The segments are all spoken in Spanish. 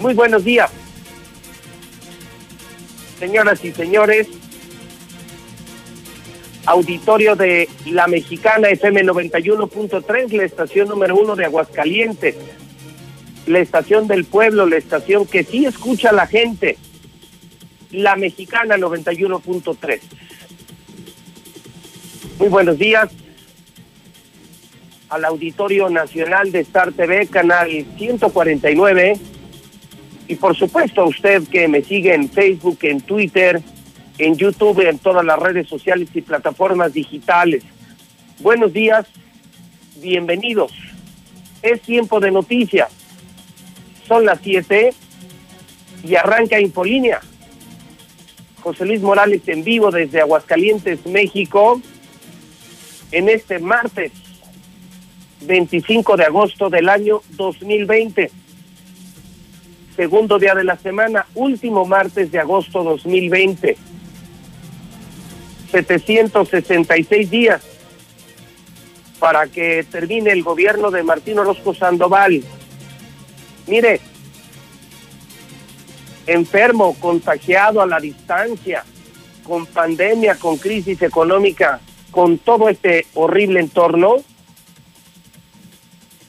Muy buenos días. Señoras y señores, auditorio de La Mexicana FM 91.3, la estación número uno de Aguascalientes, la estación del pueblo, la estación que sí escucha a la gente, La Mexicana 91.3. Muy buenos días al Auditorio Nacional de Star TV, canal 149 y por supuesto a usted que me sigue en Facebook, en Twitter, en YouTube, en todas las redes sociales y plataformas digitales. Buenos días, bienvenidos. Es tiempo de noticias. Son las 7 y arranca Infolínea. José Luis Morales en vivo desde Aguascalientes, México, en este martes 25 de agosto del año 2020 segundo día de la semana, último martes de agosto 2020. 766 días para que termine el gobierno de Martín Orozco Sandoval. Mire, enfermo, contagiado a la distancia, con pandemia, con crisis económica, con todo este horrible entorno,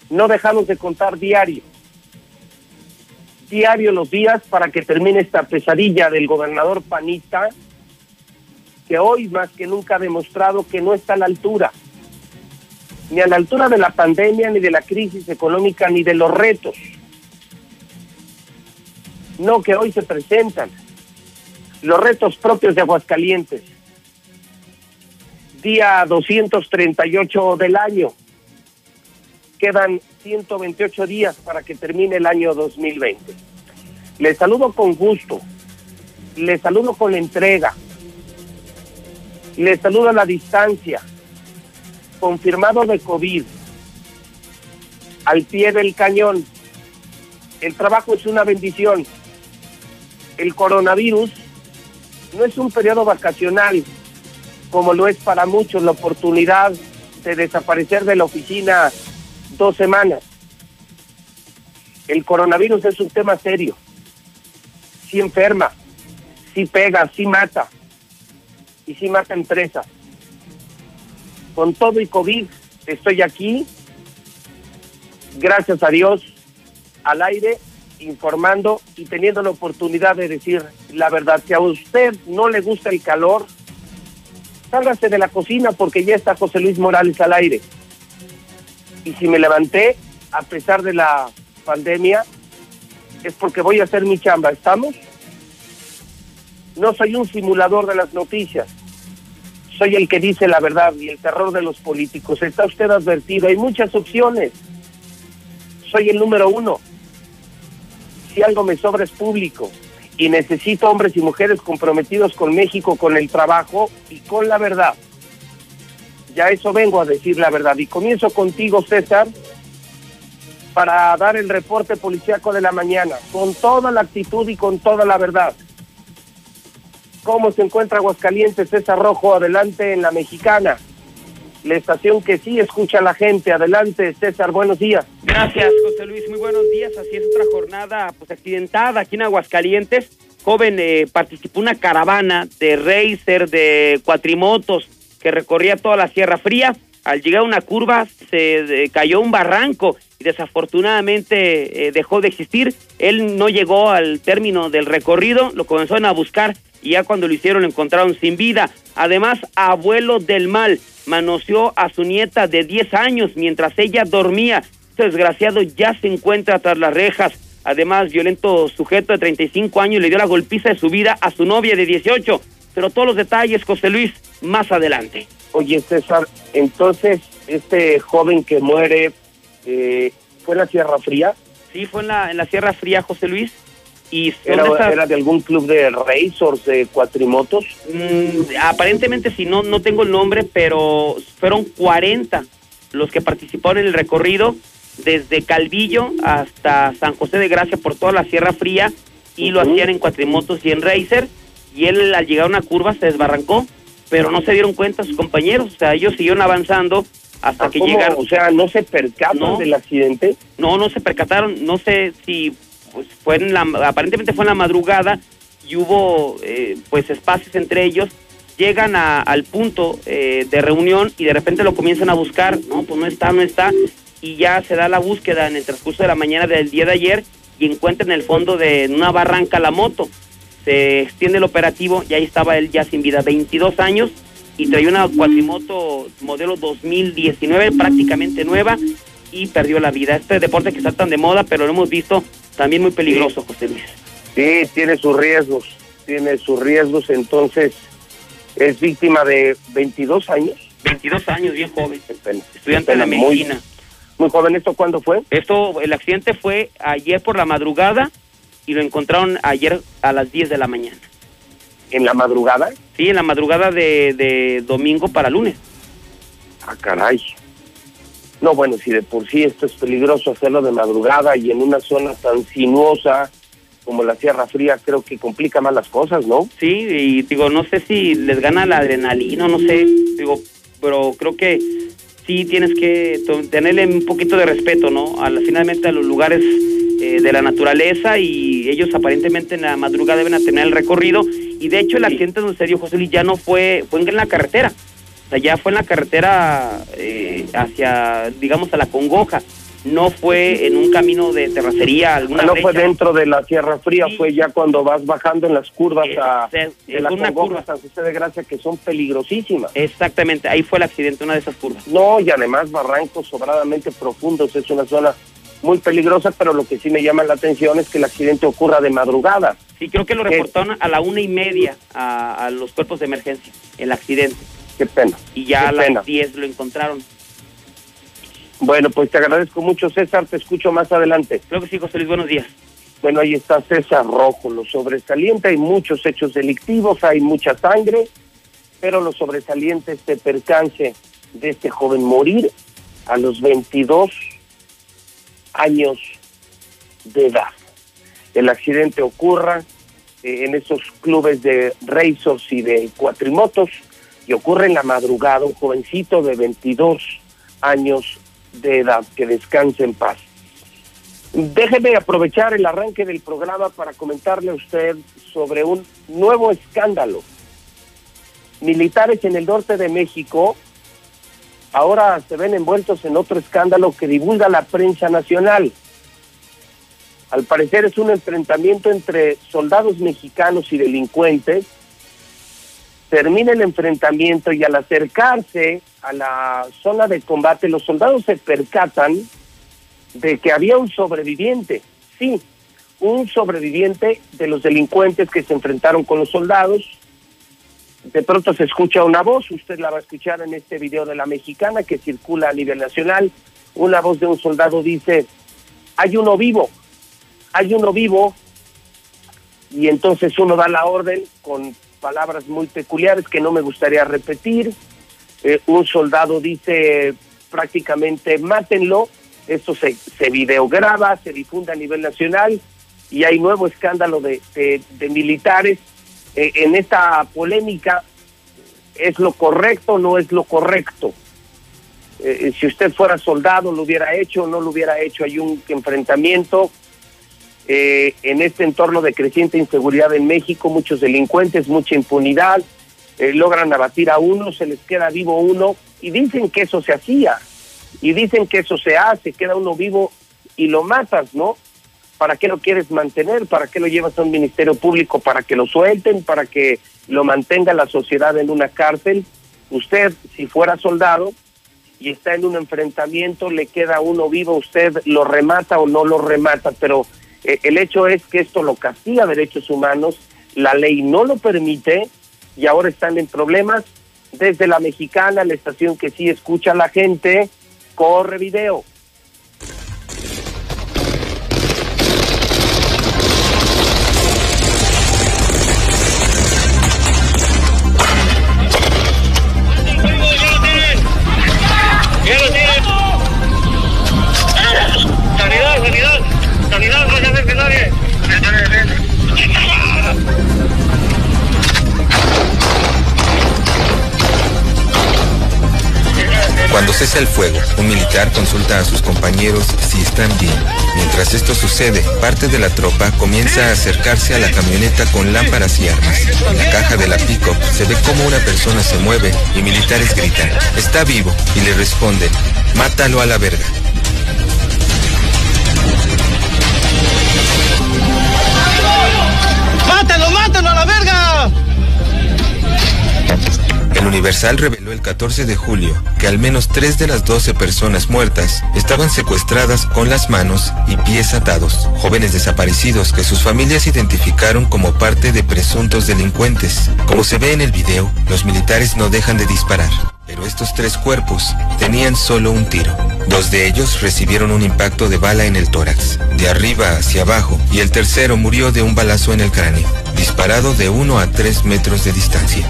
no dejamos de contar diario diario los días para que termine esta pesadilla del gobernador panista, que hoy más que nunca ha demostrado que no está a la altura, ni a la altura de la pandemia, ni de la crisis económica, ni de los retos. No que hoy se presentan los retos propios de Aguascalientes. Día 238 del año. Quedan 128 días para que termine el año 2020. Les saludo con gusto, les saludo con entrega, les saludo a la distancia, confirmado de COVID, al pie del cañón. El trabajo es una bendición. El coronavirus no es un periodo vacacional, como lo es para muchos la oportunidad de desaparecer de la oficina dos semanas. El coronavirus es un tema serio. Sí enferma, sí pega, sí mata. Y sí mata empresas. Con todo y COVID estoy aquí, gracias a Dios, al aire, informando y teniendo la oportunidad de decir la verdad. Si a usted no le gusta el calor, sálgase de la cocina porque ya está José Luis Morales al aire y si me levanté a pesar de la pandemia es porque voy a hacer mi chamba. ¿Estamos? No soy un simulador de las noticias. Soy el que dice la verdad y el terror de los políticos. Está usted advertido. Hay muchas opciones. Soy el número uno. Si algo me sobra es público y necesito hombres y mujeres comprometidos con México, con el trabajo y con la verdad. Ya eso vengo a decir la verdad. Y comienzo contigo, César, para dar el reporte policíaco de la mañana, con toda la actitud y con toda la verdad. ¿Cómo se encuentra Aguascalientes, César Rojo? Adelante en la mexicana. La estación que sí escucha a la gente. Adelante, César, buenos días. Gracias, José Luis. Muy buenos días. Así es otra jornada pues accidentada aquí en Aguascalientes. Joven eh, participó una caravana de racer, de cuatrimotos, que recorría toda la Sierra Fría. Al llegar a una curva se cayó un barranco y desafortunadamente eh, dejó de existir. Él no llegó al término del recorrido, lo comenzaron a buscar y ya cuando lo hicieron lo encontraron sin vida. Además, abuelo del mal manoseó a su nieta de 10 años mientras ella dormía. Este desgraciado ya se encuentra tras las rejas. Además, violento sujeto de 35 años le dio la golpiza de su vida a su novia de 18 pero todos los detalles, José Luis, más adelante. Oye, César, entonces, este joven que muere, eh, ¿fue en la Sierra Fría? Sí, fue en la, en la Sierra Fría, José Luis. Y ¿Era, de esas- era de algún club de racers, de cuatrimotos? Mm, aparentemente sí, no, no tengo el nombre, pero fueron 40 los que participaron en el recorrido desde Calvillo hasta San José de Gracia por toda la Sierra Fría y lo hacían en cuatrimotos y en racer y él al llegar a una curva se desbarrancó, pero no se dieron cuenta sus compañeros, o sea, ellos siguieron avanzando hasta Ah, que ¿cómo? llegaron. O sea, ¿no se percatan No. del accidente? No, no se percataron, no sé si pues, fue en la, aparentemente fue en la madrugada y hubo eh, pues espacios entre ellos, llegan a- al punto eh, de reunión y de repente lo comienzan a buscar, no, pues no está, no está, y ya se da la búsqueda en el transcurso de la mañana del día de ayer y encuentran en el fondo de una barranca la moto. Se extiende el operativo y ahí estaba él ya sin vida, 22 años, y traía una cuatrimoto modelo 2019 prácticamente nueva y perdió la vida. Este deporte que está tan de moda, pero lo hemos visto también muy peligroso, José Luis. Sí, tiene sus riesgos, tiene sus riesgos, entonces es víctima de 22 años. 22 años, bien joven, estudiante de la pena, muy- medicina. Muy joven, ¿esto cuándo fue? Esto, el accidente fue ayer por la madrugada y lo encontraron ayer a las 10 de la mañana. ¿En la madrugada? Sí, en la madrugada de, de domingo para lunes. Ah, caray. No, bueno, si de por sí esto es peligroso hacerlo de madrugada y en una zona tan sinuosa como la Sierra Fría, creo que complica más las cosas, ¿no? Sí, y digo, no sé si les gana la adrenalina, no sé, digo, pero creo que sí tienes que tenerle un poquito de respeto, ¿no? A la- finalmente a los lugares eh, de la naturaleza y ellos aparentemente en la madrugada deben a tener el recorrido. Y de hecho el accidente donde se dio José Luis ya no fue, fue en la carretera, o sea, ya fue en la carretera eh, hacia, digamos, a la Congoja, no fue en un camino de terracería, alguna no fue dentro de la Sierra Fría, Sí. fue ya cuando vas bajando en las curvas Eh, a, se- de la una curva. a San José de Gracia, que son peligrosísimas. Exactamente, ahí fue el accidente, una de esas curvas. No, y además barrancos sobradamente profundos, es una zona muy peligrosa, pero lo que sí me llama la atención es que el accidente ocurra de madrugada. Sí, creo que lo reportaron a la una y media a, a los cuerpos de emergencia, el accidente. Qué pena. Y ya Qué a las pena. 10 lo encontraron. Bueno, pues te agradezco mucho, César, te escucho más adelante. Creo que sí, José Luis, buenos días. Bueno, ahí está César Rojo, lo sobresaliente, hay muchos hechos delictivos, hay mucha sangre, pero lo sobresaliente este percance de este joven morir a los 22 años de edad. El accidente ocurra eh, en esos clubes de racers y de cuatrimotos y ocurre en la madrugada, un jovencito de 22 años de edad, que descanse en paz. Déjeme aprovechar el arranque del programa para comentarle a usted sobre un nuevo escándalo. Militares en el norte de México ahora se ven envueltos en otro escándalo que divulga la prensa nacional. Al parecer es un enfrentamiento entre soldados mexicanos y delincuentes. Termina el enfrentamiento y al acercarse a la zona de combate los soldados se percatan de que había un sobreviviente, sí, un sobreviviente de los delincuentes que se enfrentaron con los soldados. De pronto se escucha una voz, usted la va a escuchar en este video de la mexicana que circula a nivel nacional. Una voz de un soldado dice, hay uno vivo, hay uno vivo, y entonces uno da la orden con palabras muy peculiares que no me gustaría repetir. Eh, un soldado dice prácticamente, mátenlo, esto se, se videograba, se difunde a nivel nacional y hay nuevo escándalo de, de- militares. Eh, en esta polémica, ¿es lo correcto o no es lo correcto? Eh, si usted fuera soldado, lo hubiera hecho o no lo hubiera hecho. Hay un enfrentamiento en este entorno de creciente inseguridad en México, muchos delincuentes, mucha impunidad, eh, logran abatir a uno, se les queda vivo uno y dicen que eso se hacía y dicen que eso se hace, queda uno vivo y lo matas, ¿no? ¿Para qué lo quieres mantener? ¿Para qué lo llevas a un ministerio público? ¿Para que lo suelten? ¿Para que lo mantenga la sociedad en una cárcel? Usted, si fuera soldado y está en un enfrentamiento, le queda uno vivo, usted lo remata o no lo remata, pero eh, el hecho es que esto lo castiga derechos humanos, la ley no lo permite y ahora están en problemas. Desde la mexicana, la estación que sí escucha a la gente, corre video. Cuando cesa el fuego, un militar consulta a sus compañeros si están bien. Mientras esto sucede, parte de la tropa comienza a acercarse a la camioneta con lámparas y armas. En la caja de la pico se ve como una persona se mueve y militares gritan, está vivo, y le responden, mátalo a la verga. ¡Mátalo, mátalo a la verga! El Universal reveló el 14 de julio que al menos tres de las 12 personas muertas estaban secuestradas con las manos y pies atados, jóvenes desaparecidos que sus familias identificaron como parte de presuntos delincuentes. Como se ve en el video, los militares no dejan de disparar. Pero estos tres cuerpos tenían solo un tiro. Dos de ellos recibieron un impacto de bala en el tórax, de arriba hacia abajo, y el tercero murió de un balazo en el cráneo, disparado de 1 a 3 metros de distancia.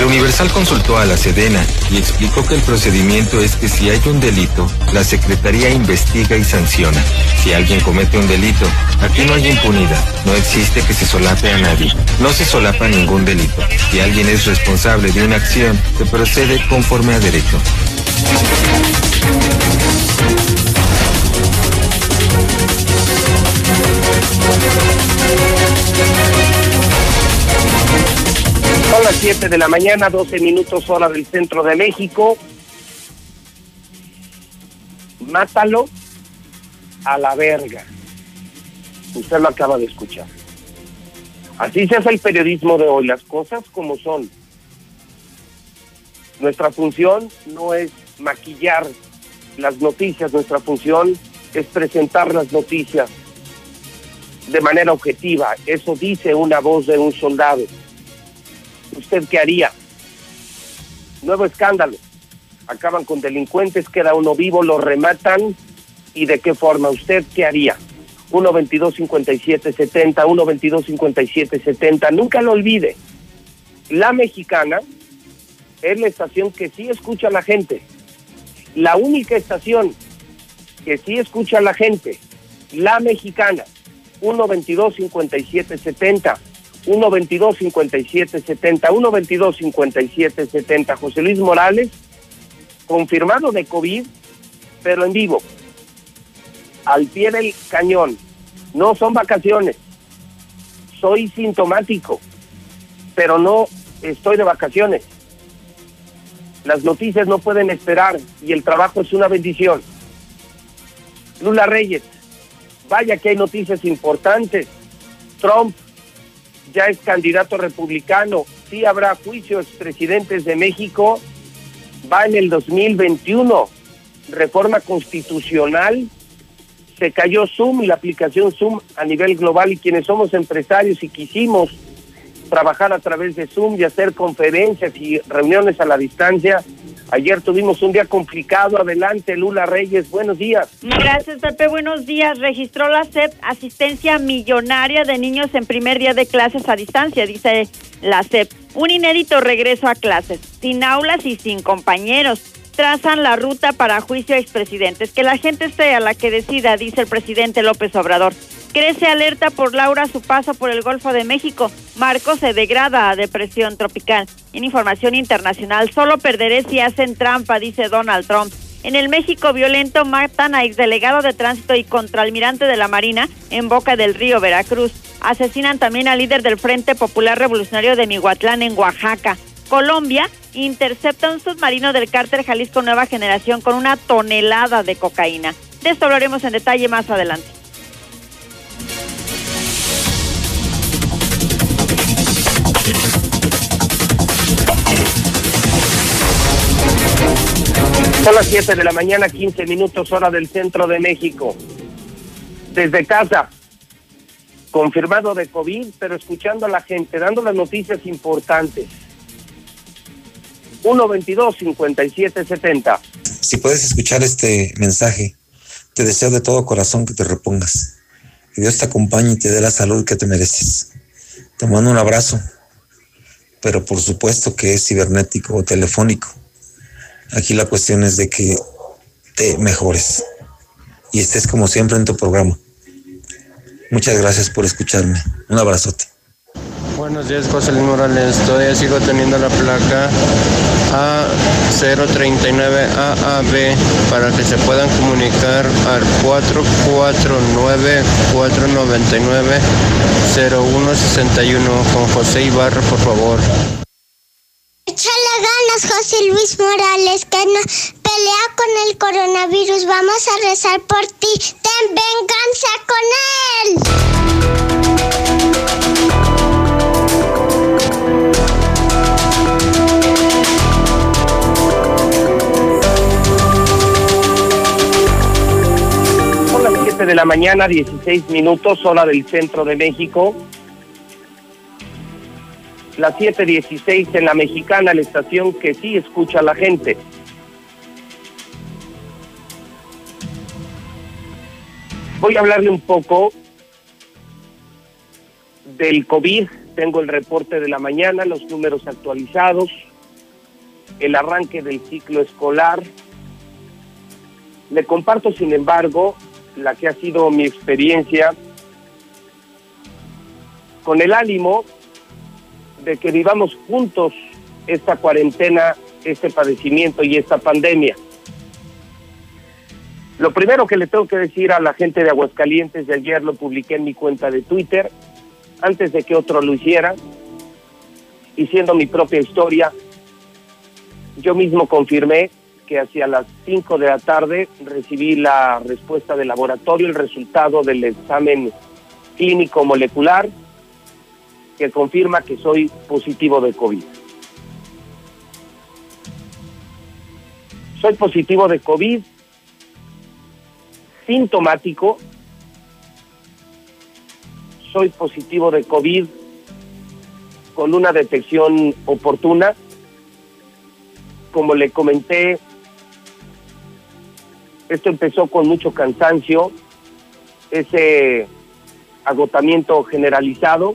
El Universal consultó a la Sedena y explicó que el procedimiento es que si hay un delito, la Secretaría investiga y sanciona. Si alguien comete un delito, aquí no hay impunidad. No existe que se solape a nadie. No se solapa ningún delito. Si alguien es responsable de una acción, se procede conforme a derecho. 7 de la mañana, 12 minutos hora del centro de México. Mátalo a la verga. Usted lo acaba de escuchar. Así se hace el periodismo de hoy, las cosas como son. Nuestra función no es maquillar las noticias, nuestra función es presentar las noticias de manera objetiva. Eso dice una voz de un soldado. ¿Usted qué haría? Nuevo escándalo. Acaban con delincuentes, queda uno vivo, lo rematan. ¿Y de qué forma? ¿Usted qué haría? 1-22-57-70, 1-22-57-70. Nunca lo olvide. La mexicana es la estación que sí escucha a la gente. La única estación que sí escucha a la gente. La mexicana. 1-22-57-70. 1-22-57-70, 1-22-57-70. José Luis Morales, confirmado de COVID, pero en vivo, al pie del cañón. No son vacaciones, soy sintomático, pero no estoy de vacaciones. Las noticias no pueden esperar y el trabajo es una bendición. Lula Reyes, vaya que hay noticias importantes. Trump ya es candidato republicano, sí habrá juicios presidentes de México, va en el 2021, reforma constitucional, se cayó Zoom la aplicación Zoom a nivel global y quienes somos empresarios y quisimos trabajar a través de Zoom y hacer conferencias y reuniones a la distancia. Ayer tuvimos un día complicado. Adelante, Lula Reyes. Buenos días. Gracias, Pepe. Buenos días. Registró la SEP asistencia millonaria de niños en primer día de clases a distancia, dice la SEP. Un inédito regreso a clases, sin aulas y sin compañeros. Trazan la ruta para juicio a expresidentes. Que la gente sea la que decida, dice el presidente López Obrador. Crece alerta por Laura su paso por el Golfo de México. Marco se degrada a depresión tropical. En información internacional, solo perderé si hacen trampa, dice Donald Trump. En el México violento matan a exdelegado de tránsito y contraalmirante de la Marina en Boca del Río, Veracruz. Asesinan también al líder del Frente Popular Revolucionario de Mihuatlán en Oaxaca. Colombia intercepta un submarino del cárter Jalisco Nueva Generación con una tonelada de cocaína. De esto hablaremos en detalle más adelante. Son las 7 de la mañana, 15 minutos hora del centro de México. Desde casa, confirmado de COVID, pero escuchando a la gente, dando las noticias importantes. 122-5770. Si puedes escuchar este mensaje, te deseo de todo corazón que te repongas. Que Dios te acompañe y te dé la salud que te mereces. Te mando un abrazo, pero por supuesto que es cibernético o telefónico. Aquí la cuestión es de que te mejores y estés como siempre en tu programa. Muchas gracias por escucharme. Un abrazote. Buenos días, José Luis Morales. Todavía sigo teniendo la placa A039AAB para que se puedan comunicar al 449-499-0161 con José Ibarra, por favor. Échale ganas, José Luis Morales, que no pelea con el coronavirus. Vamos a rezar por ti. Ten venganza con él. Son las 7 de la mañana, 16 minutos, hora del centro de México. Las 7:16 en la mexicana, la estación que sí escucha a la gente. Voy a hablarle un poco del COVID. Tengo el reporte de la mañana, los números actualizados, el arranque del ciclo escolar. Le comparto, sin embargo, la que ha sido mi experiencia con el ánimo de que vivamos juntos esta cuarentena, este padecimiento y esta pandemia. Lo primero que le tengo que decir a la gente de Aguascalientes, de ayer lo publiqué en mi cuenta de Twitter, antes de que otro lo hiciera, y siendo mi propia historia, yo mismo confirmé que hacia las 5 de la tarde recibí la respuesta del laboratorio, el resultado del examen clínico molecular, que confirma que soy positivo de COVID. Soy positivo de COVID, sintomático, soy positivo de COVID con una detección oportuna. Como le comenté, esto empezó con mucho cansancio, ese agotamiento generalizado.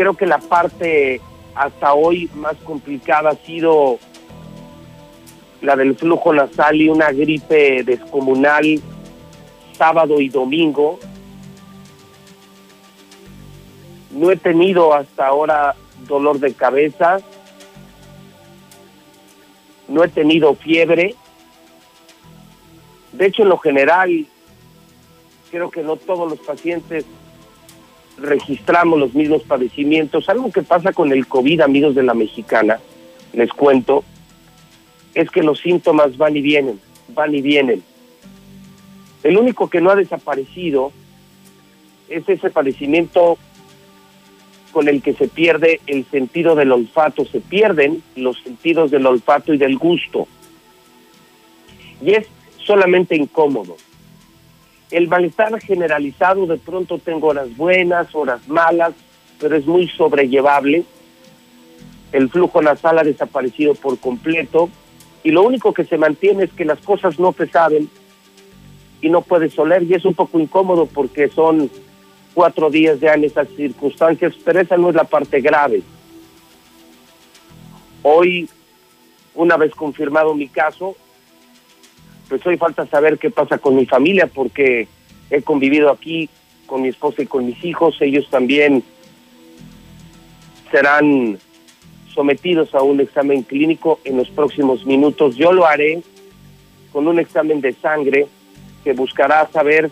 Creo que la parte hasta hoy más complicada ha sido la del flujo nasal y una gripe descomunal sábado y domingo. No he tenido hasta ahora dolor de cabeza, no he tenido fiebre. De hecho, en lo general, creo que no todos los pacientes registramos los mismos padecimientos. Algo que pasa con el COVID, amigos de la mexicana, les cuento, es que los síntomas van y vienen, van y vienen. El único que no ha desaparecido es ese padecimiento con el que se pierde el sentido del olfato, se pierden los sentidos del olfato y del gusto. Y es solamente incómodo. El malestar generalizado, de pronto tengo horas buenas, horas malas, pero es muy sobrellevable. El flujo nasal ha desaparecido por completo y lo único que se mantiene es que las cosas no te saben y no puedes oler y es un poco incómodo porque son cuatro días ya en esas circunstancias, pero esa no es la parte grave. Hoy, una vez confirmado mi caso, pues hoy falta saber qué pasa con mi familia porque he convivido aquí con mi esposa y con mis hijos, ellos también serán sometidos a un examen clínico en los próximos minutos. Yo lo haré con un examen de sangre que buscará saber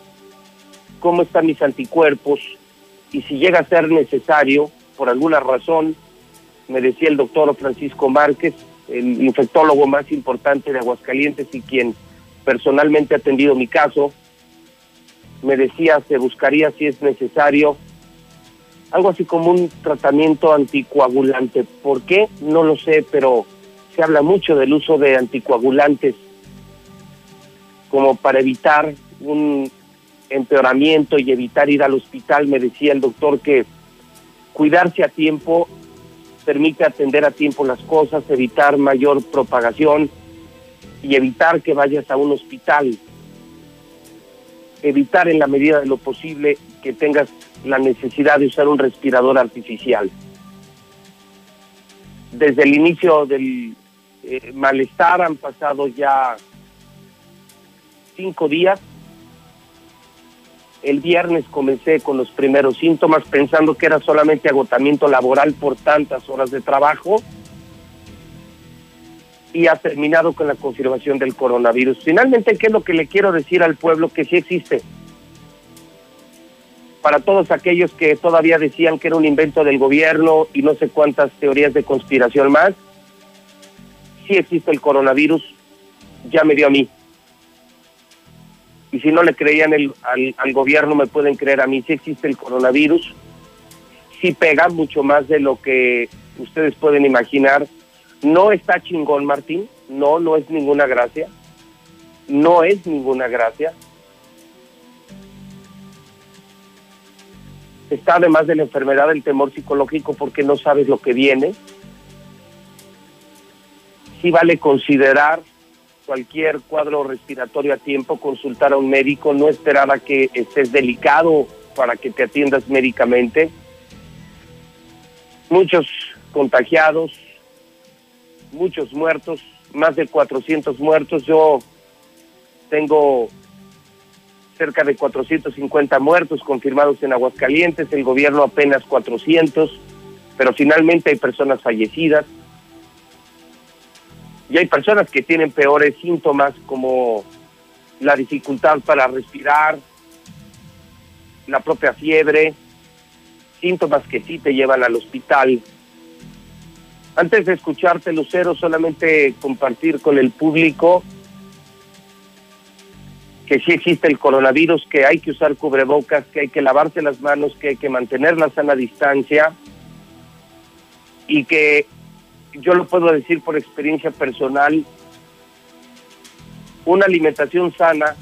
cómo están mis anticuerpos y si llega a ser necesario, por alguna razón, me decía el doctor Francisco Márquez, el infectólogo más importante de Aguascalientes y quien personalmente ha atendido mi caso, me decía se buscaría si es necesario algo así como un tratamiento anticoagulante. ¿Por qué? No lo sé, pero se habla mucho del uso de anticoagulantes como para evitar un empeoramiento y evitar ir al hospital. Me decía el doctor que cuidarse a tiempo permite atender a tiempo las cosas, evitar mayor propagación y evitar que vayas a un hospital. Evitar en la medida de lo posible que tengas la necesidad de usar un respirador artificial. Desde el inicio del eh, malestar han pasado ya cinco días El viernes comencé con los primeros síntomas pensando que era solamente agotamiento laboral por tantas horas de trabajo y ha terminado con la confirmación del coronavirus. Finalmente, ¿qué es lo que le quiero decir al pueblo? Que sí existe. Para todos aquellos que todavía decían que era un invento del gobierno y no sé cuántas teorías de conspiración más, sí existe el coronavirus, ya me dio a mí. Y si no le creían el, al, al gobierno, me pueden creer a mí, sí existe el coronavirus, sí pega mucho más de lo que ustedes pueden imaginar no está chingón, Martín. No, no es ninguna gracia. No es ninguna gracia. Está además de la enfermedad el temor psicológico porque no sabes lo que viene. Sí vale considerar cualquier cuadro respiratorio a tiempo, consultar a un médico, no esperar a que estés delicado para que te atiendas médicamente. Muchos contagiados, muchos muertos, más de 400 muertos. Yo tengo cerca de 450 muertos confirmados en Aguascalientes, el gobierno apenas 400, pero finalmente hay personas fallecidas. Y hay personas que tienen peores síntomas como la dificultad para respirar, la propia fiebre, síntomas que sí te llevan al hospital. Antes de escucharte, Lucero, solamente compartir con el público que sí existe el coronavirus, que hay que usar cubrebocas, que hay que lavarse las manos, que hay que mantener la sana distancia y que yo lo puedo decir por experiencia personal, una alimentación sana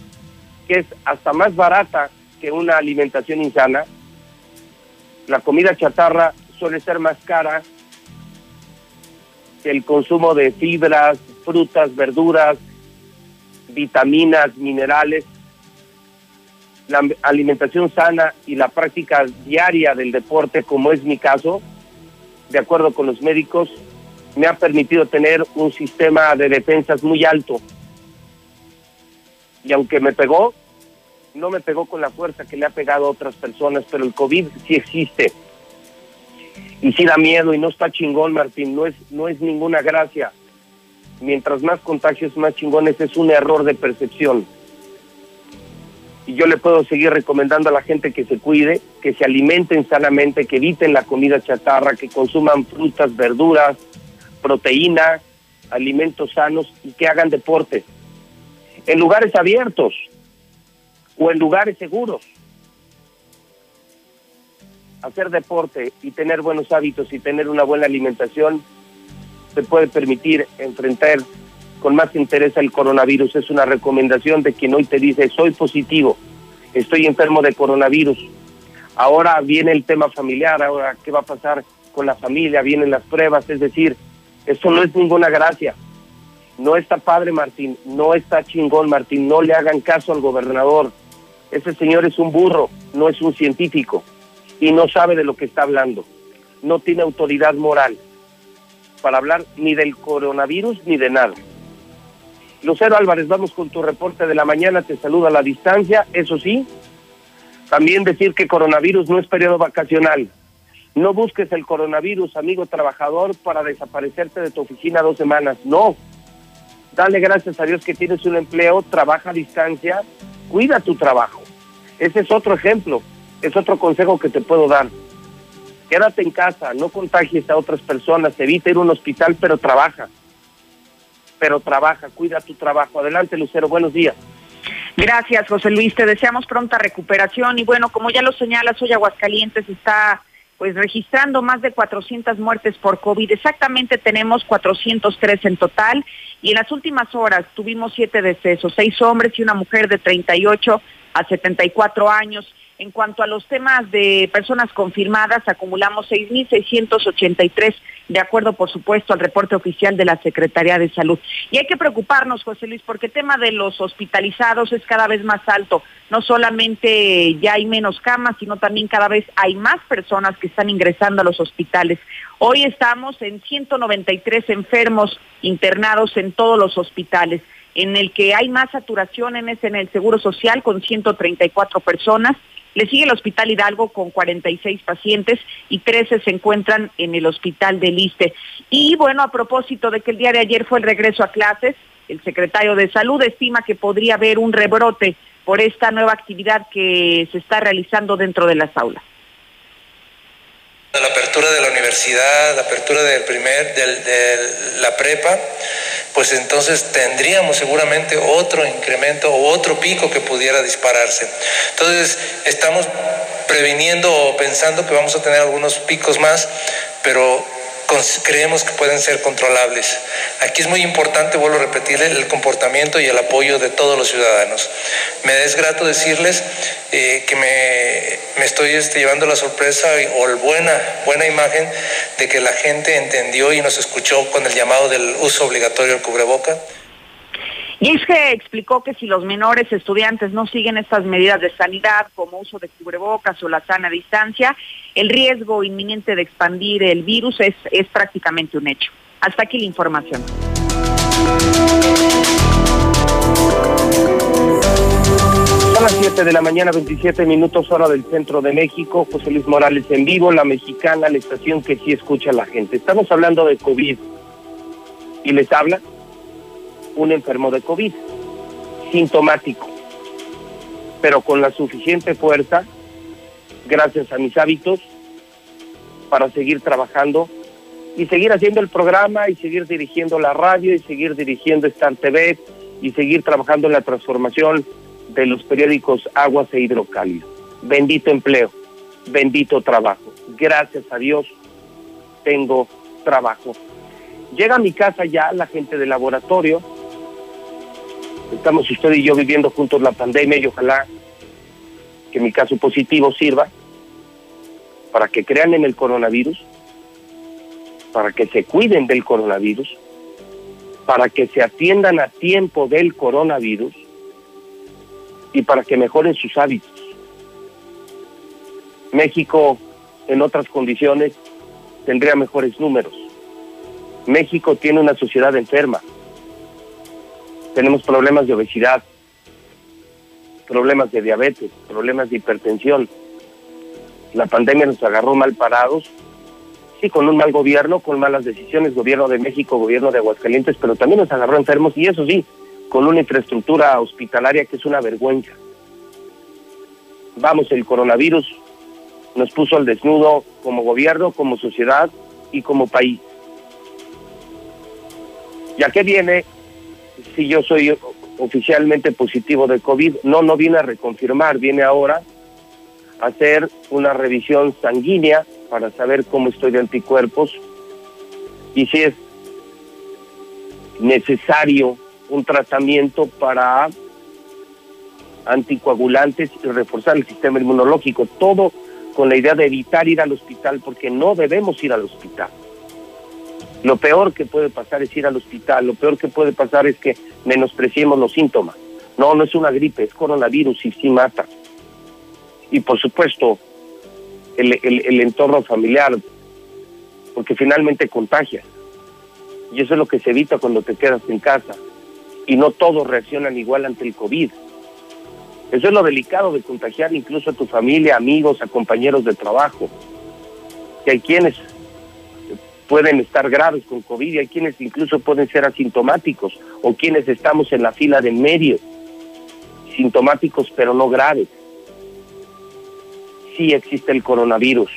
que es hasta más barata que una alimentación insana. La comida chatarra suele ser más cara el consumo de fibras, frutas, verduras, vitaminas, minerales, la alimentación sana y la práctica diaria del deporte, como es mi caso, de acuerdo con los médicos, me ha permitido tener un sistema de defensas muy alto. Y aunque me pegó, no me pegó con la fuerza que le ha pegado a otras personas, pero el COVID sí existe y sí da miedo y no está chingón, Martín, no es, no es ninguna gracia. Mientras más contagios, más chingones, es un error de percepción. Y yo le puedo seguir recomendando a la gente que se cuide, que se alimenten sanamente, que eviten la comida chatarra, que consuman frutas, verduras, proteína, alimentos sanos y que hagan deporte. En lugares abiertos o en lugares seguros hacer deporte y tener buenos hábitos y tener una buena alimentación te puede permitir enfrentar con más interés el coronavirus. Es una recomendación de quien hoy te dice, soy positivo, estoy enfermo de coronavirus. Ahora viene el tema familiar, ahora qué va a pasar con la familia, vienen las pruebas, es decir, eso no es ninguna gracia. No está padre Martín, no está chingón Martín, no le hagan caso al gobernador. Ese señor es un burro, no es un científico y no sabe de lo que está hablando. No tiene autoridad moral para hablar ni del coronavirus ni de nada. Lucero Álvarez, vamos con tu reporte de la mañana, te saluda a la distancia, eso sí, también decir que coronavirus no es periodo vacacional. No busques el coronavirus, amigo trabajador, para desaparecerte de tu oficina dos semanas. No. Dale gracias a Dios que tienes un empleo, trabaja a distancia, cuida tu trabajo. Ese es otro ejemplo es otro consejo que te puedo dar. Quédate en casa, no contagies a otras personas, evita ir a un hospital, pero trabaja. Pero trabaja, cuida tu trabajo. Adelante, Lucero, buenos días. Gracias, José Luis. Te deseamos pronta recuperación y bueno, como ya lo señalas, hoy Aguascalientes está pues registrando más de 400 muertes por COVID. Exactamente tenemos 403 en total y en las últimas horas tuvimos siete decesos, seis hombres y una mujer de 38 a 74 años. En cuanto a los temas de personas confirmadas, acumulamos 6.683, de acuerdo, por supuesto, al reporte oficial de la Secretaría de Salud. Y hay que preocuparnos, José Luis, porque el tema de los hospitalizados es cada vez más alto. No solamente ya hay menos camas, sino también cada vez hay más personas que están ingresando a los hospitales. Hoy estamos en 193 enfermos internados en todos los hospitales en el que hay más saturación en, en el Seguro Social con 134 personas. Le sigue el Hospital Hidalgo con 46 pacientes y 13 se encuentran en el Hospital del Liste. Y bueno, a propósito de que el día de ayer fue el regreso a clases, el secretario de Salud estima que podría haber un rebrote por esta nueva actividad que se está realizando dentro de las aulas la apertura de la universidad, la apertura del primer, de la prepa, pues entonces tendríamos seguramente otro incremento o otro pico que pudiera dispararse. Entonces estamos previniendo o pensando que vamos a tener algunos picos más, pero creemos que pueden ser controlables. Aquí es muy importante, vuelvo a repetirle, el comportamiento y el apoyo de todos los ciudadanos. Me es grato decirles eh, que me, estoy este, llevando la sorpresa o la buena, buena imagen de que la gente entendió y nos escuchó con el llamado del uso obligatorio del cubreboca. Y es que explicó que si los menores estudiantes no siguen estas medidas de sanidad como uso de cubrebocas o la sana distancia, el riesgo inminente de expandir el virus es, es prácticamente un hecho. Hasta aquí la información. Son las 7 de la mañana, 27 minutos hora del centro de México. José Luis Morales en vivo, la mexicana, la estación que sí escucha a la gente. Estamos hablando de COVID. ¿Y les habla? un enfermo de COVID, sintomático, pero con la suficiente fuerza, gracias a mis hábitos, para seguir trabajando y seguir haciendo el programa y seguir dirigiendo la radio y seguir dirigiendo Star TV y seguir trabajando en la transformación de los periódicos Aguas e Hidrocálido. Bendito empleo, bendito trabajo. Gracias a Dios tengo trabajo. Llega a mi casa ya la gente del laboratorio, Estamos usted y yo viviendo juntos la pandemia y ojalá que mi caso positivo sirva para que crean en el coronavirus, para que se cuiden del coronavirus, para que se atiendan a tiempo del coronavirus y para que mejoren sus hábitos. México en otras condiciones tendría mejores números. México tiene una sociedad enferma tenemos problemas de obesidad, problemas de diabetes, problemas de hipertensión. La pandemia nos agarró mal parados, sí, con un mal gobierno, con malas decisiones, gobierno de México, gobierno de Aguascalientes, pero también nos agarró enfermos y eso sí, con una infraestructura hospitalaria que es una vergüenza. Vamos, el coronavirus nos puso al desnudo como gobierno, como sociedad y como país. ¿Ya qué viene si yo soy oficialmente positivo de COVID. No, no viene a reconfirmar, viene ahora a hacer una revisión sanguínea para saber cómo estoy de anticuerpos y si es necesario un tratamiento para anticoagulantes y reforzar el sistema inmunológico. Todo con la idea de evitar ir al hospital porque no debemos ir al hospital. Lo peor que puede pasar es ir al hospital, lo peor que puede pasar es que menospreciemos los síntomas. No, no es una gripe, es coronavirus y sí mata. Y por supuesto, el, entorno familiar, porque finalmente contagia. Y eso es lo que se evita cuando te quedas en casa. Y no todos reaccionan igual ante el COVID. Eso es lo delicado de contagiar incluso a tu familia, amigos, a compañeros de trabajo. Que hay quienes pueden estar graves con COVID y hay quienes incluso pueden ser asintomáticos o quienes estamos en la fila de medio, sintomáticos pero no graves. Sí existe el coronavirus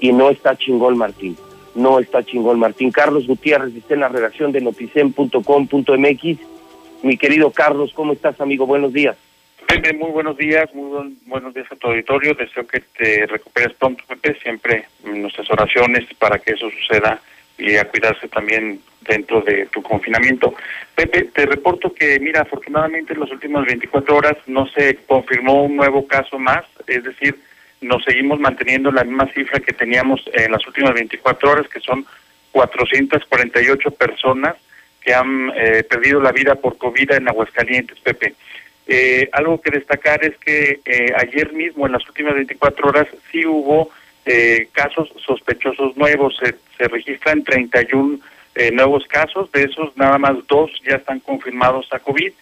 y no está chingón Martín, no está chingón Martín. Carlos Gutiérrez está en la redacción de noticen.com.mx. Mi querido Carlos, ¿cómo estás amigo? Buenos días. Muy buenos días, muy buenos días a tu auditorio. Deseo que te recuperes pronto, Pepe. Siempre nuestras oraciones para que eso suceda y a cuidarse también dentro de tu confinamiento. Pepe, te reporto que, mira, afortunadamente en las últimas 24 horas no se confirmó un nuevo caso más, es decir, nos seguimos manteniendo la misma cifra que teníamos en las últimas 24 horas, que son 448 personas que han eh, perdido la vida por COVID en Aguascalientes, Pepe. Eh, algo que destacar es que eh, ayer mismo, en las últimas 24 horas, sí hubo eh, casos sospechosos nuevos. Se, se registran 31 eh, nuevos casos, de esos nada más dos ya están confirmados a COVID,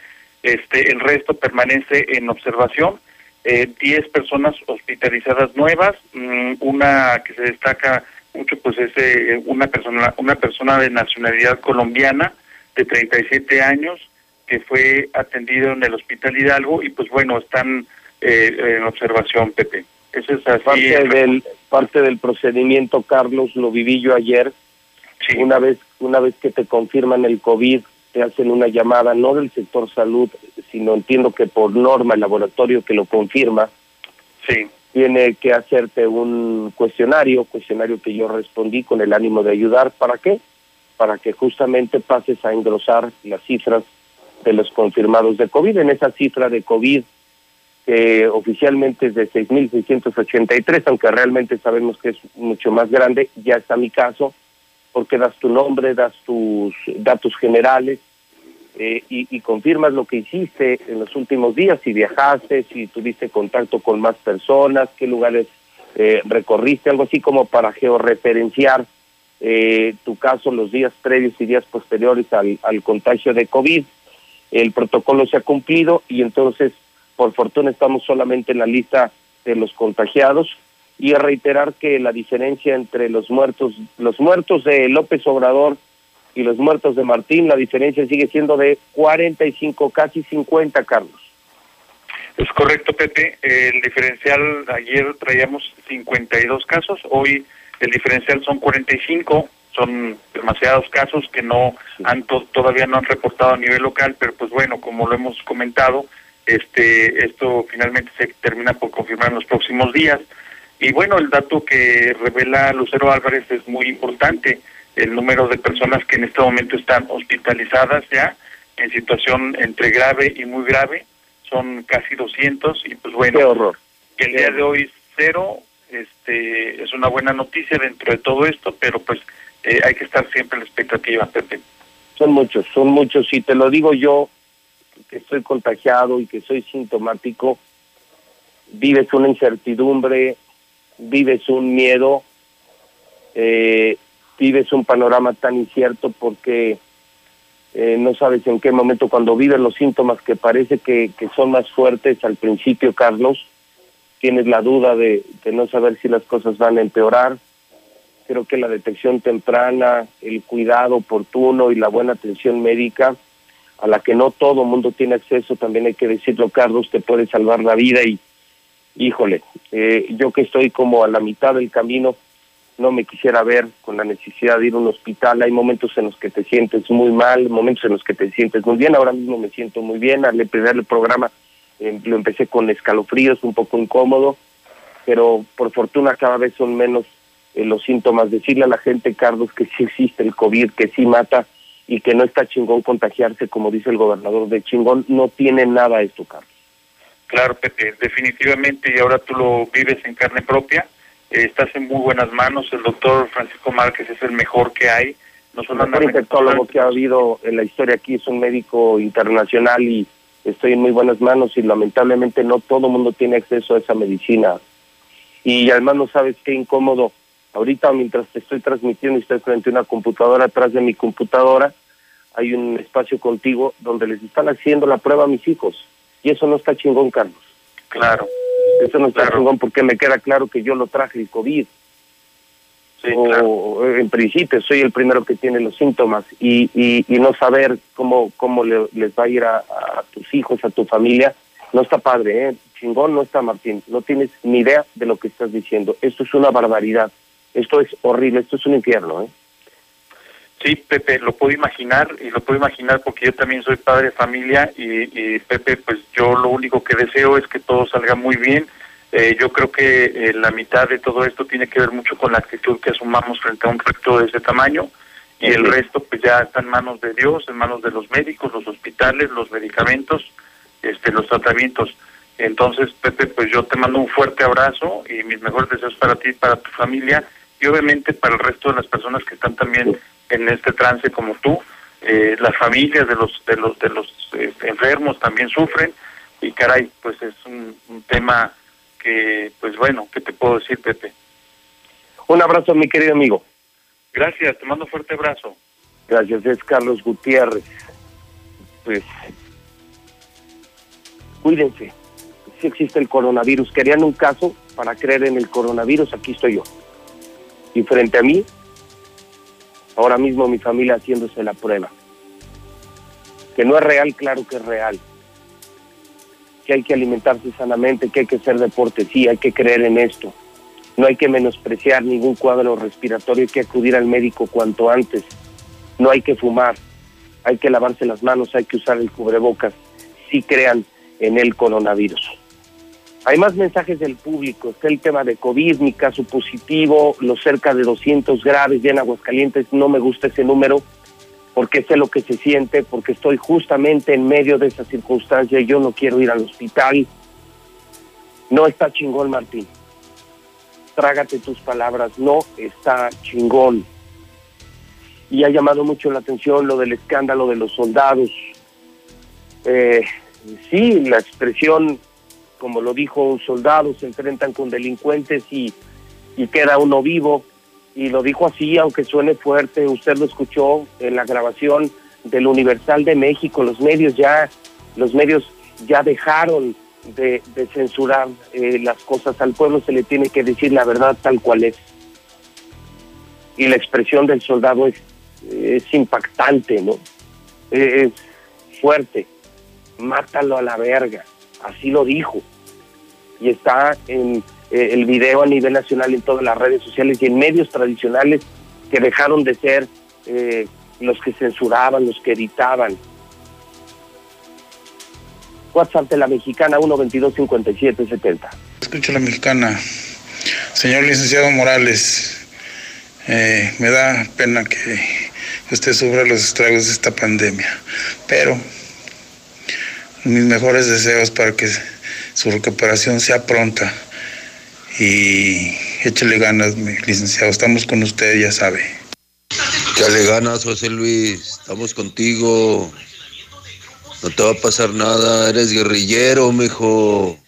este, el resto permanece en observación, eh, 10 personas hospitalizadas nuevas, mm, una que se destaca mucho pues es eh, una persona una persona de nacionalidad colombiana de 37 años que fue atendido en el Hospital Hidalgo y pues bueno, están eh, en observación, Pepe. Eso es así. Parte del, parte del procedimiento, Carlos, lo viví yo ayer. Una vez una vez que te confirman el COVID, te hacen una llamada, no del sector salud, sino entiendo que por norma el laboratorio que lo confirma, sí. tiene que hacerte un cuestionario, cuestionario que yo respondí con el ánimo de ayudar. ¿Para qué? Para que justamente pases a engrosar las cifras de los confirmados de COVID. En esa cifra de COVID, que oficialmente es de 6.683, aunque realmente sabemos que es mucho más grande, ya está mi caso, porque das tu nombre, das tus datos generales eh, y, confirmas lo que hiciste en los últimos días, si viajaste, si tuviste contacto con más personas, qué lugares eh, recorriste, algo así como para georreferenciar eh, tu caso los días previos y días posteriores al contagio de COVID. El protocolo se ha cumplido y entonces, por fortuna, estamos solamente en la lista de los contagiados y a reiterar que la diferencia entre los muertos, los muertos de López Obrador y los muertos de Martín, la diferencia sigue siendo de 45, casi 50, Carlos. Es correcto, Pepe. El diferencial, ayer traíamos 52 casos, hoy el diferencial son 45 son demasiados casos que no han todavía no han reportado a nivel local, pero pues bueno, como lo hemos comentado, este esto finalmente se termina por confirmar en los próximos días. Y bueno, el dato que revela Lucero Álvarez es muy importante, el número de personas que en este momento están hospitalizadas ya en situación entre grave y muy grave, son casi 200 y pues bueno, Qué horror. que el día de hoy cero, este es una buena noticia dentro de todo esto, pero pues eh, hay que estar siempre en la expectativa, Pepe. Son muchos, son muchos, y te lo digo yo, que estoy contagiado y que soy sintomático, vives una incertidumbre, vives un miedo, eh, vives un panorama tan incierto porque eh, no sabes en qué momento, cuando vives los síntomas que parece que, que son más fuertes al principio, Carlos, tienes la duda de, de no saber si las cosas van a empeorar, creo que la detección temprana, el cuidado oportuno y la buena atención médica, a la que no todo mundo tiene acceso, también hay que decirlo, Carlos, te puede salvar la vida y, híjole, eh, yo que estoy como a la mitad del camino, no me quisiera ver con la necesidad de ir a un hospital. Hay momentos en los que te sientes muy mal, momentos en los que te sientes muy bien. Ahora mismo me siento muy bien. Al empezar el programa eh, lo empecé con escalofríos, un poco incómodo, pero por fortuna cada vez son menos eh, los síntomas, decirle a la gente, Carlos, que sí existe el COVID, que sí mata y que no está chingón contagiarse, como dice el gobernador de chingón, no tiene nada esto, Carlos. Claro, Pepe, definitivamente, y ahora tú lo vives en carne propia, eh, estás en muy buenas manos, el doctor Francisco Márquez es el mejor que hay, no el mejor infectólogo que ha habido en la historia aquí, es un médico internacional y estoy en muy buenas manos y lamentablemente no todo el mundo tiene acceso a esa medicina. Y además no sabes qué incómodo Ahorita mientras te estoy transmitiendo y estoy frente a una computadora, atrás de mi computadora hay un espacio contigo donde les están haciendo la prueba a mis hijos. Y eso no está chingón, Carlos. Claro. Eso no está chingón porque me queda claro que yo lo traje el COVID. Sí, o claro. en principio soy el primero que tiene los síntomas y, y, y no saber cómo, cómo le, les va a ir a, a, tus hijos, a tu familia, no está padre, ¿eh? Chingón no está, Martín. No tienes ni idea de lo que estás diciendo. Esto es una barbaridad. Esto es horrible, esto es un infierno, ¿eh? Sí, Pepe, lo puedo imaginar y lo puedo imaginar porque yo también soy padre de familia y, y Pepe, pues yo lo único que deseo es que todo salga muy bien. Eh, yo creo que eh, la mitad de todo esto tiene que ver mucho con la actitud que asumamos frente a un reto de ese tamaño y el resto pues ya está en manos de Dios, en manos de los médicos, los hospitales, los medicamentos, este, los tratamientos. Entonces, Pepe, pues yo te mando un fuerte abrazo y mis mejores deseos para ti y para tu familia y obviamente para el resto de las personas que están también en este trance como tú, eh, las familias de los de los de los eh, enfermos también sufren y caray, pues es un, un, tema que, pues bueno, ¿qué te puedo decir, Pepe? Un abrazo, mi querido amigo. Gracias, te mando un fuerte abrazo. Gracias, es Carlos Gutiérrez. Pues cuídense. Si existe el coronavirus, querían un caso para creer en el coronavirus, aquí estoy yo. Y frente a mí, ahora mismo mi familia haciéndose la prueba. Que no es real, claro que es real. Que hay que alimentarse sanamente, que hay que hacer deporte, sí, hay que creer en esto. No hay que menospreciar ningún cuadro respiratorio, hay que acudir al médico cuanto antes. No hay que fumar, hay que lavarse las manos, hay que usar el cubrebocas. Si crean en el coronavirus. Hay más mensajes del público, está el tema de COVID, mi caso positivo, los cerca de 200 graves ya en Aguascalientes, no me gusta ese número porque sé lo que se siente, porque estoy justamente en medio de esa circunstancia y yo no quiero ir al hospital. No está chingón, Martín. Trágate tus palabras, no está chingón. Y ha llamado mucho la atención lo del escándalo de los soldados. Eh, sí, la expresión, como lo dijo un soldado, se enfrentan con delincuentes y, y queda uno vivo. Y lo dijo así, aunque suene fuerte, usted lo escuchó en la grabación del Universal de México, los medios ya, los medios ya dejaron de, censurar eh, las cosas, al pueblo se le tiene que decir la verdad tal cual es. Y la expresión del soldado es impactante, ¿no? Es fuerte mátalo a la verga. Así lo dijo. Y está en eh, el video a nivel nacional en todas las redes sociales y en medios tradicionales que dejaron de ser eh, los que censuraban, los que editaban. WhatsApp de la mexicana 122-5770. Escucho la mexicana. Señor licenciado Morales, eh, me da pena que usted sufra los estragos de esta pandemia, pero mis mejores deseos para que su recuperación sea pronta y échale ganas, mi licenciado. Estamos con usted, ya sabe. Échale ganas, José Luis. Estamos contigo. No te va a pasar nada. Eres guerrillero, mijo.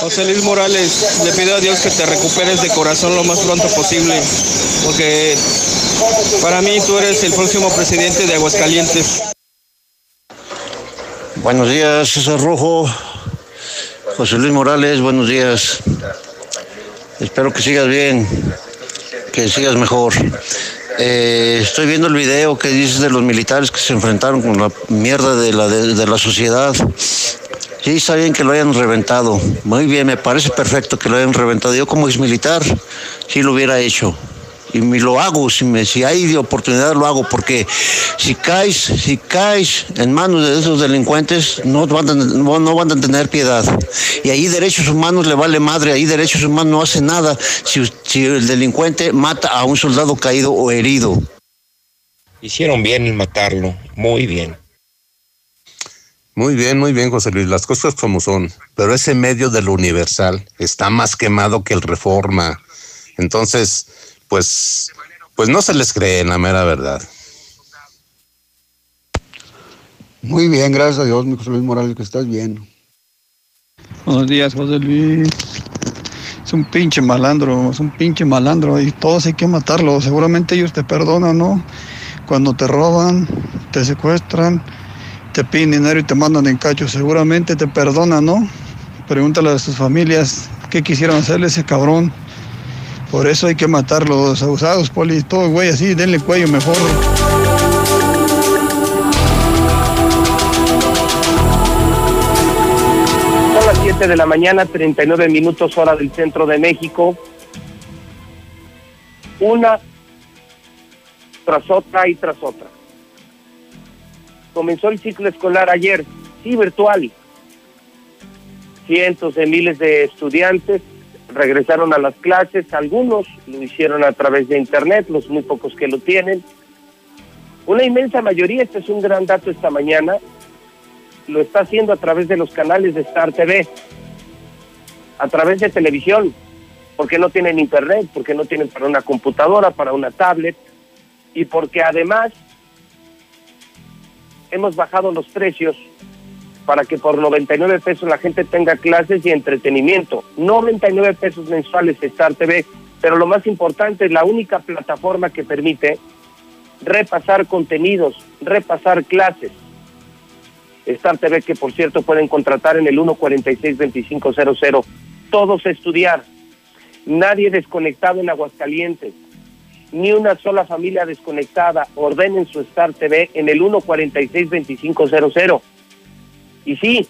José Luis Morales, le pido a Dios que te recuperes de corazón lo más pronto posible, porque para mí tú eres el próximo presidente de Aguascalientes. Buenos días, César Rojo. José Luis Morales, buenos días. Espero que sigas bien, que sigas mejor. Eh, estoy viendo el video que dices de los militares que se enfrentaron con la mierda de la, de, de la sociedad. Sí, está bien que lo hayan reventado. Muy bien, me parece perfecto que lo hayan reventado. Yo como ex militar, sí lo hubiera hecho y me lo hago, si, me, si hay de oportunidad lo hago, porque si caes, si caes en manos de esos delincuentes, no van, a, no, no van a tener piedad. Y ahí derechos humanos le vale madre, ahí derechos humanos no hace nada si, si el delincuente mata a un soldado caído o herido. Hicieron bien en matarlo, muy bien. Muy bien, muy bien, José Luis, las cosas como son. Pero ese medio del Universal está más quemado que el Reforma. Entonces, pues, pues no se les cree, la mera verdad. Muy bien, gracias a Dios, mi José Luis Morales, que estás bien. Buenos días, José Luis. Es un pinche malandro, es un pinche malandro y todos hay que matarlo. Seguramente ellos te perdonan, ¿no? Cuando te roban, te secuestran, te piden dinero y te mandan en cacho, seguramente te perdonan, ¿no? Pregúntale a sus familias qué quisieron hacerle ese cabrón. Por eso hay que matar los abusados, poli, todo güey así, denle cuello mejor. Son las 7 de la mañana, 39 minutos hora del centro de México. Una tras otra y tras otra. Comenzó el ciclo escolar ayer, sí, virtual. Cientos de miles de estudiantes regresaron a las clases, algunos lo hicieron a través de internet, los muy pocos que lo tienen. Una inmensa mayoría, este es un gran dato esta mañana, lo está haciendo a través de los canales de Star TV, a través de televisión, porque no tienen internet, porque no tienen para una computadora, para una tablet, y porque además hemos bajado los precios para que por 99 pesos la gente tenga clases y entretenimiento. 99 pesos mensuales Star TV, pero lo más importante, es la única plataforma que permite repasar contenidos, repasar clases. Star TV, que por cierto pueden contratar en el 146-2500. Todos estudiar. Nadie desconectado en Aguascalientes. Ni una sola familia desconectada. Ordenen su Star TV en el 146-2500. Y sí,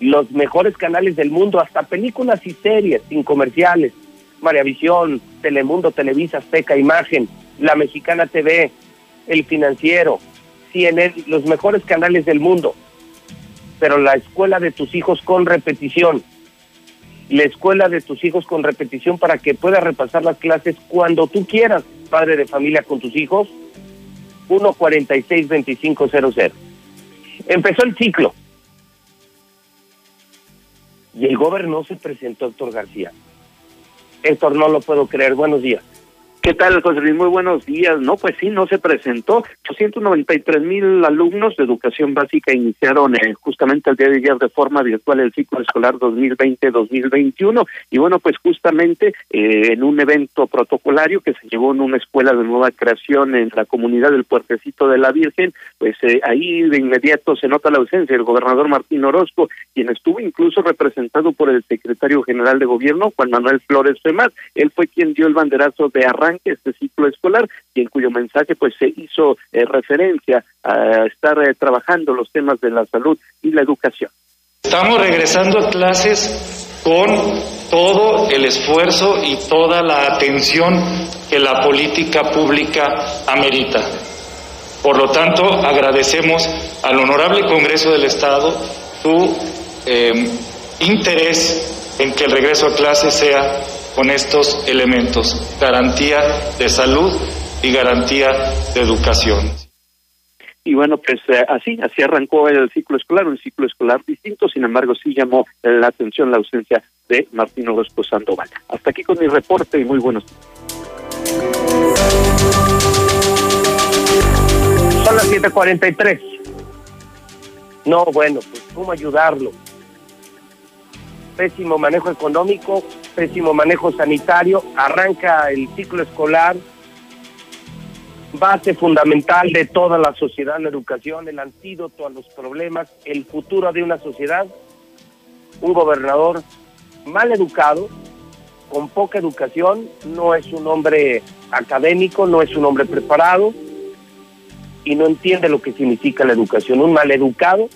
los mejores canales del mundo, hasta películas y series sin comerciales. María Visión, Telemundo, Televisa, Azteca, Imagen, La Mexicana TV, El Financiero, CNN, los mejores canales del mundo. Pero la escuela de tus hijos con repetición. La escuela de tus hijos con repetición para que puedas repasar las clases cuando tú quieras, padre de familia con tus hijos. 146-2500. Empezó el ciclo. Y el gobernador se presentó, Héctor García. Héctor, no lo puedo creer. Buenos días. ¿Qué tal, José Luis? Muy buenos días. No, pues sí, no se presentó. 893 mil alumnos de educación básica iniciaron eh, justamente el día de ayer de forma virtual el ciclo escolar 2020-2021. Y bueno, pues justamente eh, en un evento protocolario que se llevó en una escuela de nueva creación en la comunidad del Puertecito de la Virgen, pues eh, ahí de inmediato se nota la ausencia del gobernador Martín Orozco, quien estuvo incluso representado por el secretario general de gobierno, Juan Manuel Flores Femar. Él fue quien dio el banderazo de arranque este ciclo escolar y en cuyo mensaje pues se hizo eh, referencia a estar eh, trabajando los temas de la salud y la educación. Estamos regresando a clases con todo el esfuerzo y toda la atención que la política pública amerita. Por lo tanto, agradecemos al Honorable Congreso del Estado su eh, interés en que el regreso a clases sea con estos elementos, garantía de salud y garantía de educación. Y bueno, pues eh, así, así arrancó el ciclo escolar, un ciclo escolar distinto, sin embargo sí llamó la atención la ausencia de Martín Orozco Sandoval. Hasta aquí con mi reporte y muy buenos días. Son las 7:43. No, bueno, pues ¿cómo ayudarlo? Pésimo manejo económico, pésimo manejo sanitario, arranca el ciclo escolar, base fundamental de toda la sociedad, la educación, el antídoto a los problemas, el futuro de una sociedad, un gobernador mal educado, con poca educación, no es un hombre académico, no es un hombre preparado y no entiende lo que significa la educación, un mal educado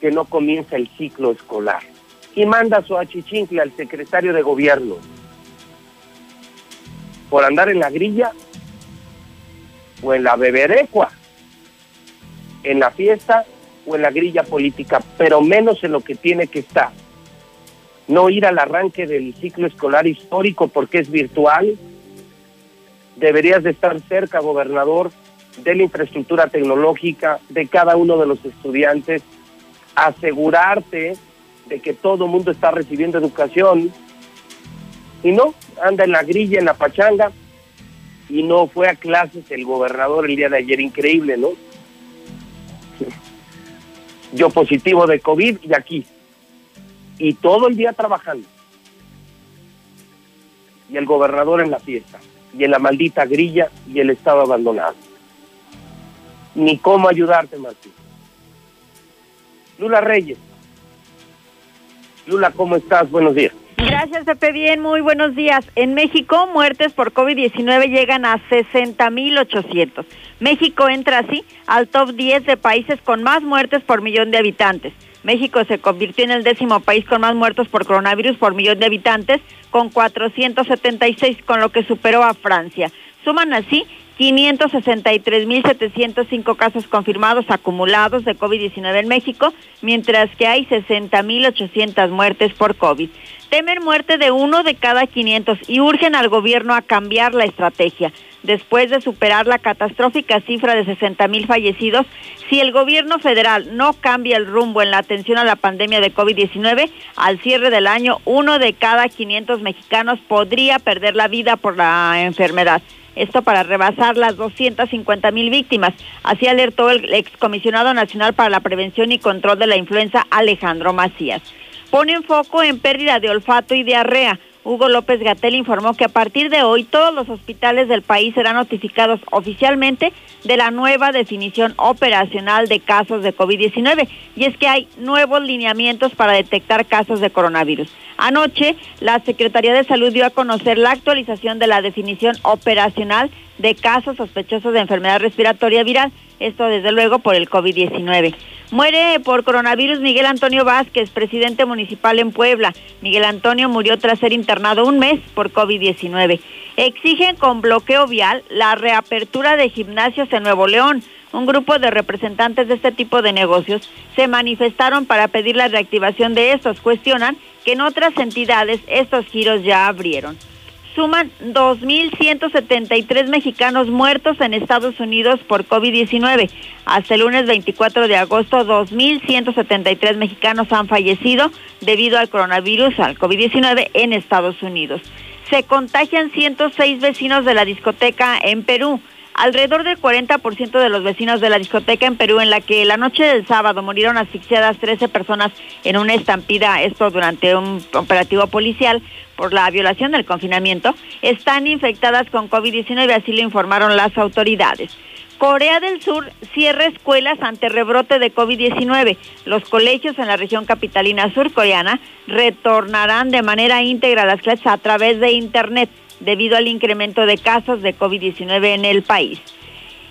que no comienza el ciclo escolar y manda su achichincle al secretario de gobierno por andar en la grilla o en la beberecua, en la fiesta o en la grilla política, pero menos en lo que tiene que estar. No ir al arranque del ciclo escolar histórico porque es virtual. Deberías de estar cerca, gobernador, de la infraestructura tecnológica, de cada uno de los estudiantes, asegurarte de que todo el mundo está recibiendo educación y no, anda en la grilla, en la pachanga y no fue a clases el gobernador el día de ayer, increíble, ¿no? Yo positivo de COVID y aquí. Y todo el día trabajando. Y el gobernador en la fiesta. Y en la maldita grilla y el estado abandonado. Ni cómo ayudarte, Martín. Lula Reyes, Lula, ¿cómo estás? Buenos días. Gracias, Pepe. Bien, muy buenos días. En México, muertes por COVID-19 llegan a 60.800. México entra así al top 10 de países con más muertes por millón de habitantes. México se convirtió en el décimo país con más muertos por coronavirus por millón de habitantes, con 476, con lo que superó a Francia. Suman así 563.705 casos confirmados acumulados de COVID-19 en México, mientras que hay 60.800 muertes por COVID. Temen muerte de uno de cada 500 y urgen al gobierno a cambiar la estrategia. Después de superar la catastrófica cifra de 60.000 fallecidos, si el gobierno federal no cambia el rumbo en la atención a la pandemia de COVID-19, al cierre del año, uno de cada 500 mexicanos podría perder la vida por la enfermedad esto para rebasar las 250 mil víctimas. Así alertó el excomisionado nacional para la prevención y control de la influenza, Alejandro Macías. Ponen foco en pérdida de olfato y diarrea. Hugo López Gatel informó que a partir de hoy todos los hospitales del país serán notificados oficialmente de la nueva definición operacional de casos de COVID-19 y es que hay nuevos lineamientos para detectar casos de coronavirus. Anoche, la Secretaría de Salud dio a conocer la actualización de la definición operacional de casos sospechosos de enfermedad respiratoria viral, esto desde luego por el COVID-19. Muere por coronavirus Miguel Antonio Vázquez, presidente municipal en Puebla. Miguel Antonio murió tras ser internado un mes por COVID-19. Exigen con bloqueo vial la reapertura de gimnasios en Nuevo León. Un grupo de representantes de este tipo de negocios se manifestaron para pedir la reactivación de estos. Cuestionan que en otras entidades estos giros ya abrieron suman 2.173 mexicanos muertos en Estados Unidos por COVID-19. Hasta el lunes 24 de agosto, 2.173 mexicanos han fallecido debido al coronavirus, al COVID-19 en Estados Unidos. Se contagian 106 vecinos de la discoteca en Perú. Alrededor del 40% de los vecinos de la discoteca en Perú, en la que la noche del sábado murieron asfixiadas 13 personas en una estampida, esto durante un operativo policial por la violación del confinamiento, están infectadas con COVID-19, así lo informaron las autoridades. Corea del Sur cierra escuelas ante rebrote de COVID-19. Los colegios en la región capitalina surcoreana retornarán de manera íntegra a las clases a través de Internet debido al incremento de casos de COVID-19 en el país.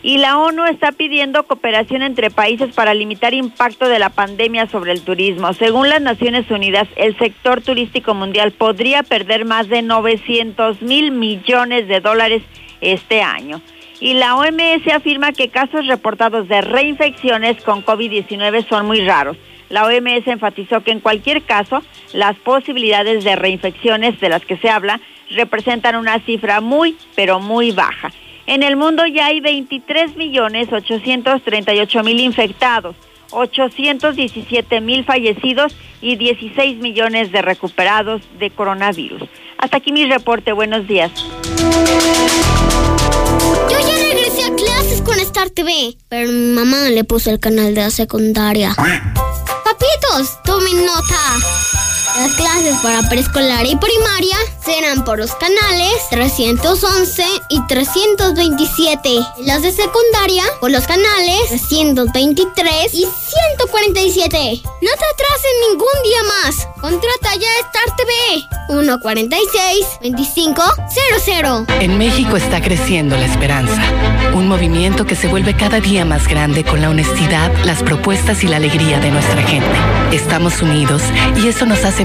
Y la ONU está pidiendo cooperación entre países para limitar impacto de la pandemia sobre el turismo. Según las Naciones Unidas, el sector turístico mundial podría perder más de 900 mil millones de dólares este año. Y la OMS afirma que casos reportados de reinfecciones con COVID-19 son muy raros. La OMS enfatizó que en cualquier caso, las posibilidades de reinfecciones de las que se habla representan una cifra muy, pero muy baja. En el mundo ya hay 23 millones 838 mil infectados, 817 mil fallecidos y 16 millones de recuperados de coronavirus. Hasta aquí mi reporte. Buenos días. Yo ya regresé a clases con Star TV, pero mi mamá le puso el canal de la secundaria. Papitos, tomen nota. Las clases para preescolar y primaria serán por los canales 311 y 327. Las de secundaria por los canales 323 y 147. No te atrases ningún día más. Contrata ya Star TV 146 2500. En México está creciendo la esperanza. Un movimiento que se vuelve cada día más grande con la honestidad, las propuestas y la alegría de nuestra gente. Estamos unidos y eso nos hace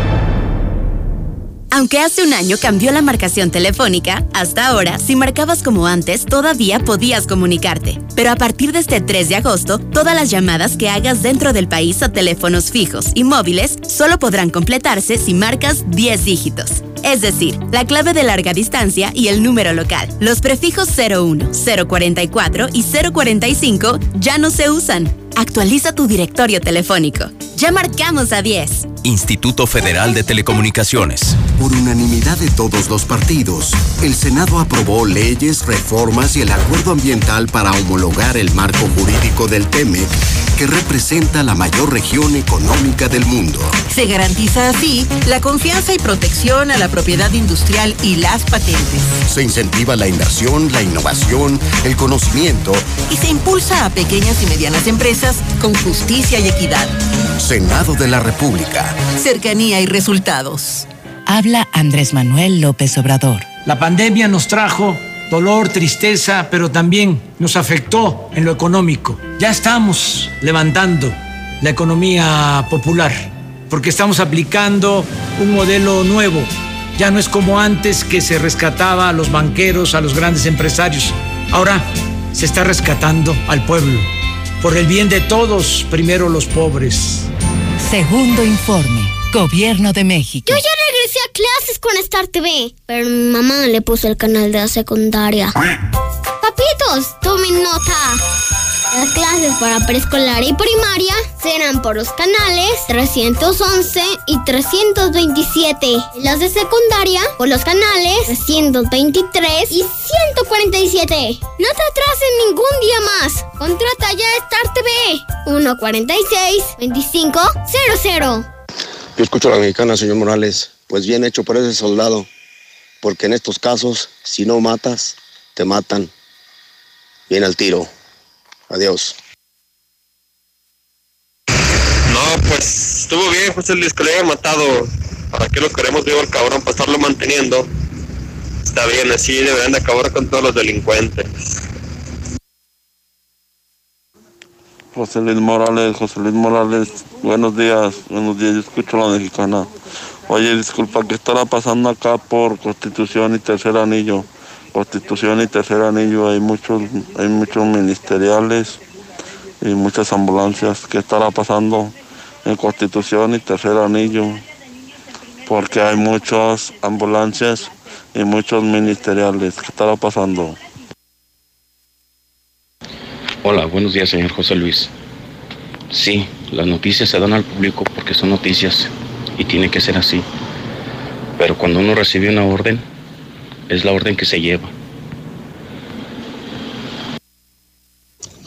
Aunque hace un año cambió la marcación telefónica, hasta ahora, si marcabas como antes, todavía podías comunicarte. Pero a partir de este 3 de agosto, todas las llamadas que hagas dentro del país a teléfonos fijos y móviles solo podrán completarse si marcas 10 dígitos. Es decir, la clave de larga distancia y el número local. Los prefijos 01, 044 y 045 ya no se usan. Actualiza tu directorio telefónico. Ya marcamos a 10. Instituto Federal de Telecomunicaciones. Por unanimidad de todos los partidos, el Senado aprobó leyes, reformas y el acuerdo ambiental para homologar el marco jurídico del TEMEC, que representa la mayor región económica del mundo. Se garantiza así la confianza y protección a la propiedad industrial y las patentes. Se incentiva la inversión, la innovación, el conocimiento. Y se impulsa a pequeñas y medianas empresas con justicia y equidad. Senado de la República. Cercanía y resultados. Habla Andrés Manuel López Obrador. La pandemia nos trajo dolor, tristeza, pero también nos afectó en lo económico. Ya estamos levantando la economía popular porque estamos aplicando un modelo nuevo. Ya no es como antes que se rescataba a los banqueros, a los grandes empresarios. Ahora se está rescatando al pueblo. Por el bien de todos, primero los pobres. Segundo informe. Gobierno de México. Yo ya regresé a clases con Star TV, pero mi mamá le puso el canal de la secundaria. Papitos, tomen nota. Las clases para preescolar y primaria serán por los canales 311 y 327. Las de secundaria por los canales 323 y 147. No te atrases ningún día más. Contrata ya Star TV 146 2500. Yo escucho a la mexicana, señor Morales. Pues bien hecho por ese soldado. Porque en estos casos, si no matas, te matan. Viene al tiro. Adiós. No, pues estuvo bien, José Luis, que le hayan matado. ¿Para qué lo queremos vivo al cabrón? Para estarlo manteniendo. Está bien, así deberían de acabar con todos los delincuentes. José Luis Morales, José Luis Morales, buenos días, buenos días, yo escucho a la mexicana. Oye, disculpa, ¿qué estará pasando acá por Constitución y Tercer Anillo? Constitución y Tercer Anillo hay muchos, hay muchos ministeriales y muchas ambulancias. ¿Qué estará pasando en Constitución y Tercer Anillo? Porque hay muchas ambulancias y muchos ministeriales. ¿Qué estará pasando? Hola, buenos días, señor José Luis. Sí, las noticias se dan al público porque son noticias y tiene que ser así. Pero cuando uno recibe una orden, es la orden que se lleva.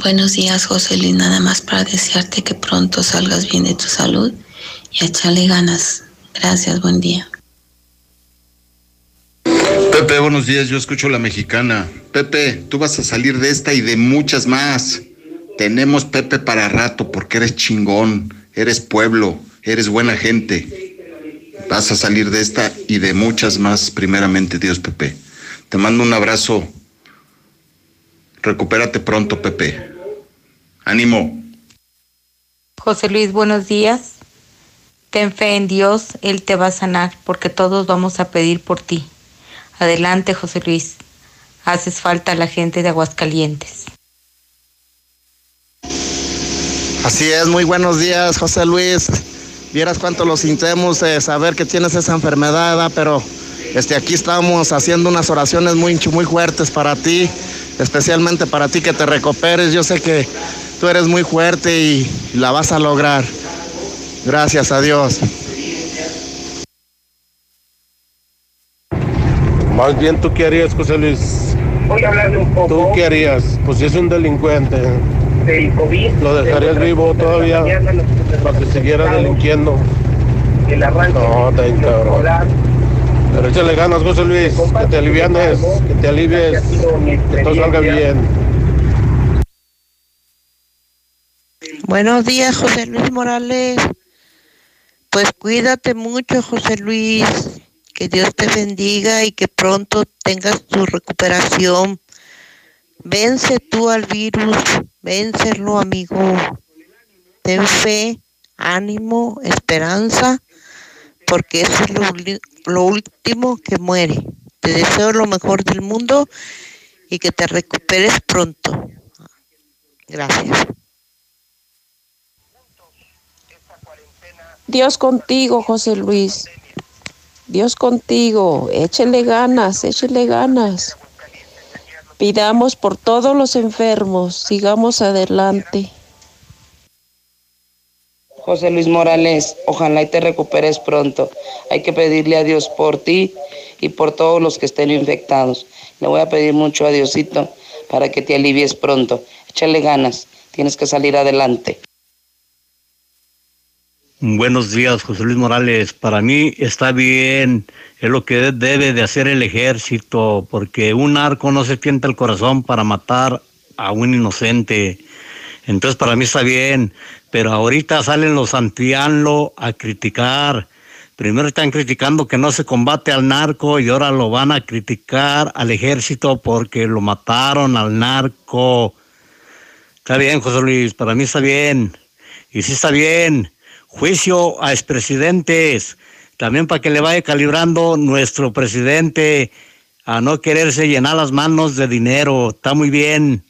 Buenos días, José Luis. Nada más para desearte que pronto salgas bien de tu salud y a echarle ganas. Gracias, buen día. Pepe, buenos días, yo escucho la mexicana. Pepe, tú vas a salir de esta y de muchas más. Tenemos Pepe para rato porque eres chingón, eres pueblo, eres buena gente. Vas a salir de esta y de muchas más, primeramente, Dios, Pepe. Te mando un abrazo. Recupérate pronto, Pepe. Ánimo. José Luis, buenos días. Ten fe en Dios, Él te va a sanar porque todos vamos a pedir por ti. Adelante, José Luis. Haces falta a la gente de Aguascalientes. Así es, muy buenos días, José Luis. Vieras cuánto lo sintemos saber que tienes esa enfermedad, ¿verdad? pero este, aquí estamos haciendo unas oraciones muy, muy fuertes para ti, especialmente para ti que te recuperes. Yo sé que tú eres muy fuerte y la vas a lograr. Gracias a Dios. Más bien, ¿tú qué harías, José Luis? Voy a hablarle un poco. ¿Tú qué harías? Pues si es un delincuente. Del COVID. ¿Lo dejarías vivo todavía para que siguiera delinquiendo? El arranque. No, está bien cabrón. Pero échale ganas, José Luis, que te alivianes, que te alivies, que todo salga bien. Buenos días, José Luis Morales. Pues cuídate mucho, José Luis. Que Dios te bendiga y que pronto tengas tu recuperación. Vence tú al virus, vénselo, amigo. Ten fe, ánimo, esperanza, porque eso es lo, lo último que muere. Te deseo lo mejor del mundo y que te recuperes pronto. Gracias. Dios contigo, José Luis. Dios contigo. Échele ganas, échele ganas. Pidamos por todos los enfermos. Sigamos adelante. José Luis Morales, ojalá y te recuperes pronto. Hay que pedirle a Dios por ti y por todos los que estén infectados. Le voy a pedir mucho a Diosito para que te alivies pronto. Échale ganas, tienes que salir adelante. Buenos días, José Luis Morales. Para mí está bien, es lo que debe de hacer el ejército, porque un arco no se tienta el corazón para matar a un inocente. Entonces para mí está bien, pero ahorita salen los antianlo a criticar. Primero están criticando que no se combate al narco y ahora lo van a criticar al ejército porque lo mataron al narco. Está bien, José Luis, para mí está bien. Y sí está bien juicio a expresidentes, también para que le vaya calibrando nuestro presidente a no quererse llenar las manos de dinero. Está muy bien.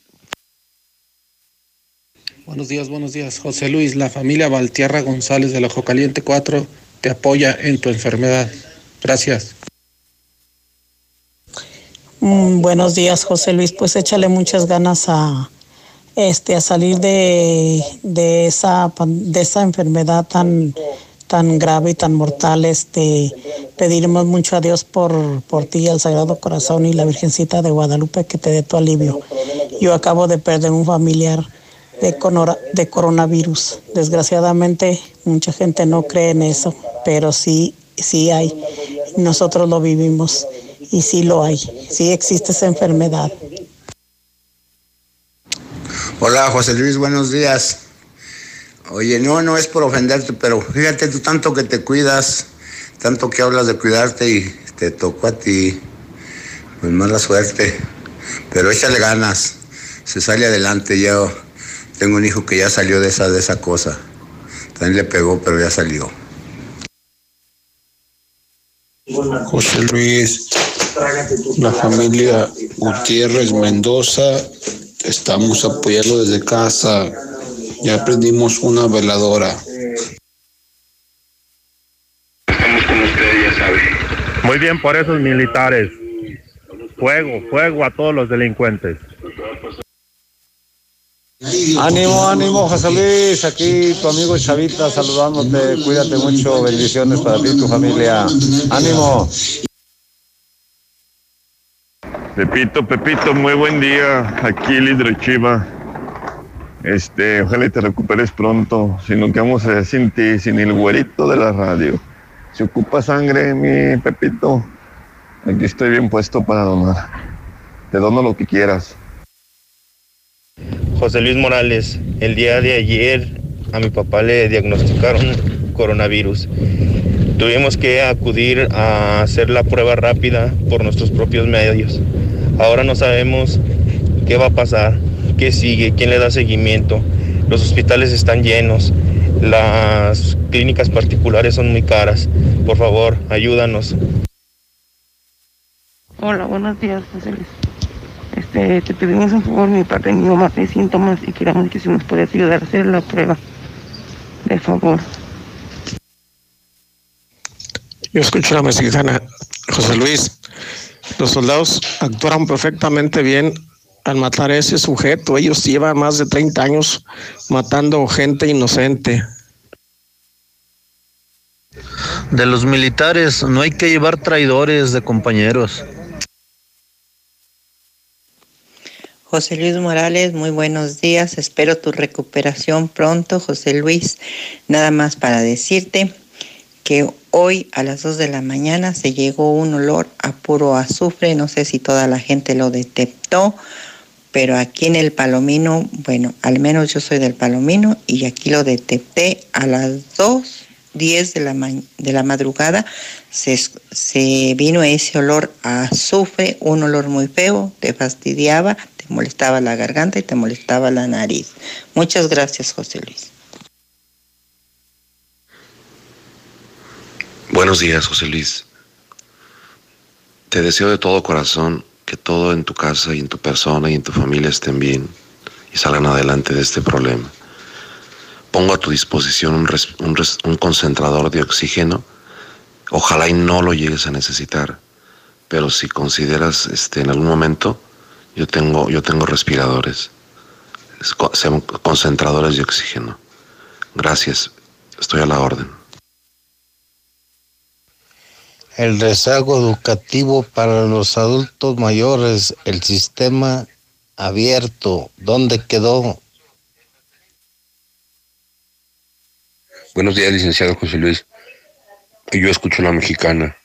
Buenos días, buenos días. José Luis, la familia Valtierra González del Ojo Caliente 4 te apoya en tu enfermedad. Gracias. Mm, buenos días, José Luis. Pues échale muchas ganas a este, a salir de, de, esa, de esa enfermedad tan, tan grave y tan mortal. Este, pediremos mucho a Dios por, por ti, al Sagrado Corazón y la Virgencita de Guadalupe que te dé tu alivio. Yo acabo de perder un familiar de, de coronavirus. Desgraciadamente, mucha gente no cree en eso, pero sí, sí hay. Nosotros lo vivimos y sí lo hay. Sí existe esa enfermedad. Hola José Luis, buenos días. Oye, no, no es por ofenderte, pero fíjate tú tanto que te cuidas, tanto que hablas de cuidarte y te tocó a ti, pues mala suerte. Pero échale ganas, se sale adelante. Yo tengo un hijo que ya salió de esa, de esa cosa. También le pegó, pero ya salió. José Luis, la familia Gutiérrez Mendoza, estamos apoyando desde casa. Ya prendimos una veladora. Estamos con usted, ya sabe. Muy bien por esos militares. Fuego, fuego a todos los delincuentes. Ánimo, ánimo, José Luis. Aquí tu amigo Chavita saludándote. Cuídate mucho. Bendiciones para ti y tu familia. Ánimo. Pepito, Pepito, muy buen día. Aquí el Chiva. Este, ojalá te recuperes pronto. Si no quedamos sin ti, sin el güerito de la radio. Si ocupa sangre, mi Pepito, aquí estoy bien puesto para donar. Te dono lo que quieras. José Luis Morales, el día de ayer a mi papá le diagnosticaron coronavirus. Tuvimos que acudir a hacer la prueba rápida por nuestros propios medios. Ahora no sabemos qué va a pasar, qué sigue, quién le da seguimiento. Los hospitales están llenos, las clínicas particulares son muy caras. Por favor, ayúdanos. Hola, buenos días, José Luis. Este, te pedimos un favor, mi padre y mi mamá tiene síntomas y queremos que si nos puedes ayudar a hacer la prueba. De favor. Yo escucho a la mexicana, José Luis. Los soldados actuaron perfectamente bien al matar a ese sujeto. Ellos llevan más de 30 años matando gente inocente. De los militares no hay que llevar traidores de compañeros. José Luis Morales, muy buenos días. Espero tu recuperación pronto, José Luis. Nada más para decirte que hoy a las 2 de la mañana se llegó un olor a puro azufre. No sé si toda la gente lo detectó, pero aquí en el Palomino, bueno, al menos yo soy del Palomino y aquí lo detecté a las 2 10 de la, de la madrugada se, se, vino ese olor a azufre, un olor muy feo, te fastidiaba, te molestaba la garganta y te molestaba la nariz. Muchas gracias, José Luis. Buenos días, José Luis. Te deseo de todo corazón que todo en tu casa y en tu persona y en tu familia estén bien y salgan adelante de este problema. Pongo a tu disposición un, concentrador de oxígeno. Ojalá y no lo llegues a necesitar, pero si consideras este, en algún momento, yo tengo, yo tengo respiradores, concentradores de oxígeno. Gracias, estoy a la orden. El rezago educativo para los adultos mayores, el sistema abierto, ¿dónde quedó? Buenos días, licenciado José Luis. Yo escucho la mexicana.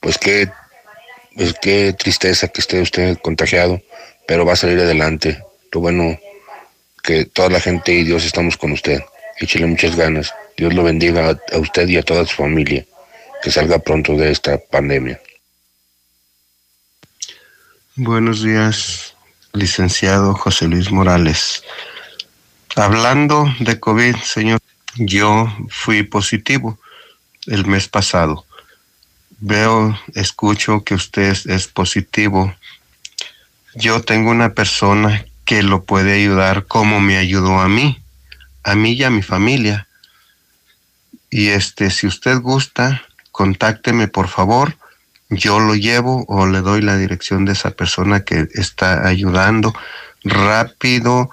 Pues qué, pues qué tristeza que esté usted contagiado pero va a salir adelante. Lo bueno que toda la gente y Dios estamos con usted. Échele muchas ganas. Dios lo bendiga a, usted y a toda su familia. Que salga pronto de esta pandemia. Buenos días, licenciado José Luis Morales. Hablando de COVID, señor, yo fui positivo el mes pasado. Veo, escucho que usted es positivo yo tengo una persona que lo puede ayudar como me ayudó a mí, a mí y a mi familia. Y este, si usted gusta, contácteme por favor. Yo lo llevo o le doy la dirección de esa persona que está ayudando rápido.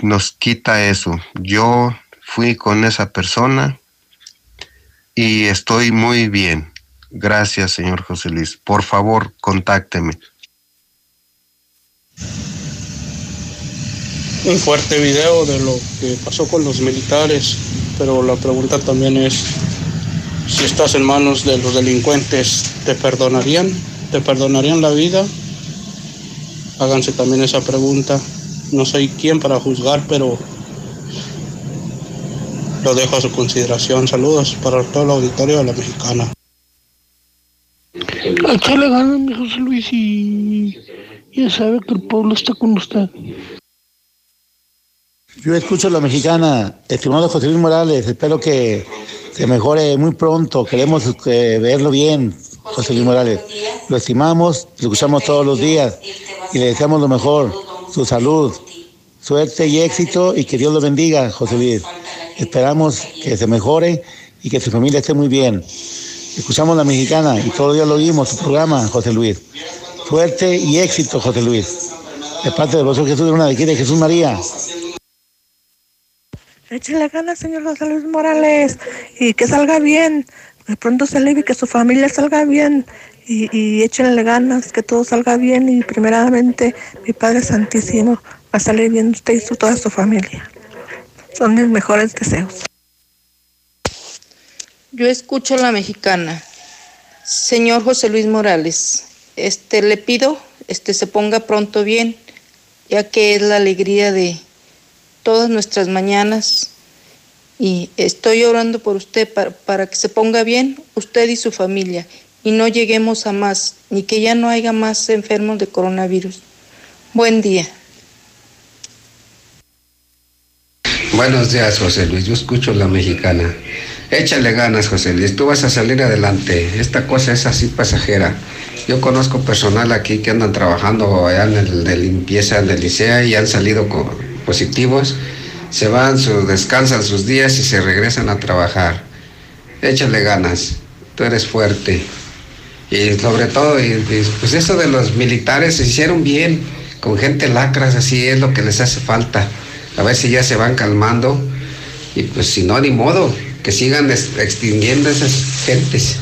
nos quita eso. Yo fui con esa persona y estoy muy bien. Gracias, señor José Luis. Por favor, contácteme. Un fuerte video de lo que pasó con los militares, pero la pregunta también es, si estás en manos de los delincuentes, ¿te perdonarían? ¿Te perdonarían la vida? Háganse también esa pregunta. No soy quien para juzgar, pero lo dejo a su consideración. Saludos para todo el auditorio de la mexicana. Echale ganas, mi José Luis, y ya sabe que el pueblo está con usted. Yo escucho a la mexicana, estimado José Luis Morales, espero que se mejore muy pronto, queremos eh, verlo bien, José Luis Morales. Lo estimamos, lo escuchamos todos los días y le deseamos lo mejor, su salud, suerte y éxito y que Dios lo bendiga, José Luis. Esperamos que se mejore y que su familia esté muy bien. Escuchamos la mexicana y todos los días lo oímos, su programa, José Luis. Suerte y éxito, José Luis. De parte de vosotros Jesús de una de aquí de Jesús María. Échale ganas, señor José Luis Morales, y que salga bien. De pronto se alivie, que su familia salga bien. Y, y échenle ganas, que todo salga bien. Y primeramente, mi Padre Santísimo va a salir bien usted y toda su familia. Son mis mejores deseos. Yo escucho a la mexicana. Señor José Luis Morales, este le pido este se ponga pronto bien, ya que es la alegría de todas nuestras mañanas y estoy orando por usted para, para que se ponga bien usted y su familia y no lleguemos a más, ni que ya no haya más enfermos de coronavirus. Buen día. Buenos días, José Luis. Yo escucho la mexicana. Échale ganas, José Luis. Tú vas a salir adelante. Esta cosa es así pasajera. Yo conozco personal aquí que andan trabajando allá en el de limpieza del liceo y han salido con positivos. Se van, su, descansan sus días y se regresan a trabajar. Échale ganas. Tú eres fuerte. Y sobre todo, pues eso de los militares se hicieron bien. Con gente lacras, así es lo que les hace falta. A ver si ya se van calmando. Y pues si no, ni modo que sigan extinguiendo esas gentes.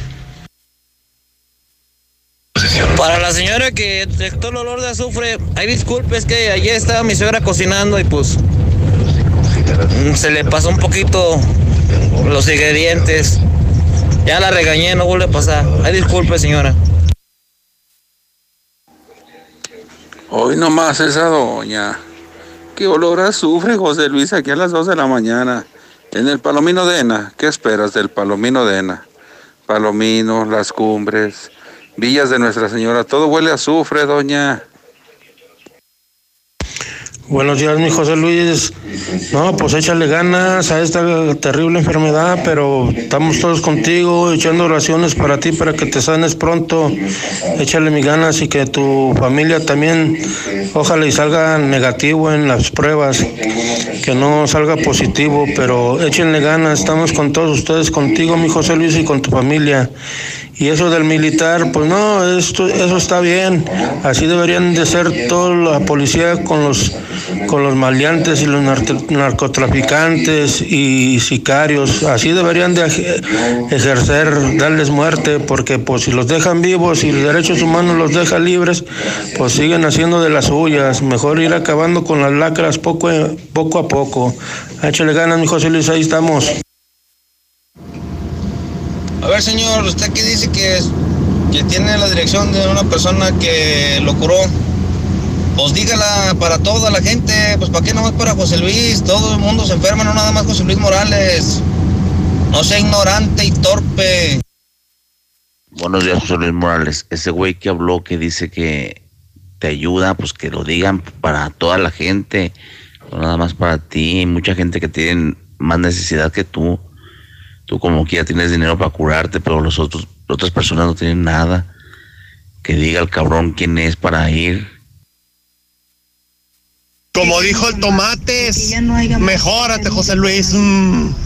Para la señora que detectó el olor de azufre, hay disculpes que ayer estaba mi suegra cocinando y pues se le pasó un poquito los ingredientes. Ya la regañé, no vuelve a pasar. Hay disculpes, señora. Hoy nomás esa doña. ¿Qué olor a azufre, José Luis, aquí a las 2 de la mañana? En el Palomino Dena, ¿qué esperas del Palomino Dena? Palomino, las cumbres, villas de Nuestra Señora, todo huele a azufre, doña. Buenos días, mi José Luis. No, pues échale ganas a esta terrible enfermedad, pero estamos todos contigo, echando oraciones para ti, para que te sanes pronto. Échale mis ganas y que tu familia también, ojalá y salga negativo en las pruebas, que no salga positivo, pero échenle ganas, estamos con todos ustedes, contigo, mi José Luis, y con tu familia. Y eso del militar, pues no, esto, eso está bien. Así deberían de ser toda la policía con los, con los maleantes y los narcotraficantes y sicarios. Así deberían de ejercer, darles muerte, porque pues si los dejan vivos y los derechos humanos los dejan libres, pues siguen haciendo de las suyas. Mejor ir acabando con las lacras poco, poco a poco. Échale ganas, mi José Luis, ahí estamos. A ver, señor, usted que dice que, que tiene la dirección de una persona que lo curó, pues dígala para toda la gente, pues para qué nomás para José Luis, todo el mundo se enferma, no nada más José Luis Morales. No sea ignorante y torpe. Buenos días, José Luis Morales. Ese güey que habló que dice que te ayuda, pues que lo digan para toda la gente, no nada más para ti. Mucha gente que tiene más necesidad que tú. Tú como que ya tienes dinero para curarte, pero los otros, otras personas no tienen nada. Que diga el cabrón quién es para ir. Como dijo el Tomates, mejórate, José Luis. Mm.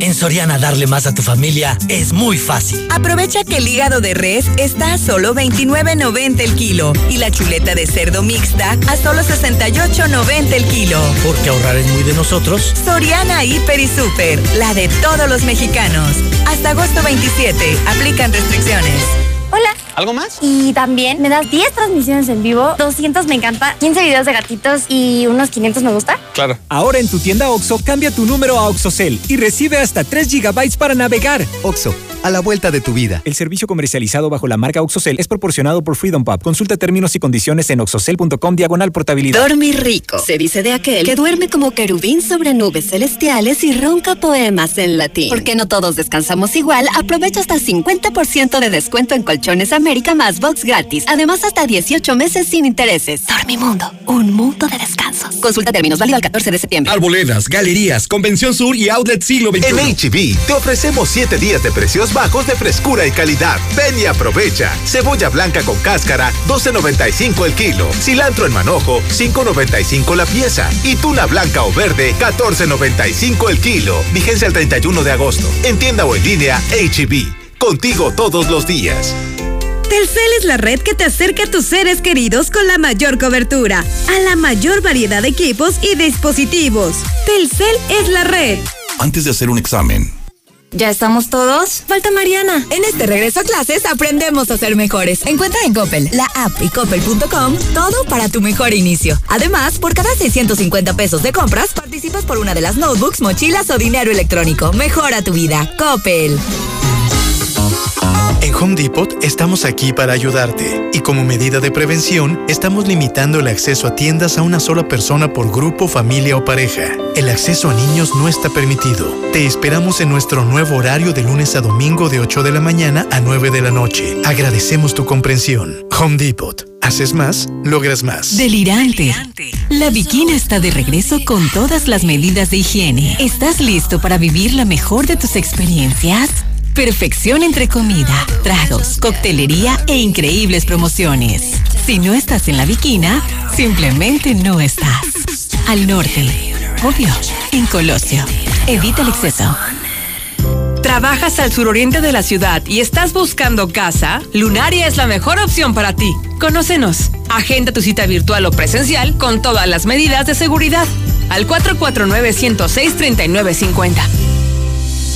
En Soriana darle más a tu familia es muy fácil. Aprovecha que el hígado de res está a solo 29.90 el kilo y la chuleta de cerdo mixta a solo 68.90 el kilo. Porque ahorrar es muy de nosotros. Soriana Hiper y Super, la de todos los mexicanos. Hasta agosto 27, aplican restricciones. Hola. ¿Algo más? Y también me das 10 transmisiones en vivo, 200 me encanta, 15 videos de gatitos y unos 500 me gusta. Claro. Ahora en tu tienda OXO, cambia tu número a OXOCEL y recibe hasta 3 GB para navegar. OXO, a la vuelta de tu vida. El servicio comercializado bajo la marca OXOCEL es proporcionado por Freedom Pub. Consulta términos y condiciones en oxocel.com diagonal portabilidad. Dormir rico. Se dice de aquel que duerme como querubín sobre nubes celestiales y ronca poemas en latín. Porque no todos descansamos igual, aprovecha hasta 50% de descuento en Colchones América más box gratis. Además, hasta 18 meses sin intereses. Dormimundo, un mundo de descansos. Consulta términos válido al 14 de septiembre. Arboledas, galerías, Convención Sur y Outlet Siglo XXI. En HB te ofrecemos 7 días de precios bajos de frescura y calidad. Ven y aprovecha. Cebolla blanca con cáscara, 12.95 el kilo. Cilantro en manojo, 5.95 la pieza. Y tuna blanca o verde, 14.95 el kilo. Vigencia el 31 de agosto. En tienda o en línea, HB. Contigo todos los días. Telcel es la red que te acerca a tus seres queridos con la mayor cobertura, a la mayor variedad de equipos y dispositivos. Telcel es la red. Antes de hacer un examen, ¿Ya estamos todos? Falta Mariana. En este regreso a clases aprendemos a ser mejores. Encuentra en Coppel, la app y coppel.com todo para tu mejor inicio. Además, por cada 650 pesos de compras, participas por una de las notebooks, mochilas o dinero electrónico. Mejora tu vida. Coppel. En Home Depot estamos aquí para ayudarte y como medida de prevención estamos limitando el acceso a tiendas a una sola persona por grupo, familia o pareja. El acceso a niños no está permitido. Te esperamos en nuestro nuevo horario de lunes a domingo de 8 de la mañana a 9 de la noche. Agradecemos tu comprensión. Home Depot. Haces más, logras más. Delirante. La Bikina está de regreso con todas las medidas de higiene. ¿Estás listo para vivir la mejor de tus experiencias? Perfección entre comida, tragos, coctelería e increíbles promociones. Si no estás en la Bikina, simplemente no estás. Al norte, obvio, en Colosio. Evita el exceso. ¿Trabajas al suroriente de la ciudad y estás buscando casa? Lunaria es la mejor opción para ti. Conócenos. Agenda tu cita virtual o presencial con todas las medidas de seguridad. Al 449-106-3950.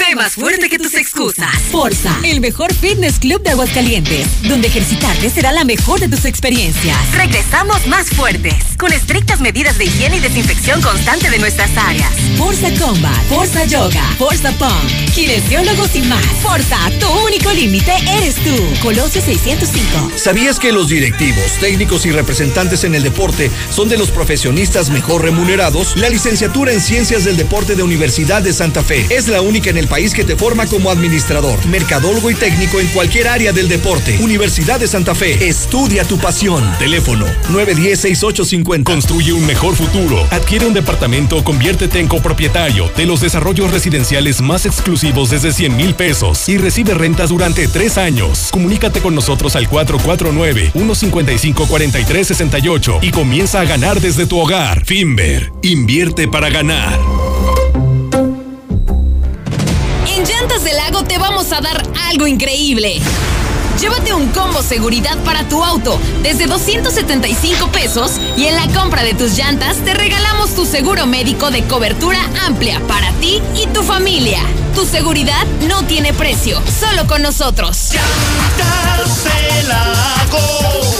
Sé más fuerte que tus excusas. Forza, el mejor fitness club de Aguascalientes, donde ejercitarte será la mejor de tus experiencias. Regresamos más fuertes, con estrictas medidas de higiene y desinfección constante de nuestras áreas. Forza Combat, Forza Yoga, Forza Pump, kinesiólogos y más. Forza, tu único límite eres tú. Colosio 605. ¿Sabías que los directivos, técnicos y representantes en el deporte son de los profesionistas mejor remunerados? La licenciatura en Ciencias del Deporte de Universidad de Santa Fe es la única en el país que te forma como administrador, mercadólogo y técnico en cualquier área del deporte. Universidad de Santa Fe. Estudia tu pasión. Teléfono 910-6850. Construye un mejor futuro. Adquiere un departamento o conviértete en copropietario de los desarrollos residenciales más exclusivos desde 100 mil pesos y recibe rentas durante tres años. Comunícate con nosotros al 449-155-4368 y comienza a ganar desde tu hogar. Finver. Invierte para ganar. En Llantas del Lago te vamos a dar algo increíble. Llévate un combo seguridad para tu auto desde 275 pesos y en la compra de tus llantas te regalamos tu seguro médico de cobertura amplia para ti y tu familia. Tu seguridad no tiene precio, solo con nosotros. Llantas del Lago,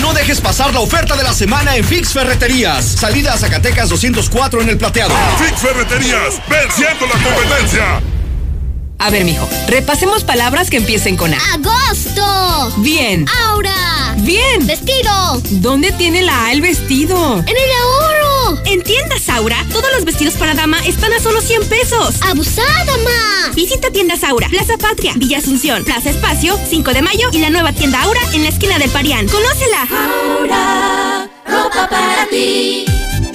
No dejes pasar la oferta de la semana en Fix Ferreterías. Salida a Zacatecas 204 en el plateado. Fix Ferreterías, venciendo la competencia. A ver, mijo, repasemos palabras que empiecen con A. Agosto. Bien. Aura. Bien. Vestido. ¿Dónde tiene la A el vestido? En el ahorro. En tiendas Aura, todos los vestidos para dama están a solo 100 pesos. Abusada, ma. Visita tiendas Aura, Plaza Patria, Villa Asunción, Plaza Espacio, 5 de mayo y la nueva tienda Aura en la esquina del Parián. ¡Conócela! Aura, ropa para ti.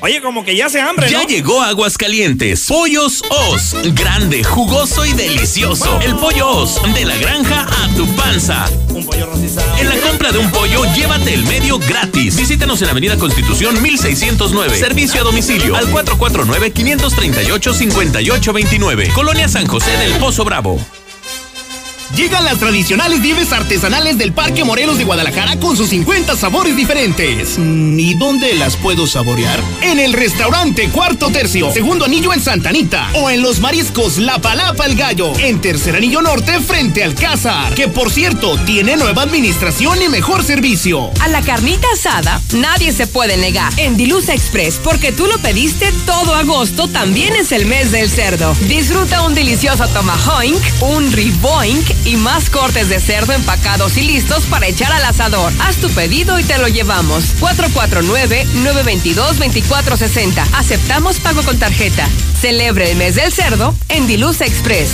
Oye, como que ya se hambre, Ya llegó Aguascalientes. Pollos Os. Grande, jugoso y delicioso. El pollo Os. De la granja a tu panza. Un pollo rostizado. En la compra de un pollo, llévate el medio gratis. Visítanos en Avenida Constitución 1609. Servicio a domicilio al 449-538-5829. Colonia San José del Pozo Bravo. Llegan las tradicionales nieves artesanales del Parque Morelos de Guadalajara con sus 50 sabores diferentes. ¿Y dónde las puedo saborear? En el restaurante Cuarto Tercio, segundo anillo en Santanita. O en los mariscos La Palapa el Gallo, en tercer anillo norte frente al Cázar. Que por cierto, tiene nueva administración y mejor servicio. A la carnita asada, nadie se puede negar. En Dilusa Express, porque tú lo pediste todo agosto, también es el mes del cerdo. Disfruta un delicioso tomahawk, un riboink y más cortes de cerdo empacados y listos para echar al asador. Haz tu pedido y te lo llevamos. 449-922-2460. Aceptamos pago con tarjeta. Celebre el mes del cerdo en Dilusa Express.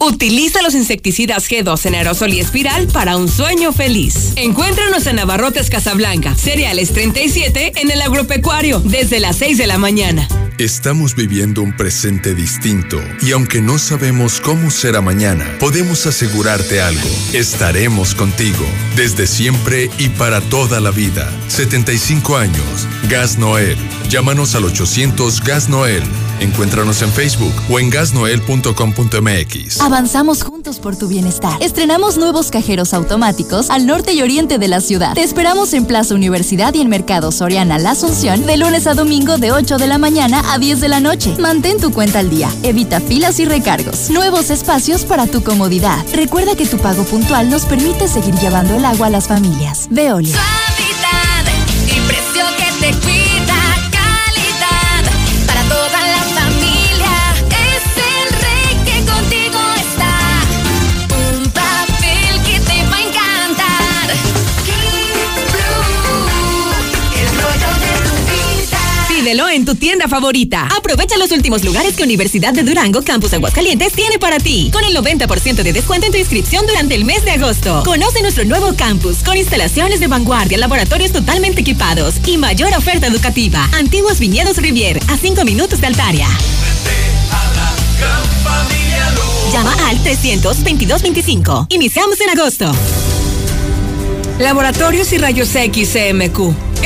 Utiliza los insecticidas G2 en aerosol y espiral para un sueño feliz. Encuéntranos en Navarrotes Casablanca, Cereales 37 en el agropecuario, desde las 6 de la mañana. Estamos viviendo un presente distinto y aunque no sabemos cómo será mañana, podemos asegurarte algo. Estaremos contigo desde siempre y para toda la vida. 75 años. Gas Noel. Llámanos al 800 Gas Noel. Encuéntranos en Facebook o en gasnoel.com.mx. Avanzamos juntos por tu bienestar. Estrenamos nuevos cajeros automáticos al norte y oriente de la ciudad. Te esperamos en Plaza Universidad y en Mercado Soriana La Asunción de lunes a domingo de 8 de la mañana a 10 de la noche. Mantén tu cuenta al día. Evita filas y recargos. Nuevos espacios para tu comodidad. Recuerda que tu pago puntual nos permite seguir llevando el agua a las familias. Veolia. Que te. En tu tienda favorita. Aprovecha los últimos lugares que Universidad de Durango Campus Aguascalientes tiene para ti. Con el 90% de descuento en tu inscripción durante el mes de agosto. Conoce nuestro nuevo campus con instalaciones de vanguardia, laboratorios totalmente equipados y mayor oferta educativa. Antiguos Viñedos Rivier, a 5 minutos de Altaria. Llama al 322-25. Iniciamos en agosto. Laboratorios y Rayos X CMQ.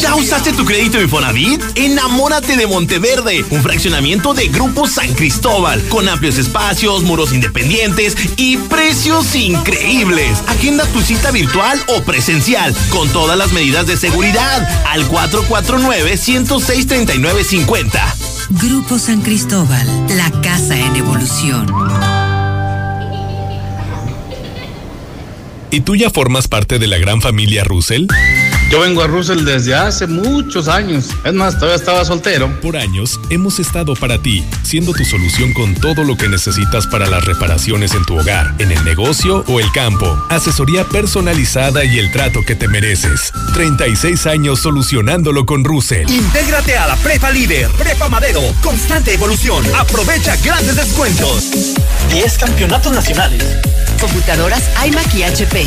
¿Ya usaste tu crédito Infonavit? Enamórate de Monteverde, un fraccionamiento de Grupo San Cristóbal, con amplios espacios, muros independientes y precios increíbles. Agenda tu cita virtual o presencial, con todas las medidas de seguridad, al 449-106-3950. Grupo San Cristóbal, la casa en evolución. ¿Y tú ya formas parte de la gran familia Russell? Yo vengo a Russell desde hace muchos años. Es más, todavía estaba soltero. Por años hemos estado para ti, siendo tu solución con todo lo que necesitas para las reparaciones en tu hogar, en el negocio o el campo. Asesoría personalizada y el trato que te mereces. 36 años solucionándolo con Russell. Intégrate a la Prepa Líder, Prepa Madero, constante evolución. Aprovecha grandes descuentos. 10 campeonatos nacionales. Computadoras iMac y HP.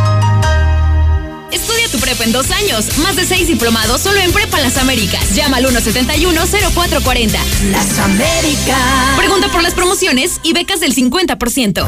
Prepa en dos años. Más de seis diplomados solo en Prepa Las Américas. Llama al 171-0440. Las Américas. Pregunta por las promociones y becas del 50%.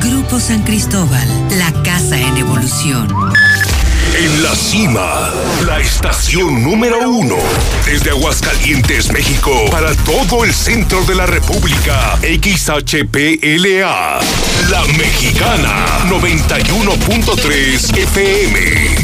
Grupo San Cristóbal, la casa en evolución. En la cima, la estación número uno. Desde Aguascalientes, México, para todo el centro de la República. XHPLA. La Mexicana, 91.3 FM.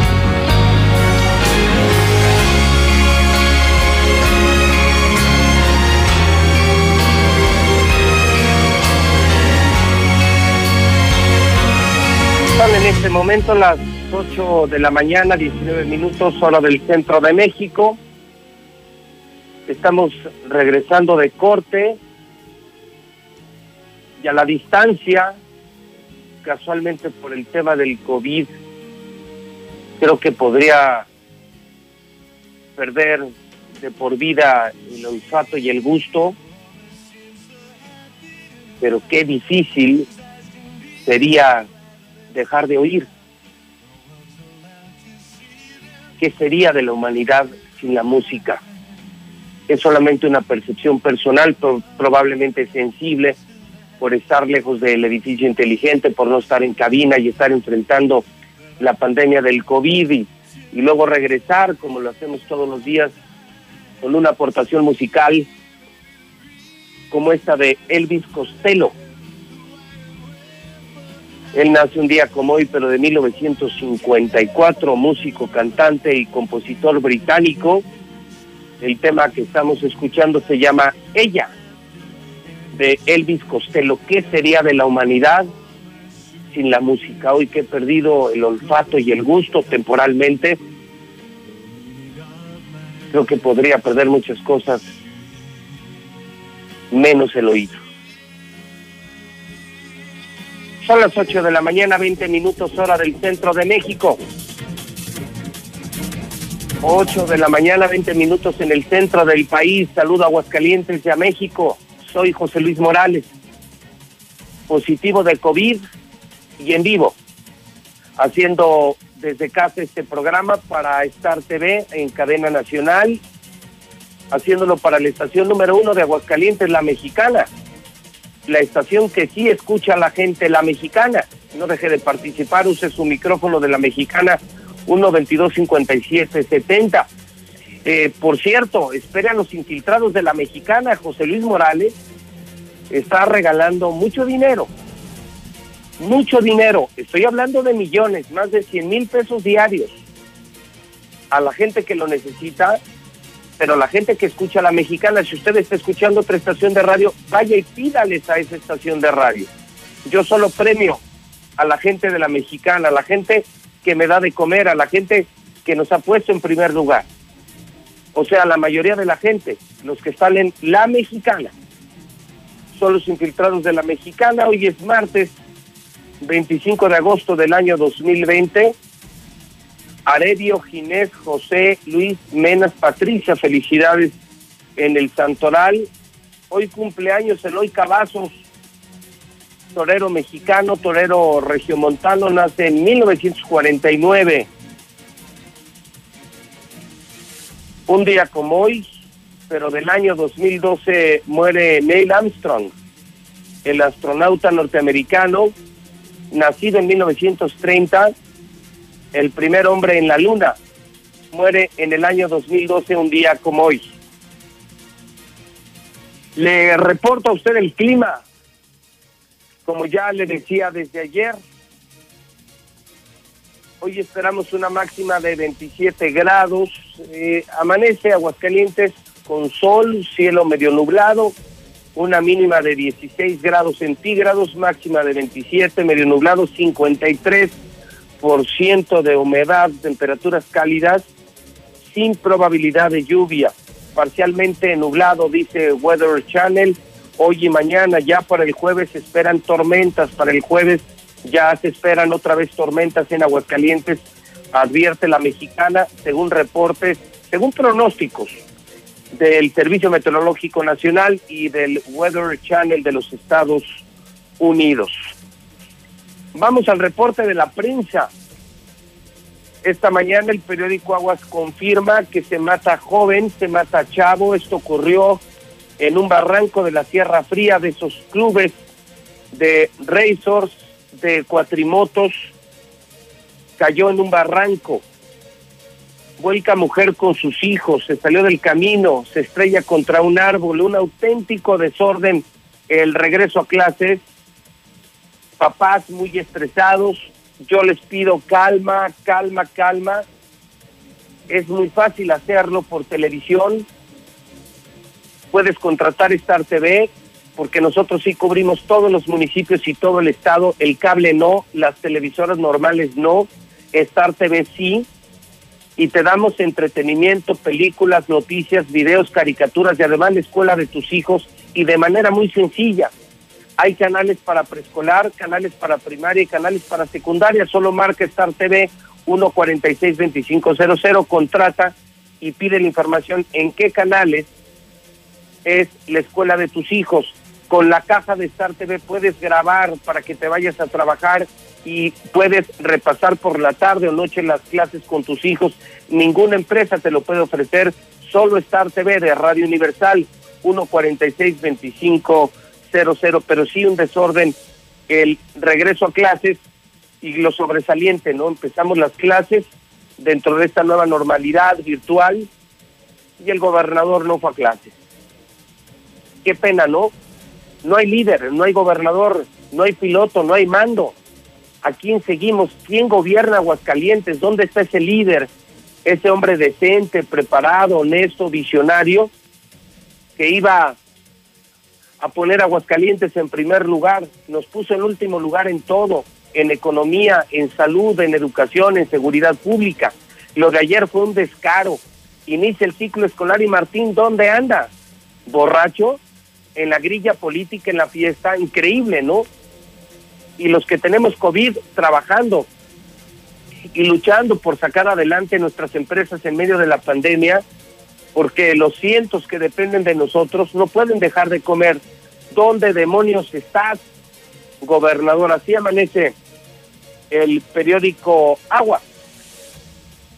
Son en este momento las 8 de la mañana, 19 minutos, hora del centro de México. Estamos regresando de corte y a la distancia, casualmente por el tema del COVID, creo que podría perder de por vida el olfato y el gusto, pero qué difícil sería dejar de oír. ¿Qué sería de la humanidad sin la música? Es solamente una percepción personal, pro- probablemente sensible, por estar lejos del edificio inteligente, por no estar en cabina y estar enfrentando la pandemia del COVID y luego regresar, como lo hacemos todos los días, con una aportación musical como esta de Elvis Costello. Él nace un día como hoy, pero de 1954, músico, cantante y compositor británico. El tema que estamos escuchando se llama Ella, de Elvis Costello. ¿Qué sería de la humanidad sin la música? Hoy que he perdido el olfato y el gusto temporalmente, creo que podría perder muchas cosas, menos el oído. Son las 8 de la mañana, 20 minutos hora del centro de México. 8 de la mañana, 20 minutos en el centro del país. Saludo a Aguascalientes y a México. Soy José Luis Morales. Positivo de COVID y en vivo. Haciendo desde casa este programa para Star TV en cadena nacional. Haciéndolo para la estación número uno de Aguascalientes, la mexicana la estación que sí escucha a la gente, la mexicana. No deje de participar, use su micrófono de la mexicana 122-5770. Eh, por cierto, espere a los infiltrados de la mexicana. José Luis Morales está regalando mucho dinero. Mucho dinero. Estoy hablando de millones, más de 100 mil pesos diarios a la gente que lo necesita pero la gente que escucha la mexicana, si usted está escuchando otra estación de radio, vaya y pídales a esa estación de radio. Yo solo premio a la gente de la mexicana, a la gente que me da de comer, a la gente que nos ha puesto en primer lugar. O sea, la mayoría de la gente, los que salen la mexicana, son los infiltrados de la mexicana. Hoy es martes 25 de agosto del año 2020 Aredio, Ginés, José, Luis, Menas, Patricia, felicidades en el Santoral. Hoy cumpleaños Eloy Cavazos, torero mexicano, torero regiomontano, nace en 1949. Un día como hoy, pero del año 2012 muere Neil Armstrong, el astronauta norteamericano, nacido en 1930 el primer hombre en la luna, muere en el año 2012, un día como hoy. Le reporto a usted el clima. Como ya le decía desde ayer, hoy esperamos una máxima de 27 grados. Eh, amanece Aguascalientes con sol, cielo medio nublado, una mínima de 16 grados centígrados, máxima de 27, medio nublado 53 por ciento de humedad, temperaturas cálidas, sin probabilidad de lluvia, parcialmente nublado, dice Weather Channel. Hoy y mañana, ya para el jueves, se esperan tormentas. Para el jueves ya se esperan otra vez tormentas en Aguascalientes, advierte la mexicana, según reportes, según pronósticos del Servicio Meteorológico Nacional y del Weather Channel de los Estados Unidos. Vamos al reporte de la prensa. Esta mañana el periódico Aguas confirma que se mata joven, se mata chavo. Esto ocurrió en un barranco de la Sierra Fría de esos clubes de racers, de cuatrimotos. Cayó en un barranco. Vuelca mujer con sus hijos, se salió del camino, se estrella contra un árbol, un auténtico desorden. El regreso a clases papás muy estresados, yo les pido calma, calma, calma. Es muy fácil hacerlo por televisión. Puedes contratar Star TV porque nosotros sí cubrimos todos los municipios y todo el estado. El cable no, las televisoras normales no, Star TV sí. Y te damos entretenimiento, películas, noticias, videos, caricaturas y además la escuela de tus hijos y de manera muy sencilla hay canales para preescolar, canales para primaria y canales para secundaria. Solo marca Star TV 1462500, contrata y pide la información en qué canales es la escuela de tus hijos. Con la caja de Star TV puedes grabar para que te vayas a trabajar y puedes repasar por la tarde o noche las clases con tus hijos. Ninguna empresa te lo puede ofrecer, solo Star TV de Radio Universal 1462500 pero sí un desorden el regreso a clases y lo sobresaliente, ¿no? Empezamos las clases dentro de esta nueva normalidad virtual y el gobernador no fue a clases. Qué pena, ¿no? No hay líder, no hay gobernador, no hay piloto, no hay mando. ¿A quién seguimos? ¿Quién gobierna Aguascalientes? ¿Dónde está ese líder? Ese hombre decente, preparado, honesto, visionario, que iba a poner Aguascalientes en primer lugar, nos puso en último lugar en todo, en economía, en salud, en educación, en seguridad pública. Lo de ayer fue un descaro. Inicia el ciclo escolar y Martín, ¿dónde anda? Borracho, en la grilla política, en la fiesta, increíble, ¿no? Y los que tenemos COVID trabajando y luchando por sacar adelante nuestras empresas en medio de la pandemia, porque los cientos que dependen de nosotros no pueden dejar de comer. ¿Dónde demonios estás, gobernador? Así amanece el periódico Agua.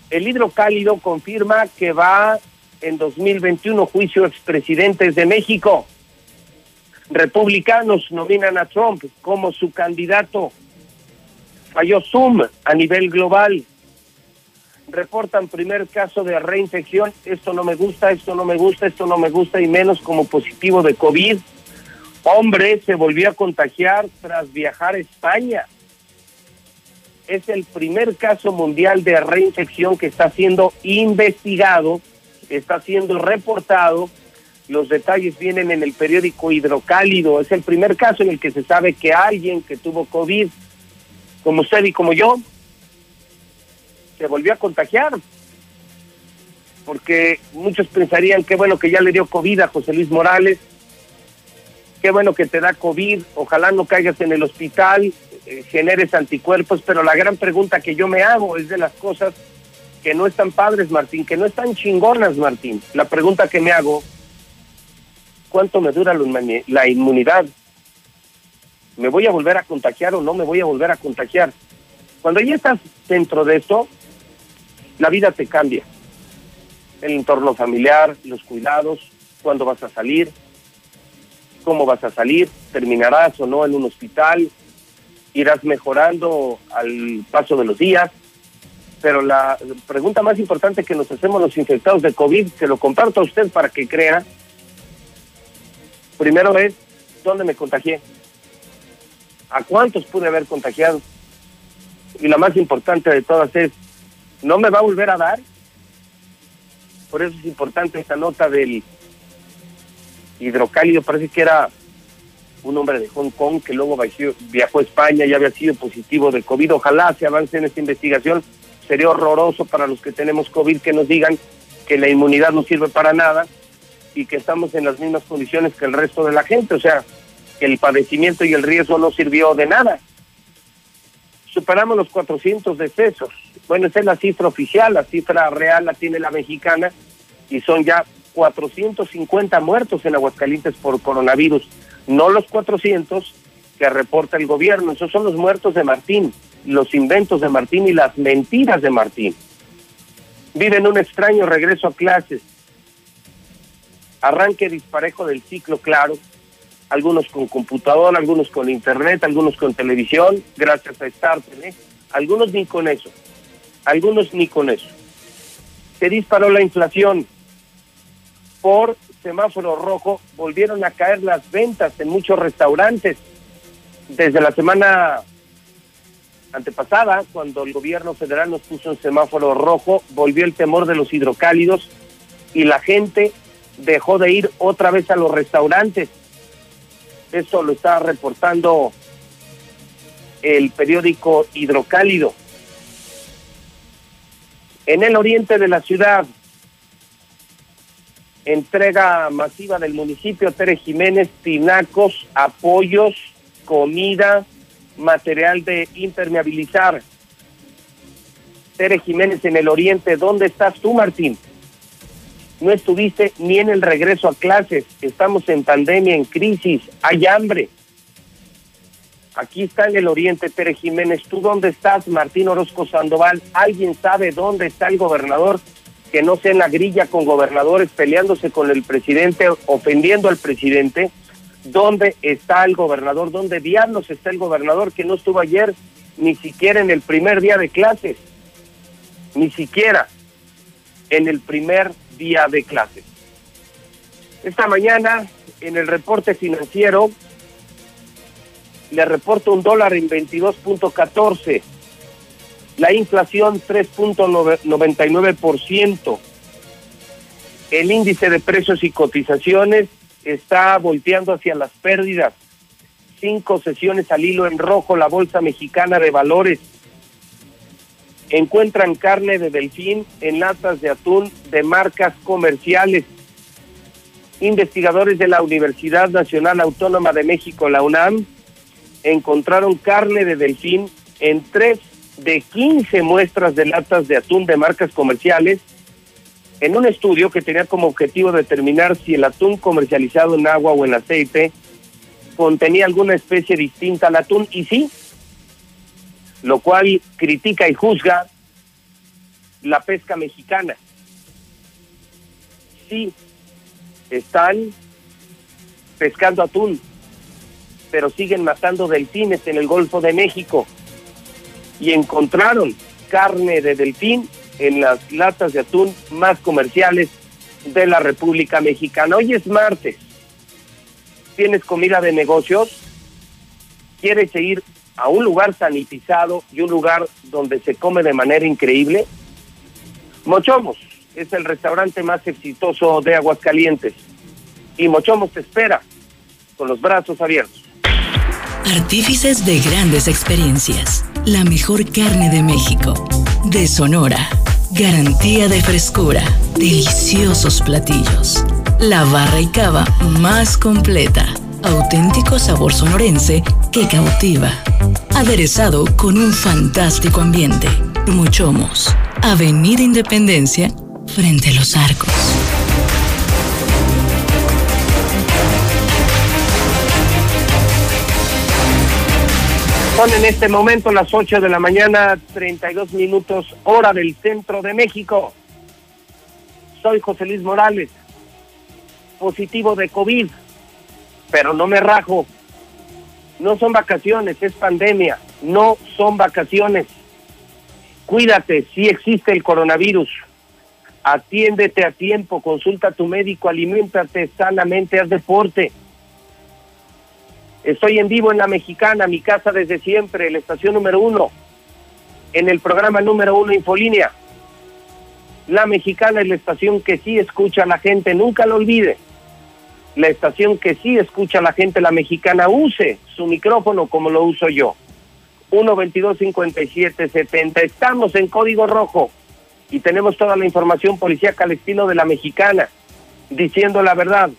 El hidrocálido confirma que va en 2021 juicio expresidentes de México. Republicanos nominan a Trump como su candidato. Falló Zoom a nivel global reportan primer caso de reinfección, esto no me gusta, esto no me gusta, esto no me gusta y menos como positivo de COVID. Hombre se volvió a contagiar tras viajar a España. Es el primer caso mundial de reinfección que está siendo investigado, está siendo reportado. Los detalles vienen en el periódico Hidrocálido. Es el primer caso en el que se sabe que alguien que tuvo COVID, como usted y como yo, se volvió a contagiar. Porque muchos pensarían que bueno que ya le dio COVID a José Luis Morales, qué bueno que te da COVID, ojalá no caigas en el hospital, eh, generes anticuerpos, pero la gran pregunta que yo me hago es de las cosas que no están padres, Martín, que no están chingonas, Martín. La pregunta que me hago, ¿cuánto me dura la inmunidad? ¿Me voy a volver a contagiar o no me voy a volver a contagiar? Cuando ya estás dentro de esto, la vida te cambia. El entorno familiar, los cuidados, cuándo vas a salir, cómo vas a salir, terminarás o no en un hospital, irás mejorando al paso de los días. Pero la pregunta más importante que nos hacemos los infectados de COVID, se lo comparto a usted para que crea, primero es, ¿dónde me contagié? ¿A cuántos pude haber contagiado? Y la más importante de todas es, no me va a volver a dar. Por eso es importante esta nota del hidrocálido. Parece que era un hombre de Hong Kong que luego viajó a España y había sido positivo de COVID. Ojalá se avance en esta investigación. Sería horroroso para los que tenemos COVID que nos digan que la inmunidad no sirve para nada y que estamos en las mismas condiciones que el resto de la gente. O sea, que el padecimiento y el riesgo no sirvió de nada. Superamos los 400 decesos bueno, esa es la cifra oficial, la cifra real la tiene la mexicana y son ya 450 muertos en Aguascalientes por coronavirus, no los 400 que reporta el gobierno, esos son los muertos de Martín, los inventos de Martín y las mentiras de Martín. Viven un extraño regreso a clases, arranque disparejo del ciclo claro, algunos con computadora, algunos con internet, algunos con televisión, gracias a Star TV, algunos ni con eso algunos ni con eso. Se disparó la inflación. Por semáforo rojo volvieron a caer las ventas en muchos restaurantes. Desde la semana antepasada, cuando el gobierno federal nos puso en semáforo rojo, volvió el temor de los hidrocálidos y la gente dejó de ir otra vez a los restaurantes. Eso lo está reportando el periódico Hidrocálido. En el oriente de la ciudad, entrega masiva del municipio Tere Jiménez, tinacos, apoyos, comida, material de impermeabilizar. Tere Jiménez en el oriente, ¿dónde estás tú, Martín? No estuviste ni en el regreso a clases, estamos en pandemia, en crisis, hay hambre. Aquí está en el oriente Tere Jiménez. ¿Tú dónde estás, Martín Orozco Sandoval? ¿Alguien sabe dónde está el gobernador? Que no sea en la grilla con gobernadores peleándose con el presidente, ofendiendo al presidente. ¿Dónde está el gobernador? ¿Dónde diablos está el gobernador que no estuvo ayer ni siquiera en el primer día de clases, ni siquiera en el primer día de clases. Esta mañana, en el reporte financiero, le reporto un dólar en 22.14, la inflación 3.99%, el índice de precios y cotizaciones está volteando hacia las pérdidas, cinco sesiones al hilo en rojo la Bolsa Mexicana de Valores. Encuentran carne de delfín en latas de atún de marcas comerciales. Investigadores de la Universidad Nacional Autónoma de México, la UNAM, encontraron carne de delfín en tres de 15 muestras de latas de atún de marcas comerciales en un estudio que tenía como objetivo determinar si el atún comercializado en agua o en aceite contenía alguna especie distinta al atún y sí, lo cual critica y juzga la pesca mexicana. Sí, están pescando atún, pero siguen matando delfines en el Golfo de México. Y encontraron carne de delfín en las latas de atún más comerciales de la República Mexicana. Hoy es martes. Tienes comida de negocios, quieres ir a un lugar sanitizado y un lugar donde se come de manera increíble, Mochomos es el restaurante más exitoso de Aguascalientes. Y Mochomos te espera con los brazos abiertos. Artífices de grandes experiencias. La mejor carne de México. De Sonora. Garantía de frescura. Deliciosos platillos. La barra y cava más completa. Auténtico sabor sonorense que cautiva. Aderezado con un fantástico ambiente. Muchomos. Avenida Independencia, frente a los arcos. Son en este momento las 8 de la mañana, 32 minutos, hora del centro de México. Soy José Luis Morales, positivo de COVID, pero no me rajo. No son vacaciones, es pandemia, no son vacaciones. Cuídate, si existe el coronavirus. Atiéndete a tiempo, consulta a tu médico, aliméntate sanamente, haz deporte. Estoy en vivo en La Mexicana, mi casa desde siempre, la estación número uno, en el programa número uno Infolínea. La Mexicana es la estación que sí escucha a la gente, nunca lo olvide. La estación que sí escucha a la gente, la Mexicana, use su micrófono como lo uso yo. 122-5770. Estamos en código rojo y tenemos toda la información policíaca al estilo de la Mexicana, diciendo la verdad,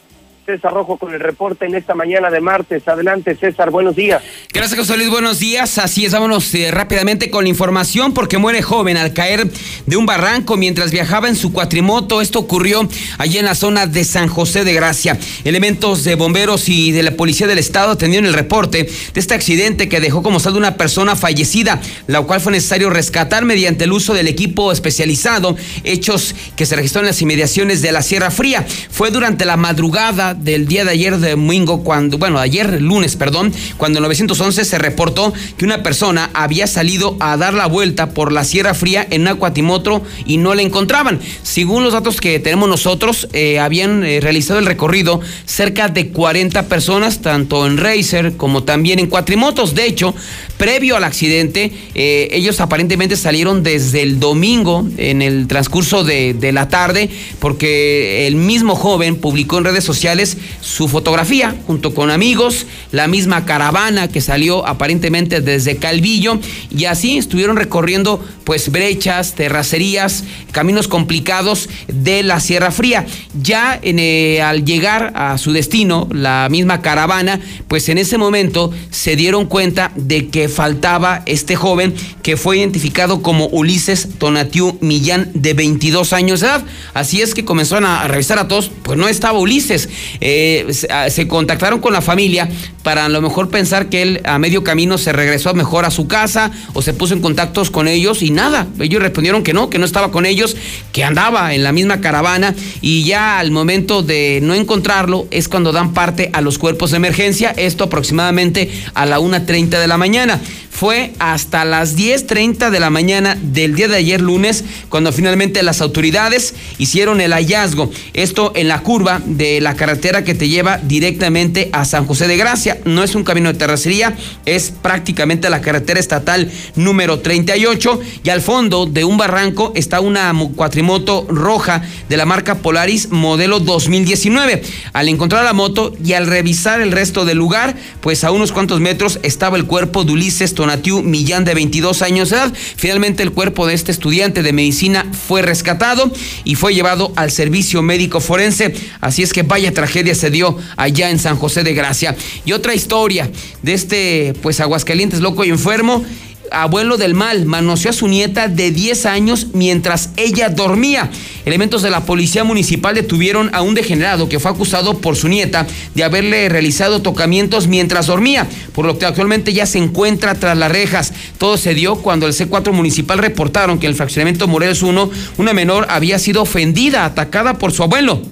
César Rojo con el reporte en esta mañana de martes. Adelante, César, buenos días. Gracias, José Luis, buenos días. Así es, vámonos eh, rápidamente con la información porque muere joven al caer de un barranco mientras viajaba en su cuatrimoto. Esto ocurrió allí en la zona de San José de Gracia. Elementos de bomberos y de la Policía del Estado atendieron el reporte de este accidente que dejó como saldo una persona fallecida, la cual fue necesario rescatar mediante el uso del equipo especializado, hechos que se registraron en las inmediaciones de la Sierra Fría. Fue durante la madrugada del día de ayer domingo, cuando, bueno, ayer lunes, perdón, cuando en 911 se reportó que una persona había salido a dar la vuelta por la Sierra Fría en un cuatimotro y no la encontraban. Según los datos que tenemos nosotros, eh, habían eh, realizado el recorrido cerca de 40 personas, tanto en Racer como también en cuatrimotos. De hecho, previo al accidente, eh, ellos aparentemente salieron desde el domingo en el transcurso de, de la tarde, porque el mismo joven publicó en redes sociales su fotografía junto con amigos, la misma caravana que salió aparentemente desde Calvillo y así estuvieron recorriendo pues brechas, terracerías, caminos complicados de la Sierra Fría. Ya eh, al llegar a su destino, la misma caravana, pues en ese momento se dieron cuenta de que faltaba este joven que fue identificado como Ulises Tonatiu Millán de 22 años de edad. Así es que comenzaron a revisar a todos, pues no estaba Ulises. Eh, se contactaron con la familia para a lo mejor pensar que él a medio camino se regresó mejor a su casa o se puso en contactos con ellos y nada, ellos respondieron que no, que no estaba con ellos, que andaba en la misma caravana y ya al momento de no encontrarlo es cuando dan parte a los cuerpos de emergencia, esto aproximadamente a la 1.30 de la mañana. Fue hasta las 10.30 de la mañana del día de ayer lunes cuando finalmente las autoridades hicieron el hallazgo. Esto en la curva de la carretera que te lleva directamente a San José de Gracia. No es un camino de terracería, es prácticamente la carretera estatal número 38 y al fondo de un barranco está una cuatrimoto roja de la marca Polaris modelo 2019. Al encontrar la moto y al revisar el resto del lugar, pues a unos cuantos metros estaba el cuerpo de Ulises Tonatiu Millán de 22 años de edad. Finalmente el cuerpo de este estudiante de medicina fue rescatado y fue llevado al servicio médico forense. Así es que vaya tragedia se dio allá en San José de Gracia. Y otra historia de este pues Aguascalientes loco y enfermo abuelo del mal manoseó a su nieta de 10 años mientras ella dormía. Elementos de la policía municipal detuvieron a un degenerado que fue acusado por su nieta de haberle realizado tocamientos mientras dormía, por lo que actualmente ya se encuentra tras las rejas. Todo se dio cuando el C4 municipal reportaron que en el fraccionamiento Morelos 1 una menor había sido ofendida, atacada por su abuelo.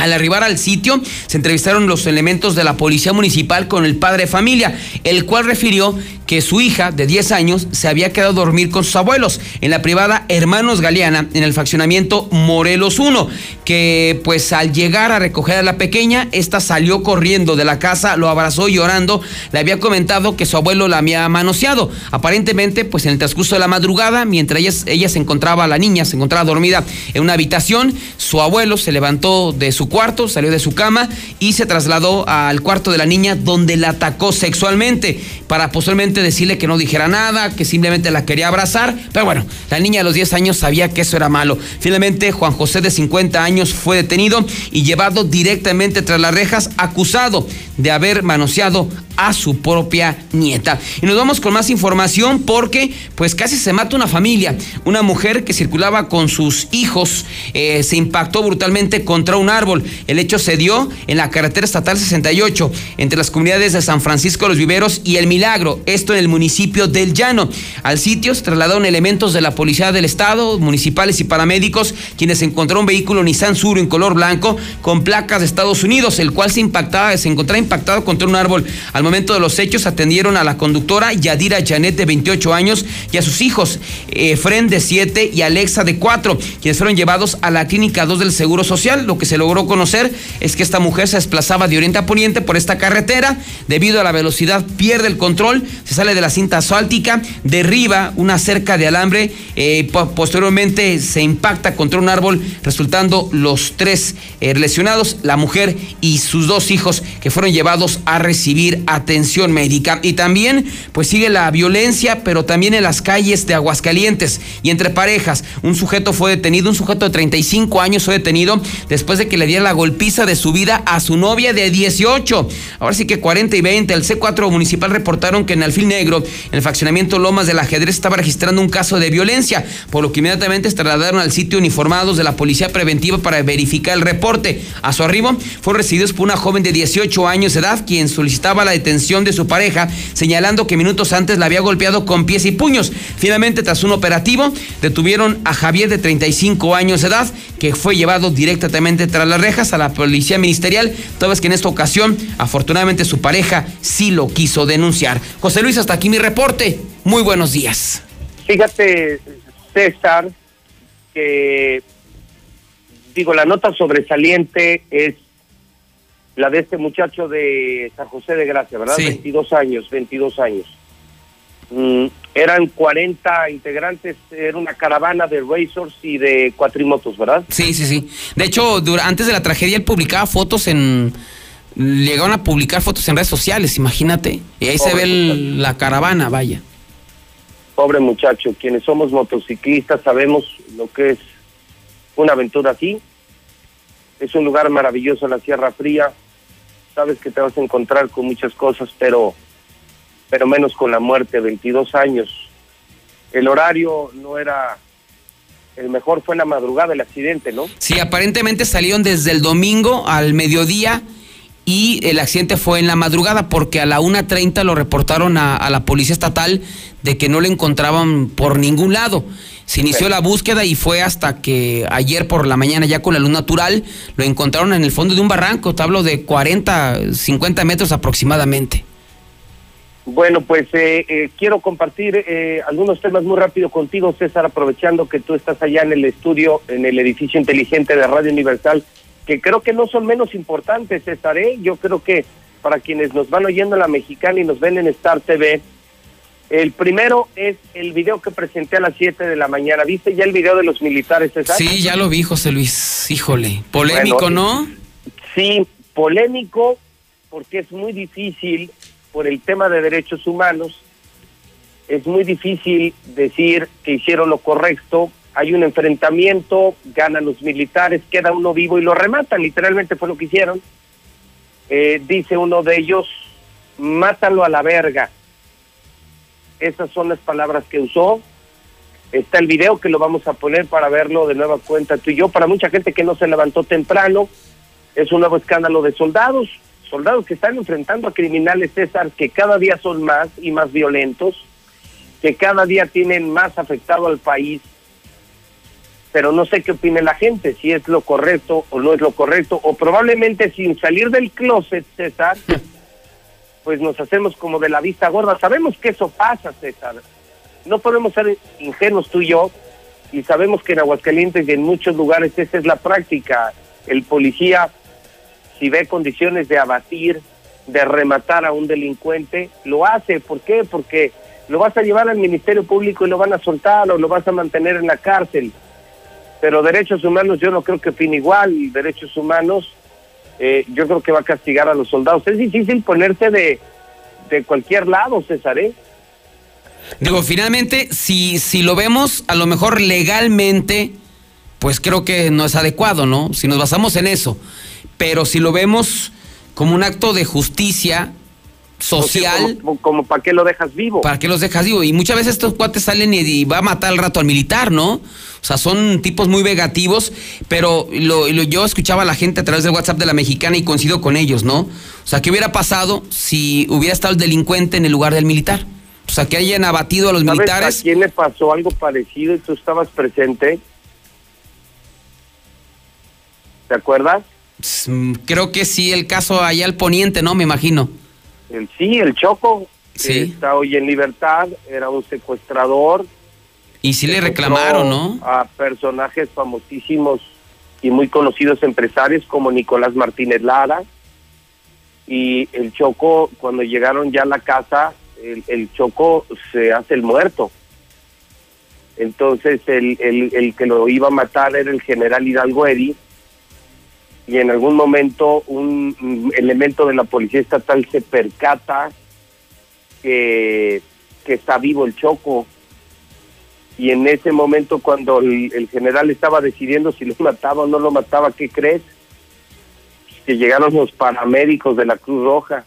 Al arribar al sitio, se entrevistaron los elementos de la policía municipal con el padre de familia, el cual refirió que su hija de 10 años se había quedado a dormir con sus abuelos en la privada Hermanos Galeana en el faccionamiento Morelos 1, que pues al llegar a recoger a la pequeña, esta salió corriendo de la casa, lo abrazó llorando, le había comentado que su abuelo la había manoseado. Aparentemente, pues en el transcurso de la madrugada, mientras ella, ella se encontraba, la niña se encontraba dormida en una habitación, su abuelo se levantó de su cuarto, salió de su cama y se trasladó al cuarto de la niña donde la atacó sexualmente para posiblemente decirle que no dijera nada, que simplemente la quería abrazar. Pero bueno, la niña a los 10 años sabía que eso era malo. Finalmente, Juan José de 50 años fue detenido y llevado directamente tras las rejas, acusado de haber manoseado a su propia nieta. Y nos vamos con más información porque pues casi se mata una familia. Una mujer que circulaba con sus hijos eh, se impactó brutalmente contra un árbol. El hecho se dio en la carretera estatal 68 entre las comunidades de San Francisco de los Viveros y El Milagro, esto en el municipio del Llano. Al sitio se trasladaron elementos de la Policía del Estado, municipales y paramédicos, quienes encontraron un vehículo Nissan Sur en color blanco con placas de Estados Unidos, el cual se impactaba, se encontraba impactado contra un árbol. Al momento de los hechos atendieron a la conductora Yadira Janet de 28 años y a sus hijos, Efren de 7 y Alexa de 4, quienes fueron llevados a la clínica 2 del Seguro Social. Lo que se logró conocer es que esta mujer se desplazaba de oriente a poniente por esta carretera, debido a la velocidad pierde el control, se sale de la cinta asfáltica, derriba una cerca de alambre, eh, posteriormente se impacta contra un árbol, resultando los tres eh, lesionados, la mujer y sus dos hijos que fueron llevados a recibir atención médica. Y también, pues sigue la violencia, pero también en las calles de Aguascalientes y entre parejas. Un sujeto fue detenido, un sujeto de 35 años fue detenido después de que le diera la golpiza de su vida a su novia de 18. Ahora sí que 40 y 20. El C4 municipal reportaron que en Alfil Negro, en el faccionamiento Lomas del Ajedrez, estaba registrando un caso de violencia, por lo que inmediatamente se trasladaron al sitio uniformados de la Policía Preventiva para verificar el reporte. A su arribo, fueron recibidos por una joven de 18 años de edad, quien solicitaba la detención de su pareja, señalando que minutos antes la había golpeado con pies y puños. Finalmente, tras un operativo, detuvieron a Javier de 35 años de edad, que fue llevado directamente tras las rejas a la policía ministerial, toda vez que en esta ocasión, afortunadamente, su pareja sí lo quiso denunciar. José Luis, hasta aquí mi reporte. Muy buenos días. Fíjate, César, que digo, la nota sobresaliente es la de este muchacho de San José de Gracia, ¿verdad? Sí. 22 años, 22 años. Mm, eran 40 integrantes, era una caravana de racers y de cuatrimotos, ¿verdad? Sí, sí, sí. De hecho, antes de la tragedia, él publicaba fotos en. Llegaron a publicar fotos en redes sociales, imagínate. Y ahí se ve el- la caravana, vaya. Pobre muchacho, quienes somos motociclistas sabemos lo que es una aventura así. Es un lugar maravilloso, la Sierra Fría. Sabes que te vas a encontrar con muchas cosas, pero, pero menos con la muerte, 22 años. El horario no era el mejor, fue en la madrugada el accidente, ¿no? Sí, aparentemente salieron desde el domingo al mediodía y el accidente fue en la madrugada porque a la 1.30 lo reportaron a, a la policía estatal de que no le encontraban por ningún lado. Se inició la búsqueda y fue hasta que ayer por la mañana ya con la luz natural lo encontraron en el fondo de un barranco, te hablo de 40, 50 metros aproximadamente. Bueno, pues eh, eh, quiero compartir eh, algunos temas muy rápido contigo, César, aprovechando que tú estás allá en el estudio, en el edificio inteligente de Radio Universal, que creo que no son menos importantes, César. ¿eh? Yo creo que para quienes nos van oyendo en la mexicana y nos ven en Star TV, el primero es el video que presenté a las 7 de la mañana. ¿Viste ya el video de los militares, César? Sí, ya lo vi, José Luis. Híjole, polémico, Bueno, ¿no? Sí, polémico porque es muy difícil por el tema de derechos humanos. Es muy difícil decir que hicieron lo correcto. Hay un enfrentamiento, ganan los militares, queda uno vivo y lo rematan. Literalmente fue lo que hicieron. Eh, dice uno de ellos, mátalo a la verga. Esas son las palabras que usó. Está el video que lo vamos a poner para verlo de nueva cuenta tú y yo. Para mucha gente que no se levantó temprano, es un nuevo escándalo de soldados, soldados que están enfrentando a criminales, César, que cada día son más y más violentos, que cada día tienen más afectado al país. Pero no sé qué opine la gente, si es lo correcto o no es lo correcto, o probablemente sin salir del closet, César, pues nos hacemos como de la vista gorda. Sabemos que eso pasa, César. No podemos ser ingenuos tú y yo, y sabemos que en Aguascalientes y en muchos lugares esa es la práctica. El policía, si ve condiciones de abatir, de rematar a un delincuente, lo hace. ¿Por qué? Porque lo vas a llevar al Ministerio Público y lo van a soltar o lo vas a mantener en la cárcel. Pero derechos humanos yo no creo que opine igual. Derechos humanos eh, yo creo que va a castigar a los soldados. Es difícil ponerse de, de cualquier lado, César, ¿eh? Digo, finalmente, si, si lo vemos, a lo mejor legalmente, pues creo que no es adecuado, ¿no? Si nos basamos en eso. Pero si lo vemos como un acto de justicia social. como, para qué lo dejas vivo. ¿Para qué los dejas vivo? Y muchas veces estos cuates salen y, y va a matar al rato al militar, ¿no? O sea, son tipos muy vegativos, pero lo, lo- yo escuchaba a la gente a través del WhatsApp de la mexicana y coincido con ellos, ¿no? O sea, ¿qué hubiera pasado si hubiera estado el delincuente en el lugar del militar? O sea, que hayan abatido a los ¿Sabes militares. a quién le pasó algo parecido y tú estabas presente? ¿Te acuerdas? Creo que sí, el caso allá al poniente, ¿no? Me imagino. El, sí, el Choco. Sí. que Está hoy en libertad, era un secuestrador. Y sí le reclamaron, ¿no? A personajes famosísimos y muy conocidos empresarios como Nicolás Martínez Lara. Y el Choco, cuando llegaron ya a la casa, el, el Choco se hace el muerto. Entonces el, el, el que lo iba a matar era el general Hidalgo Eri. Y en algún momento un elemento de la policía estatal se percata que, que está vivo el Choco. Y en ese momento cuando el, el general estaba decidiendo si lo mataba o no lo mataba, ¿qué crees? Que llegaron los paramédicos de la Cruz Roja.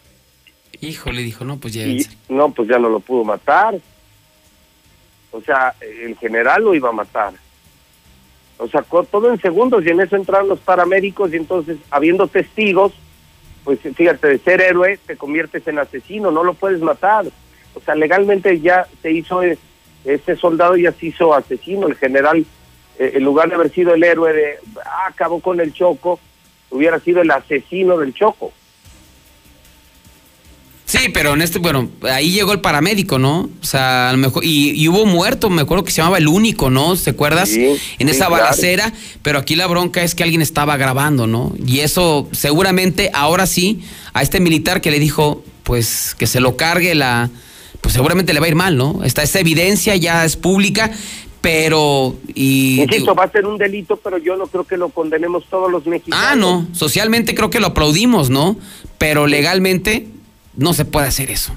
Híjole, dijo, no, pues ya. No, pues ya no lo pudo matar. O sea, el general lo iba a matar. O sea, co- todo en segundos y en eso entraron los paramédicos y entonces, habiendo testigos, pues fíjate, de ser héroe te conviertes en asesino, no lo puedes matar. O sea, legalmente ya se hizo, ese soldado ya se hizo asesino. El general, eh, en lugar de haber sido el héroe de, ah, acabó con el Choco, hubiera sido el asesino del Choco. Sí, pero en este, bueno, ahí llegó el paramédico, ¿no? O sea, a lo mejor, y, y hubo muerto, me acuerdo que se llamaba el único, ¿no? ¿Te acuerdas? en sí, esa claro. balacera, pero aquí la bronca es que alguien estaba grabando, ¿no? Y eso seguramente, ahora sí, a este militar que le dijo, pues, que se lo cargue la, pues seguramente le va a ir mal, ¿no? Está esa evidencia, ya es pública, pero, y... Insisto, va a ser un delito, pero yo no creo que lo condenemos todos los mexicanos. Ah, no, socialmente creo que lo aplaudimos, ¿no? Pero legalmente no se puede hacer eso.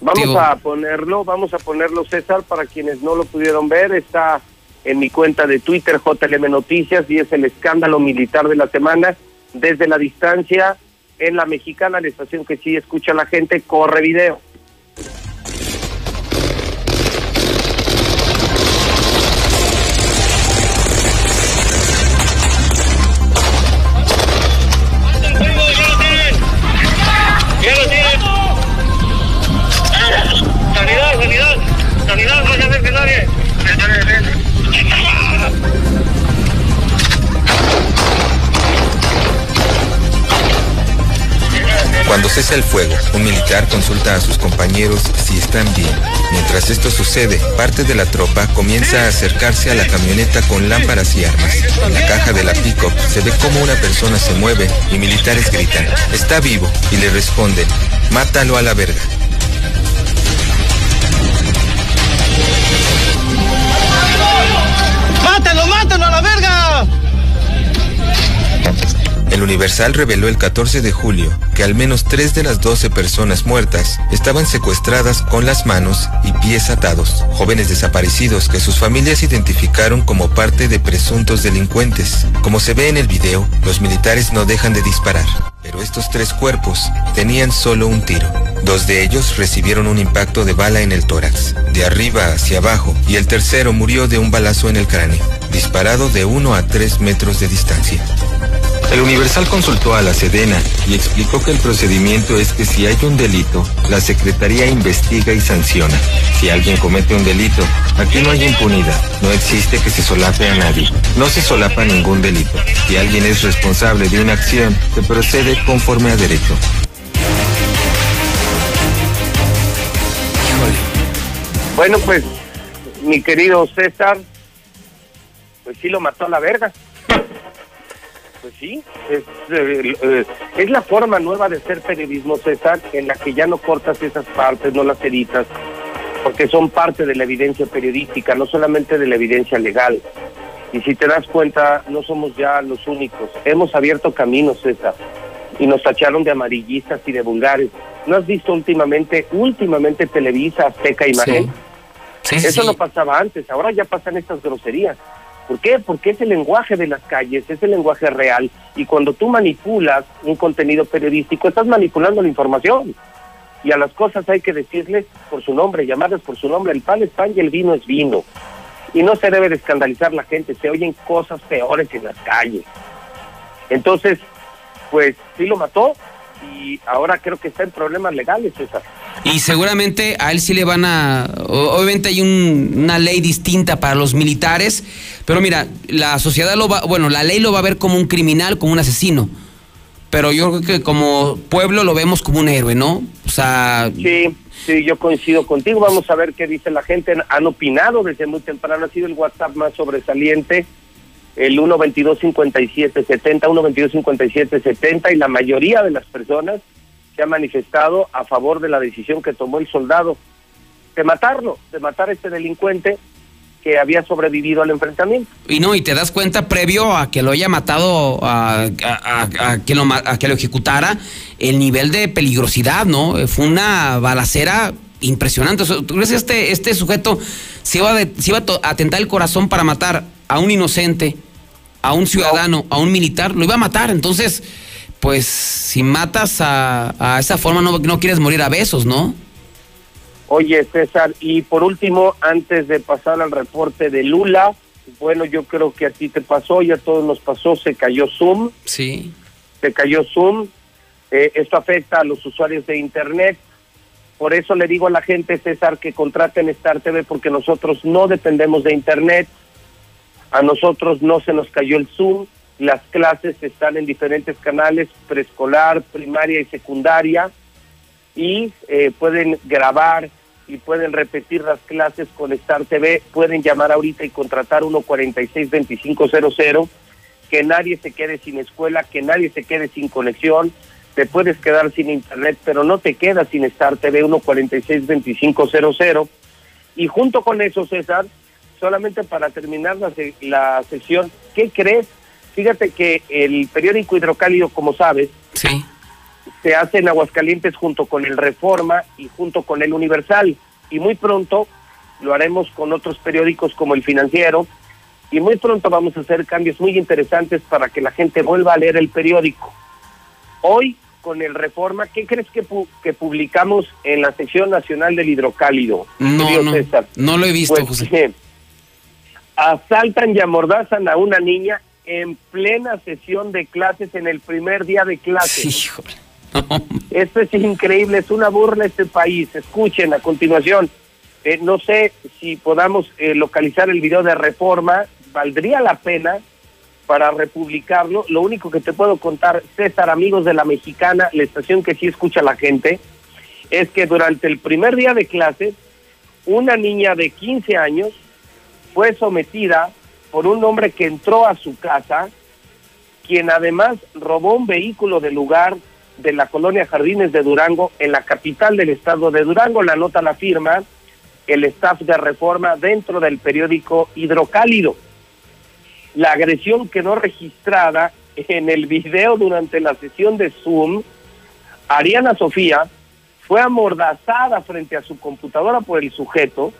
Vamos Digo- a ponerlo, vamos a ponerlo, César, para quienes no lo pudieron ver, está en mi cuenta de Twitter, JLM Noticias, y es el escándalo militar de la semana, desde la distancia, en la mexicana, la estación que sí escucha la gente, corre video. Cuando cesa el fuego, un militar consulta a sus compañeros si están bien. Mientras esto sucede, parte de la tropa comienza a acercarse a la camioneta con lámparas y armas. En la caja de la pick-up se ve cómo una persona se mueve y militares gritan, está vivo, y le responden, mátalo a la verga. El Universal reveló el 14 de julio que al menos tres de las 12 personas muertas estaban secuestradas con las manos y pies atados, jóvenes desaparecidos que sus familias identificaron como parte de presuntos delincuentes. Como se ve en el video, los militares no dejan de disparar, pero estos tres cuerpos tenían solo un tiro. Dos de ellos recibieron un impacto de bala en el tórax, de arriba hacia abajo, y el tercero murió de un balazo en el cráneo, disparado de 1 a 3 metros de distancia. El Universal consultó a la Sedena y explicó que el procedimiento es que si hay un delito, la Secretaría investiga y sanciona. Si alguien comete un delito, aquí no hay impunidad. No existe que se solape a nadie. No se solapa ningún delito. Si alguien es responsable de una acción, se procede conforme a derecho. Bueno, pues, mi querido César, pues sí lo mató a la verga. Pues sí, es, eh, eh, es la forma nueva de hacer periodismo, César, en la que ya no cortas esas partes, no las editas, porque son parte de la evidencia periodística, no solamente de la evidencia legal. Y si te das cuenta, no somos ya los únicos. Hemos abierto caminos, César, y nos tacharon de amarillistas y de vulgares. ¿No has visto últimamente, últimamente Televisa, Azteca, Imagen? Sí, Eso sí. no pasaba antes, ahora ya pasan estas groserías. ¿Por qué? Porque es el lenguaje de las calles, es el lenguaje real. Y cuando tú manipulas un contenido periodístico, estás manipulando la información. Y a las cosas hay que decirles por su nombre, llamarles por su nombre. El pan es pan y el vino es vino. Y no se debe de escandalizar la gente, se oyen cosas peores en las calles. Entonces, pues sí lo mató y ahora creo que está en problemas legales, César. Y seguramente a él sí le van a... Obviamente hay un- una ley distinta para los militares, pero mira, la sociedad lo va... Bueno, la ley lo va a ver como un criminal, como un asesino. Pero yo creo que como pueblo lo vemos como un héroe, ¿no? O sea... Sí, sí, yo coincido contigo. Vamos a ver qué dice la gente. Han opinado desde muy temprano. Ha sido el WhatsApp más sobresaliente. El 122-5770, 122-5770. Y la mayoría de las personas se ha manifestado a favor de la decisión que tomó el soldado de matarlo, de matar a este delincuente que había sobrevivido al enfrentamiento. Y no, y te das cuenta previo a que lo haya matado, a, que, lo, que lo ejecutara, el nivel de peligrosidad, ¿no? Eh, Fue una balacera impresionante. O ¿Tú crees este, este sujeto se iba, de- se iba a atentar el corazón para matar a un inocente, a un ciudadano, a un militar? Lo iba a matar. Entonces, pues, si matas a, a esa forma, no, no quieres morir a besos, ¿no? Oye, César, y por último, antes de pasar al reporte de Lula, bueno, yo creo que a ti te pasó, ya a todos nos pasó, se cayó Zoom, Sí. se cayó Zoom, eh, esto afecta a los usuarios de Internet, por eso le digo a la gente, César, que contraten Star TV porque nosotros no dependemos de Internet, a nosotros no se nos cayó el Zoom, las clases están en diferentes canales, preescolar, primaria y secundaria, y eh, pueden grabar y pueden repetir las clases con Star TV, pueden llamar ahorita y contratar 146-2500, que nadie se quede sin escuela, que nadie se quede sin conexión, te puedes quedar sin internet, pero no te quedas sin Star TV 146-2500, y junto con eso, César, solamente para terminar la, la sesión, ¿qué crees? Fíjate que el periódico Hidrocálido, como sabes, Sí. se hace en Aguascalientes junto con el Reforma y junto con el Universal. Y muy pronto lo haremos con otros periódicos como el Financiero. Y muy pronto vamos a hacer cambios muy interesantes para que la gente vuelva a leer el periódico. Hoy, con el Reforma, ¿qué crees que, pu- que publicamos en la sección nacional del hidrocálido? No, no, César? no lo he visto, Pues, José. eh, asaltan y amordazan a una niña en plena sesión de clases en el primer día de clases. Esto es increíble, es una burla este país. Escuchen a continuación. Eh, no sé si podamos eh, localizar el video de reforma. Valdría la pena para republicarlo. Lo único que te puedo contar, César, amigos de la mexicana, la estación que sí escucha la gente, es que durante el primer día de clase, una niña de 15 años fue sometida por un hombre que entró a su casa, quien además robó un vehículo del lugar de la colonia Jardines de Durango, en la capital del estado de Durango. La nota la firma el staff de reforma dentro del periódico Hidrocálido. La agresión quedó registrada en el video durante la sesión de Zoom. Ariana Sofía fue amordazada frente a su computadora por el sujeto,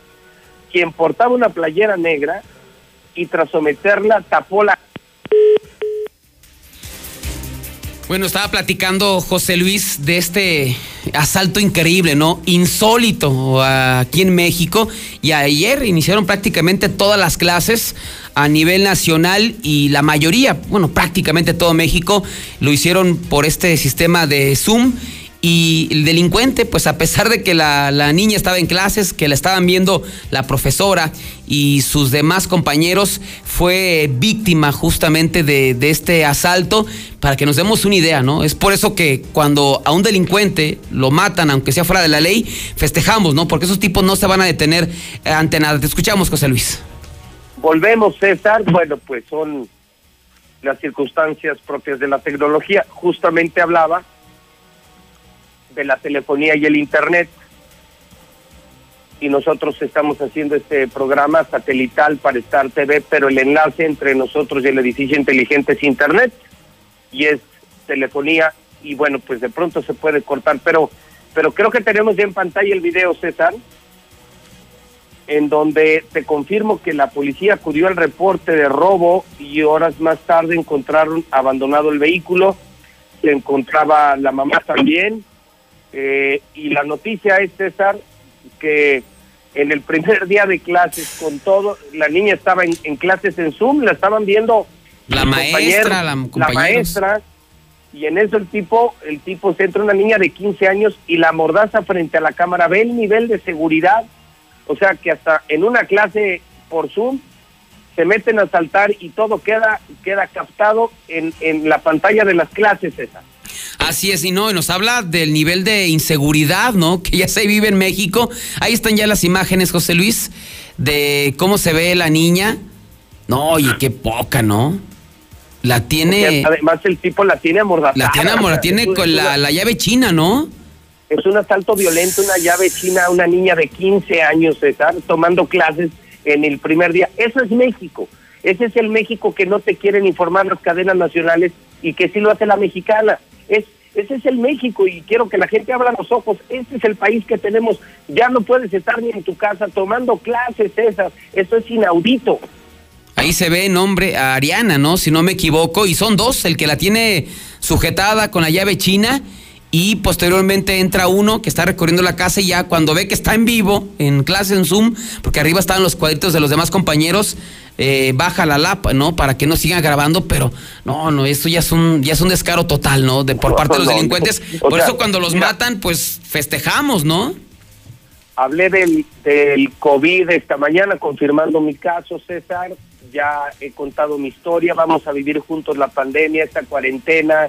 quien portaba una playera negra y tras someterla tapó la Bueno, estaba platicando José Luis de este asalto increíble, ¿no? Insólito aquí en México. Y ayer iniciaron prácticamente todas las clases a nivel nacional y la mayoría, bueno, prácticamente todo México lo hicieron por este sistema de Zoom y el delincuente, pues a pesar de que la, niña estaba en clases, que la estaban viendo la profesora y sus demás compañeros, fue víctima justamente de, de, este asalto, para que nos demos una idea, ¿no? Es por eso que cuando a un delincuente lo matan, aunque sea fuera de la ley, festejamos, ¿no? Porque esos tipos no se van a detener ante nada. Te escuchamos, José Luis. Volvemos, César. Bueno, pues son las circunstancias propias de la tecnología. Justamente hablaba de la telefonía y el Internet. Y nosotros estamos haciendo este programa satelital para Star TV, pero el enlace entre nosotros y el edificio inteligente es Internet. Y es telefonía y bueno, pues de pronto se puede cortar, pero, pero creo que tenemos ya en pantalla el video, César, en donde te confirmo que la policía acudió al reporte de robo y horas más tarde encontraron abandonado el vehículo, se encontraba la mamá también, eh, y la noticia es, César, que en el primer día de clases, con todo, la niña estaba en, clases en Zoom, la estaban viendo la maestra, la, la, maestra, y en eso el tipo, el tipo se entra una niña de 15 años y la mordaza frente a la cámara, ve el nivel de seguridad, o sea que hasta en una clase por Zoom se meten a saltar y todo queda, queda captado en, en la pantalla de las clases, César. Así es, y no, y nos habla del nivel de inseguridad, ¿no? Que ya se vive en México. Ahí están ya las imágenes, José Luis, de cómo se ve la niña. No, oye, qué poca, ¿no? La tiene. además, el tipo la tiene amordazada. La tiene amordazada, tiene con la, la llave china, ¿no? Es un asalto violento, una llave china a una niña de 15 años, César, tomando clases en el primer día. Eso es México. Ese es el México que no te quieren informar las cadenas nacionales y que sí lo hace la mexicana. Es, ese es el México y quiero que la gente abra los ojos. Este es el país que tenemos. Ya no puedes estar ni en tu casa tomando clases esas. Esto es inaudito. Ahí se ve nombre a Ariana, ¿no? Si no me equivoco. Y son dos, el que la tiene sujetada con la llave china y posteriormente entra uno que está recorriendo la casa y ya cuando ve que está en vivo, en clase en Zoom, porque arriba estaban los cuadritos de los demás compañeros, eh, baja la lapa, ¿no? Para que no sigan grabando, pero no, no, esto ya es un, ya es un descaro total, ¿no? De por parte de los delincuentes. Por eso cuando los matan, pues festejamos, ¿no? Hablé del, del COVID esta mañana, confirmando mi caso, César. Ya he contado mi historia, vamos a vivir juntos la pandemia, esta cuarentena,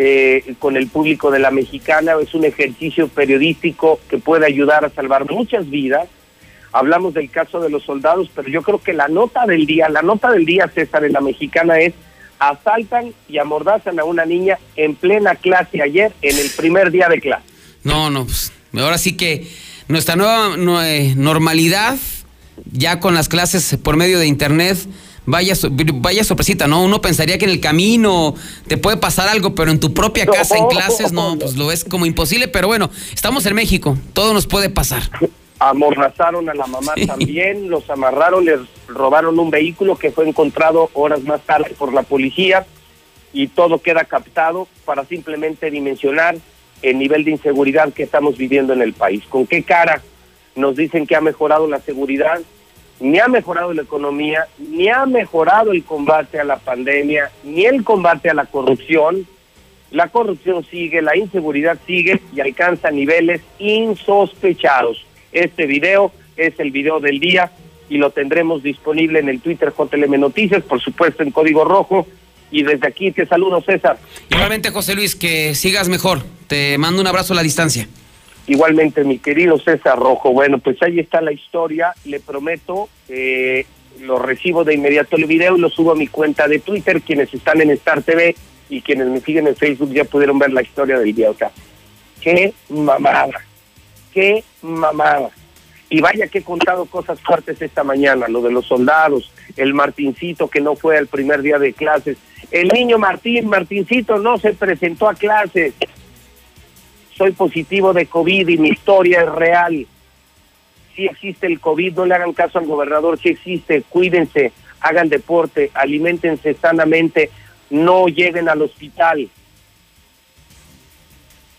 eh, con el público de la mexicana. Es un ejercicio periodístico que puede ayudar a salvar muchas vidas. Hablamos del caso de los soldados, pero yo creo que la nota del día, la nota del día, César, en la mexicana es asaltan y amordazan a una niña en plena clase ayer, en el primer día de clase. No, no, pues ahora sí que nuestra nueva normalidad, ya con las clases por medio de internet, vaya, vaya sorpresita, ¿no? Uno pensaría que en el camino te puede pasar algo, pero en tu propia casa, en clases, no, pues lo ves como imposible, pero bueno, estamos en México, todo nos puede pasar. Amorrazaron a la mamá también, los amarraron, les robaron un vehículo que fue encontrado horas más tarde por la policía y todo queda captado para simplemente dimensionar el nivel de inseguridad que estamos viviendo en el país. ¿Con qué cara nos dicen que ha mejorado la seguridad? Ni ha mejorado la economía, ni ha mejorado el combate a la pandemia, ni el combate a la corrupción. La corrupción sigue, la inseguridad sigue y alcanza niveles insospechados. Este video es el video del día y lo tendremos disponible en el Twitter JLM Noticias, por supuesto en código rojo. Y desde aquí te saludo, César. Igualmente, José Luis, que sigas mejor. Te mando un abrazo a la distancia. Igualmente, mi querido César Rojo. Bueno, pues ahí está la historia. Le prometo, eh, lo recibo de inmediato el video y lo subo a mi cuenta de Twitter. Quienes están en Star TV y quienes me siguen en Facebook ya pudieron ver la historia del sea, qué mamada, qué mamada. Y vaya que he contado cosas fuertes esta mañana, lo de los soldados, el Martincito que no fue al primer día de clases, el niño Martín, Martincito no se presentó a clases. Soy positivo de COVID y mi historia es real. Si existe el COVID, no le hagan caso al gobernador, si existe, cuídense, hagan deporte, alimentense sanamente, no lleguen al hospital.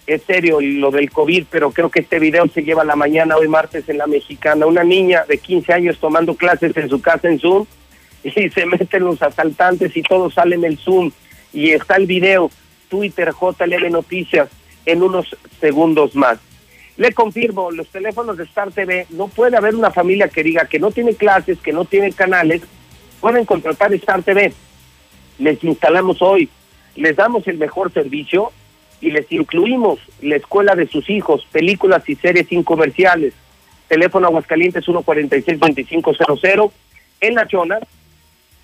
Es serio lo del COVID, pero creo que este video se lleva a la mañana hoy martes en la mexicana. Una niña de 15 años tomando clases en su casa en Zoom y se meten los asaltantes y todos salen en el Zoom y está el video, Twitter, JLM Noticias, en unos segundos más. Le confirmo, los teléfonos de Star TV, no puede haber una familia que diga que no tiene clases, que no tiene canales, pueden contratar Star TV. Les instalamos hoy, les damos el mejor servicio y les incluimos la escuela de sus hijos, películas y series sin comerciales. Teléfono Aguascalientes 146-2500. En La Chona,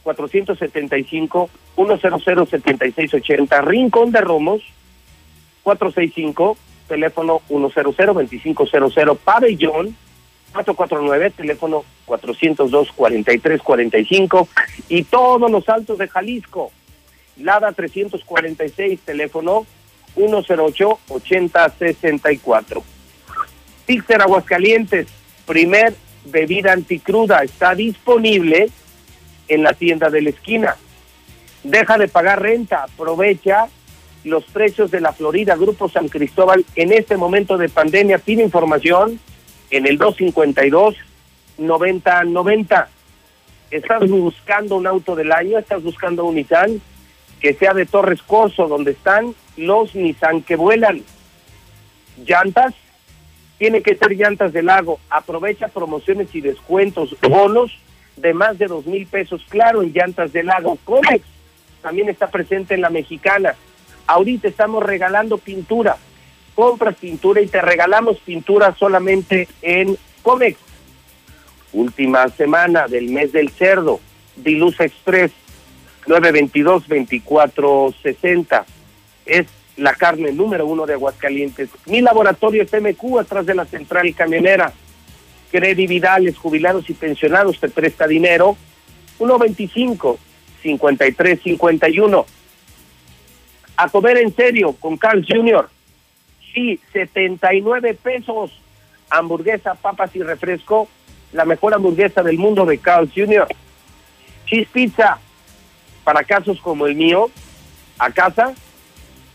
475-100-7680. Rincón de Romos, 465, teléfono 100-2500. Pabellón, 449, teléfono 402-4345. Y todos los altos de Jalisco, Lada 346, teléfono 108-8064. Pixer Aguascalientes, primer bebida anticruda, está disponible en la tienda de la esquina. Deja de pagar renta, aprovecha los precios de la Florida, Grupo San Cristóbal, en este momento de pandemia, pide información en el 252-9090. ¿Estás buscando un auto del año? ¿Estás buscando un Nissan? Que sea de Torres Corso, donde están los Nissan que vuelan. ¿Llantas? Tiene que ser llantas del lago. Aprovecha promociones y descuentos, bonos de más de dos mil pesos, claro, en llantas del lago. Comex también está presente en la mexicana. Ahorita estamos regalando pintura. Compras pintura y te regalamos pintura solamente en Comex. Última semana del mes del cerdo, Diluz Express, 922-2460. Es la carne número uno de Aguascalientes. Mi laboratorio es MQ, atrás de la central camionera. Credividales, jubilados y pensionados te presta dinero. 125-5351. A comer en serio con Carl Jr. Sí, 79 pesos. Hamburguesa, papas y refresco. La mejor hamburguesa del mundo de Carl Jr. Cheese Pizza. Para casos como el mío, a casa,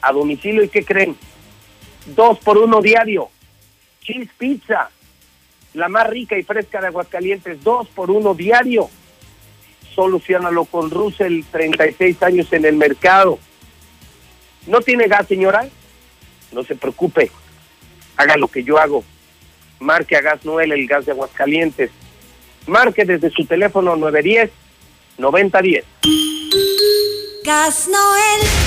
a domicilio. ¿Y qué creen? Dos por uno diario. Cheese Pizza. La más rica y fresca de Aguascalientes. Dos por uno diario. Solucionalo con Russell, 36 años en el mercado. ¿No tiene gas, señora? No se preocupe. Haga lo que yo hago. Marque a Gas Noel, el gas de Aguascalientes. Marque desde su teléfono 910-9010. Gas Noel.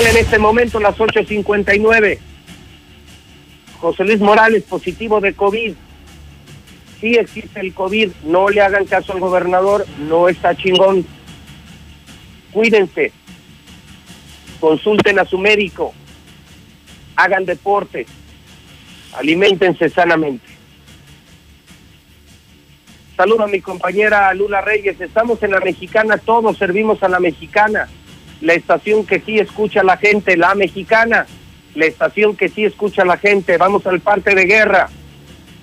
En este momento las 8.59. José Luis Morales, positivo de COVID. Sí existe el COVID, no le hagan caso al gobernador, no está chingón. Cuídense, consulten a su médico, hagan deporte, alimentense sanamente. Saludo a mi compañera Lula Reyes, estamos en la mexicana, todos servimos a la mexicana la estación que sí escucha la gente, la mexicana, la estación que sí escucha la gente. Vamos al parte de guerra.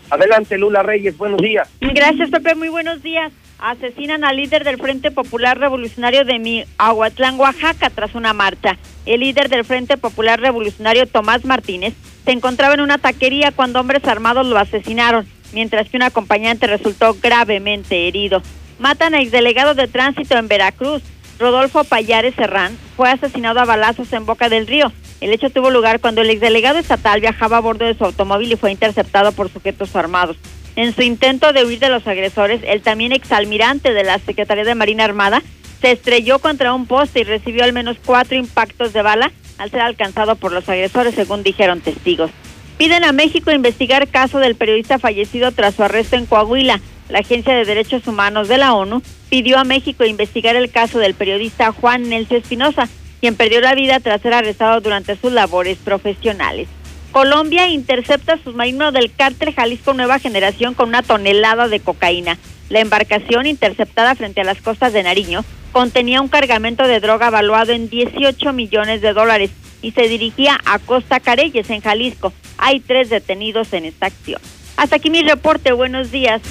Adelante, Lula Reyes, buenos días. Gracias, Pepe, muy buenos días. Asesinan al líder del Frente Popular Revolucionario de Miahuatlán, Oaxaca, tras una marcha. El líder del Frente Popular Revolucionario, Tomás Martínez, se encontraba en una taquería cuando hombres armados lo asesinaron, mientras que un acompañante resultó gravemente herido. Matan a exdelegado de tránsito en Veracruz. Rodolfo Payares Serrán fue asesinado a balazos en Boca del Río. El hecho tuvo lugar cuando el exdelegado estatal viajaba a bordo de su automóvil y fue interceptado por sujetos armados. En su intento de huir de los agresores, el también exalmirante de la Secretaría de Marina Armada se estrelló contra un poste y recibió al menos cuatro impactos de bala al ser alcanzado por los agresores, según dijeron testigos. Piden a México investigar caso del periodista fallecido tras su arresto en Coahuila. La Agencia de Derechos Humanos de la ONU pidió a México investigar el caso del periodista Juan Nelson Espinosa, quien perdió la vida tras ser arrestado durante sus labores profesionales. Colombia intercepta submarino del cártel Jalisco Nueva Generación con una tonelada de cocaína. La embarcación interceptada frente a las costas de Nariño contenía un cargamento de droga valuado en 18 millones de dólares y se dirigía a Costa Careyes, en Jalisco. Hay tres detenidos en esta acción. Hasta aquí mi reporte. Buenos días.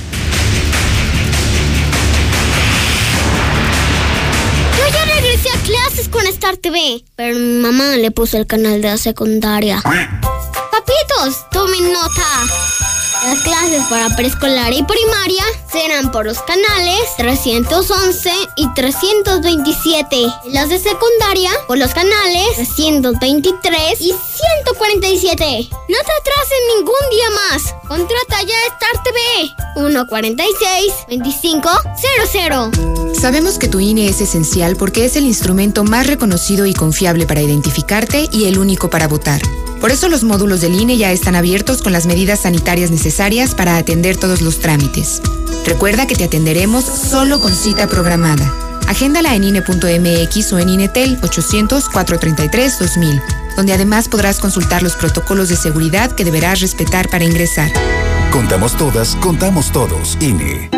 Yo ya regresé a clases con Star TV, pero mi mamá le puso el canal de la secundaria. Papitos, tomen nota. Las clases para preescolar y primaria serán por los canales 311 y 327. Y las de secundaria por los canales 323 y 147. No te atrases ningún día más. Contrata ya Star TV 146 2500. Sabemos que tu INE es esencial porque es el instrumento más reconocido y confiable para identificarte y el único para votar. Por eso los módulos del INE ya están abiertos con las medidas sanitarias necesarias para atender todos los trámites. Recuerda que te atenderemos solo con cita programada. Agéndala en INE.mx o en INETEL 800-433-2000, donde además podrás consultar los protocolos de seguridad que deberás respetar para ingresar. Contamos todas, contamos todos. INE.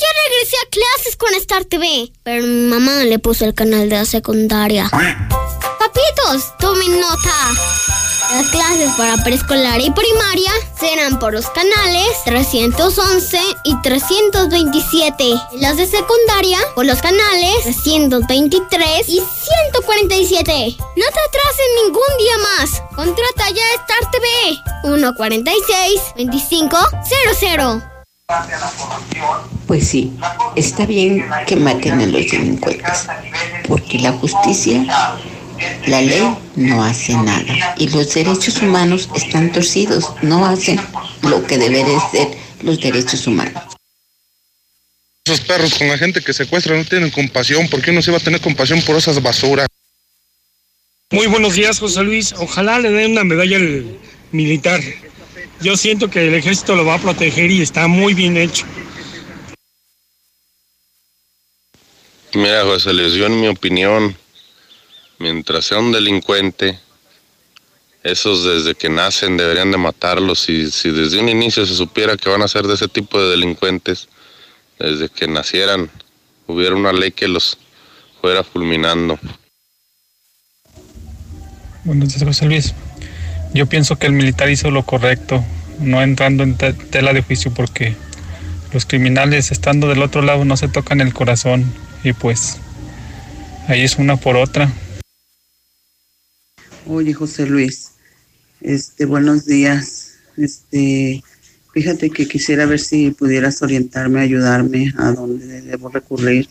Ya regresé a clases con Star TV, pero mi mamá le puso el canal de la secundaria. Papitos, tomen nota. Las clases para preescolar y primaria serán por los canales 311 y 327. Y las de secundaria por los canales 323 y 147. No te atrases ningún día más. Contrata ya Star TV 146 2500. Pues sí, está bien que maten a los delincuentes, porque la justicia, la ley no hace nada y los derechos humanos están torcidos, no hacen lo que deben ser los derechos humanos. Esos perros con la gente que secuestra no tienen compasión, ¿por qué no se va a tener compasión por esas basuras? Muy buenos días, José Luis. Ojalá le den una medalla al militar. Yo siento que el ejército lo va a proteger y está muy bien hecho. Mira, José Luis, yo en mi opinión, mientras sea un delincuente, esos desde que nacen deberían de matarlos y si desde un inicio se supiera que van a ser de ese tipo de delincuentes, desde que nacieran, hubiera una ley que los fuera fulminando. Buenos días, José Luis. Yo pienso que el militar hizo lo correcto, no entrando en te- tela de juicio porque los criminales estando del otro lado no se tocan el corazón y pues ahí es una por otra. Oye, José Luis, este, buenos días. Este, fíjate que quisiera ver si pudieras orientarme, ayudarme a dónde debo recurrir.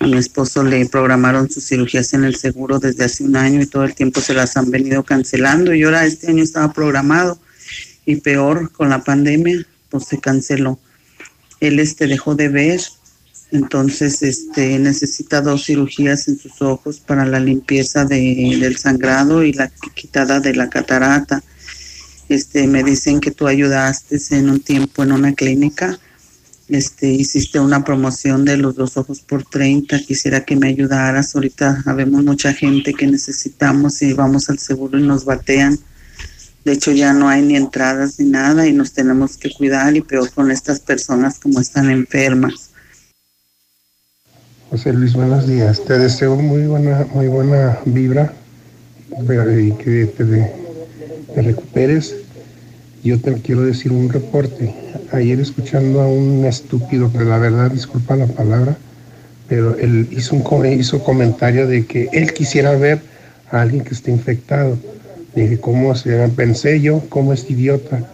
A mi esposo le programaron sus cirugías en el seguro desde hace un año y todo el tiempo se las han venido cancelando y ahora este año estaba programado y peor con la pandemia, pues se canceló. Él este dejó de ver, entonces este necesita dos cirugías en sus ojos para la limpieza de, del sangrado y la quitada de la catarata. Este me dicen que tú ayudaste en un tiempo en una clínica. Este, hiciste una promoción de los dos ojos por 30, quisiera que me ayudaras. Ahorita habemos mucha gente que necesitamos y vamos al seguro y nos batean. De hecho, ya no hay ni entradas ni nada y nos tenemos que cuidar y peor con estas personas como están enfermas. José Luis, buenos días. Te deseo muy buena, muy buena vibra y que te, te recuperes. Yo te quiero decir un reporte. Ayer escuchando a un estúpido, que la verdad, disculpa la palabra, pero él hizo un hizo comentario de que él quisiera ver a alguien que esté infectado Dije, ¿cómo se Pensé yo, ¿cómo este idiota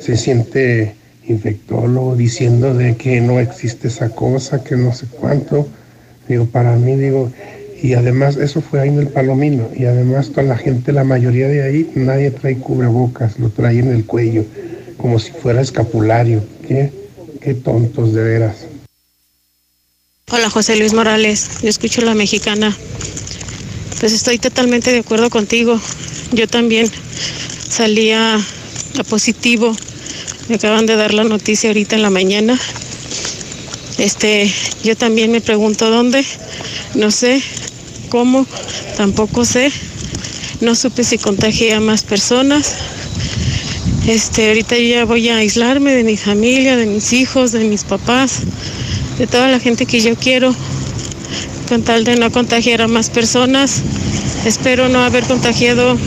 se siente infectólogo diciendo de que no existe esa cosa, que no sé cuánto? Digo, para mí, digo, y además eso fue ahí en el Palomino, y además toda la gente, la mayoría de ahí, nadie trae cubrebocas, lo trae en el cuello, como si fuera escapulario. ¿Qué, qué tontos de veras? Hola José Luis Morales, yo escucho la mexicana. Pues estoy totalmente de acuerdo contigo. Yo también salía a, positivo. Me acaban de dar la noticia ahorita en la mañana. Este, yo también me pregunto dónde, no sé cómo, tampoco sé. No supe si contagié a más personas. Este, ahorita ya voy a aislarme de mi familia, de mis hijos, de mis papás, de toda la gente que yo quiero, con tal de no contagiar a más personas. Espero no haber contagiado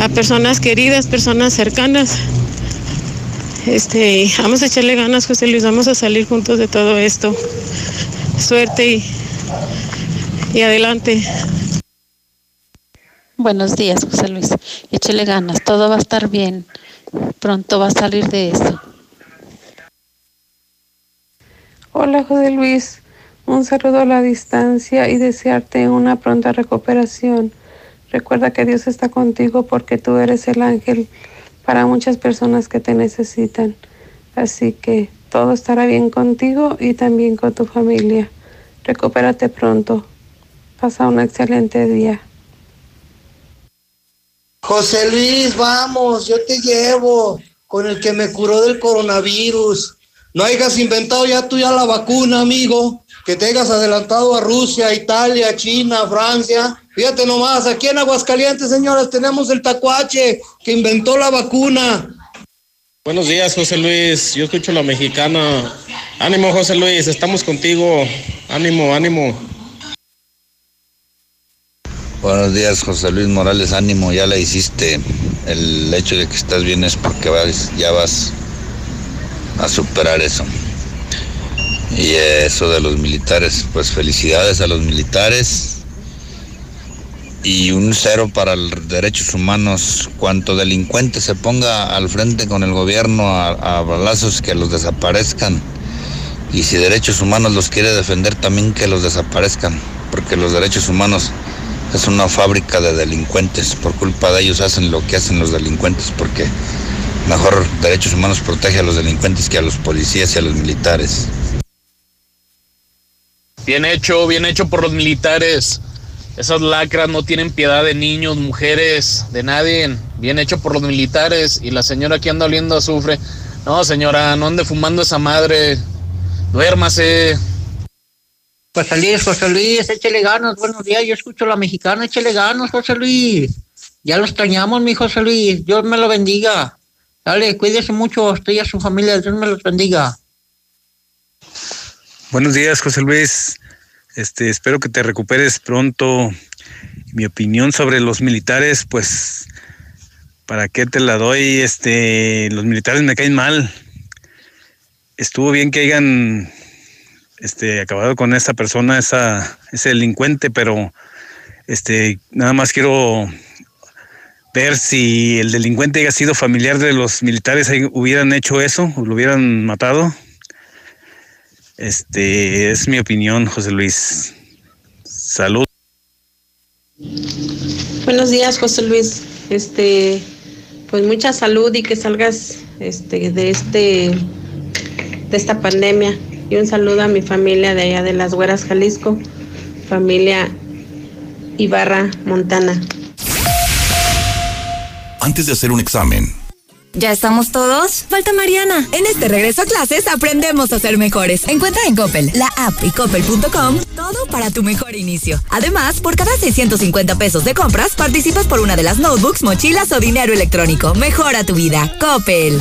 a personas queridas, personas cercanas. Este, vamos a echarle ganas, José Luis, vamos a salir juntos de todo esto. Suerte y, y adelante. Buenos días, José Luis. Échale ganas, todo va a estar bien. Pronto va a salir de eso. Hola, José Luis. Un saludo a la distancia y desearte una pronta recuperación. Recuerda que Dios está contigo porque tú eres el ángel para muchas personas que te necesitan. Así que todo estará bien contigo y también con tu familia. Recupérate pronto. Pasa un excelente día. José Luis, vamos, yo te llevo con el que me curó del coronavirus. No hayas inventado ya tú ya la vacuna, amigo, que te hayas adelantado a Rusia, Italia, China, Francia Fíjate nomás, aquí en Aguascalientes, señoras, tenemos el tacuache que inventó la vacuna. Buenos días, José Luis. Yo escucho la mexicana. Ánimo, José Luis, estamos contigo. Ánimo, ánimo. Buenos días, José Luis Morales. Ánimo, ya la hiciste. El hecho de que estás bien es porque vas, ya vas a superar eso. Y eso de los militares, pues felicidades a los militares y un cero para los derechos humanos. Cuanto delincuente se ponga al frente con el gobierno a, a, balazos, que los desaparezcan. Y si derechos humanos los quiere defender, también que los desaparezcan. Porque los derechos humanos es una fábrica de delincuentes. Por culpa de ellos hacen lo que hacen los delincuentes. Porque mejor derechos humanos protege a los delincuentes que a los policías y a los militares. Bien hecho, bien hecho por los militares. Esas lacras no tienen piedad de niños, mujeres, de nadie. Bien hecho por los militares. Y la señora aquí anda oliendo azufre. No, señora, no ande fumando esa madre. Duérmase. José Luis, José Luis, échale ganas. Buenos días, yo escucho la mexicana. Échale ganas, José Luis. Ya lo extrañamos, mi José Luis. Dios me lo bendiga. Dale, cuídese mucho a usted y a su familia. Dios me los bendiga. Buenos días, José Luis. Este, espero que te recuperes pronto. Mi opinión sobre los militares, pues, ¿para qué te la doy? Este, los militares me caen mal. estuvo bien que hayan este, acabado con esa persona, esa, ese delincuente, pero este, nada más quiero ver si el delincuente haya sido familiar de los militares, hubieran hecho eso, lo hubieran matado. Este es mi opinión, José Luis. Salud. Buenos días, José Luis. Este, pues mucha salud y que salgas este, de este de esta pandemia. Y un saludo a mi familia de allá de Las Güeras, Jalisco, familia Ibarra, Montana. Antes de hacer un examen, ¿Ya estamos todos? Falta Mariana. En este regreso a clases aprendemos a ser mejores. Encuentra en Coppel, la app y coppel.com todo para tu mejor inicio. Además, por cada 650 pesos de compras, participas por una de las notebooks, mochilas o dinero electrónico. Mejora tu vida. Coppel.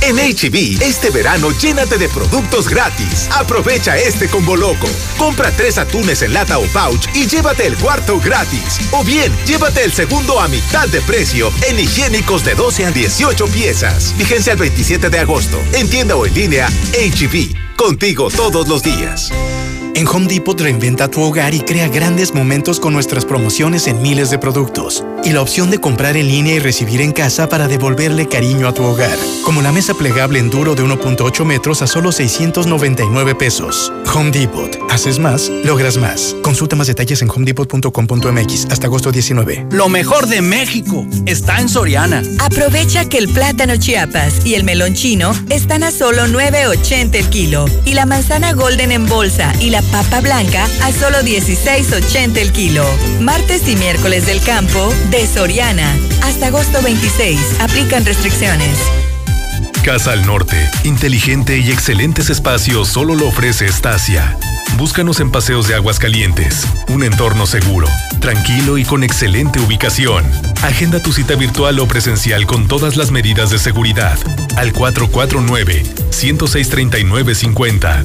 En HB, e este verano llénate de productos gratis. Aprovecha este combo loco. Compra tres atunes en lata o pouch y llévate el cuarto gratis. O bien, llévate el segundo a mitad de precio en higiénicos de 12 a 18 piezas. Vigencia el 27 de agosto. En tienda o en línea, HB. E Contigo todos los días. En Home Depot reinventa tu hogar y crea grandes momentos con nuestras promociones en miles de productos. Y la opción de comprar en línea y recibir en casa para devolverle cariño a tu hogar. Como la mesa plegable en duro de 1.8 metros a solo 699 pesos. Home Depot. Haces más, logras más. Consulta más detalles en homedepot.com.mx hasta agosto 19. Lo mejor de México está en Soriana. Aprovecha que el plátano chiapas y el melón chino están a solo 9.80 el kilo. Y la manzana golden en bolsa y la papa blanca a solo 16.80 el kilo. Martes y miércoles del campo de Soriana. Hasta agosto 26. Aplican restricciones. Casa al Norte. Inteligente y excelentes espacios solo lo ofrece Estacia. Búscanos en Paseos de Aguas Calientes. Un entorno seguro, tranquilo y con excelente ubicación. Agenda tu cita virtual o presencial con todas las medidas de seguridad. Al 449 106 3950.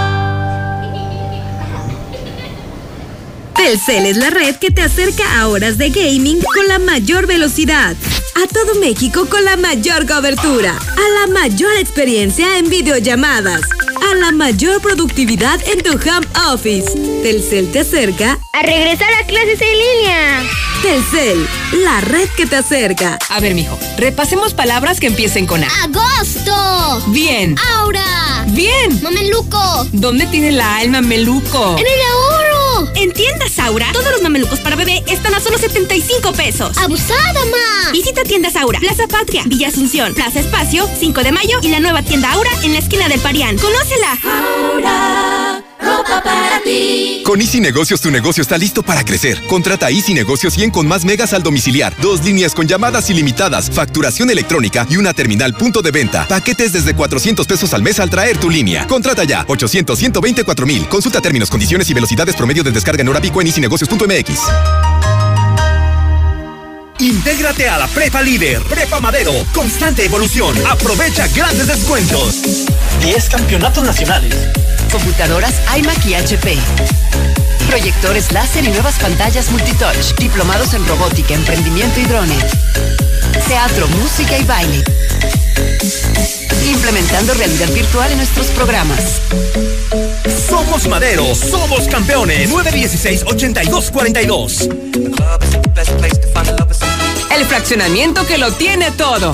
Telcel es la red que te acerca a horas de gaming con la mayor velocidad, a todo México con la mayor cobertura, a la mayor experiencia en videollamadas, a la mayor productividad en tu home office. Telcel te acerca a regresar a clases en línea. Telcel, la red que te acerca. A ver, mijo, repasemos palabras que empiecen con A. Agosto. Bien. Aura. Bien. Mameluco. ¿Dónde tiene la alma mameluco? En el ahorro. En tiendas Aura, todos los mamelucos para bebé están a solo 75 pesos. ¡Abusada, ma! Visita tiendas Aura, Plaza Patria, Villa Asunción, Plaza Espacio, 5 de mayo y la nueva tienda Aura en la esquina del Parián. ¡Conócela! Aura, ropa para ti. Con Easy Negocios tu negocio está listo para crecer. Contrata Easy Negocios 100 con más megas al domiciliar, dos líneas con llamadas ilimitadas, facturación electrónica y una terminal punto de venta. Paquetes desde 400 pesos al mes al traer tu línea. Contrata ya 800 124 mil. Consulta términos, condiciones y velocidades promedio de descarga en hora pico en easynegocios.mx. Intégrate a la Prepa Líder, Prepa Madero, constante evolución. Aprovecha grandes descuentos. 10 campeonatos nacionales. Computadoras iMac y HP. Proyectores láser y nuevas pantallas multitouch. Diplomados en robótica, emprendimiento y drones. Teatro, música y baile. Implementando realidad virtual en nuestros programas. Somos Madero, somos campeones. 916-8242. El fraccionamiento que lo tiene todo.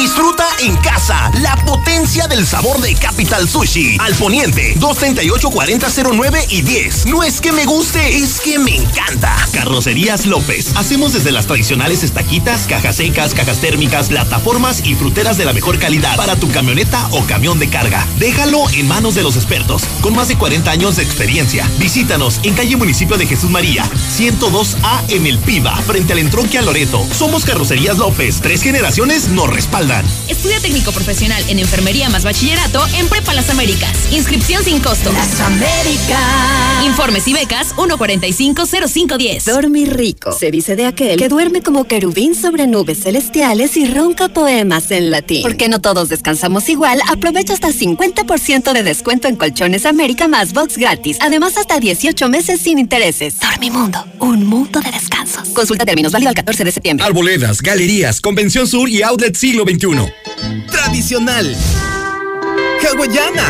Disfruta en casa la potencia del sabor de Capital Sushi. Al poniente, 238 4009 y 10. No es que me guste, es que me encanta. Carrocerías López. Hacemos desde las tradicionales estaquitas, cajas secas, cajas térmicas, plataformas y fruteras de la mejor calidad para tu camioneta o camión de carga. Déjalo en manos de los expertos, con más de 40 años de experiencia. Visítanos en calle Municipio de Jesús María, 102A en El Piba, frente al entronque a Loreto. Somos Carrocerías López. Tres generaciones nos respaldan. Michoacán. Estudia técnico profesional en enfermería más bachillerato en Prepa Las Américas. Inscripción sin costo. Las Américas. Informes y becas 1450510. Dormir rico. Se dice de aquel que duerme como querubín sobre nubes celestiales y ronca poemas en latín. Porque no todos descansamos igual, aprovecha hasta 50% de descuento en Colchones América más box gratis. Además, hasta 18 meses sin intereses. Dormimundo, un mundo de descansos. Consulta términos válido al 14 de septiembre. Arboledas, galerías, Convención Sur y Outlet Siglo Tradicional. Hawaiana.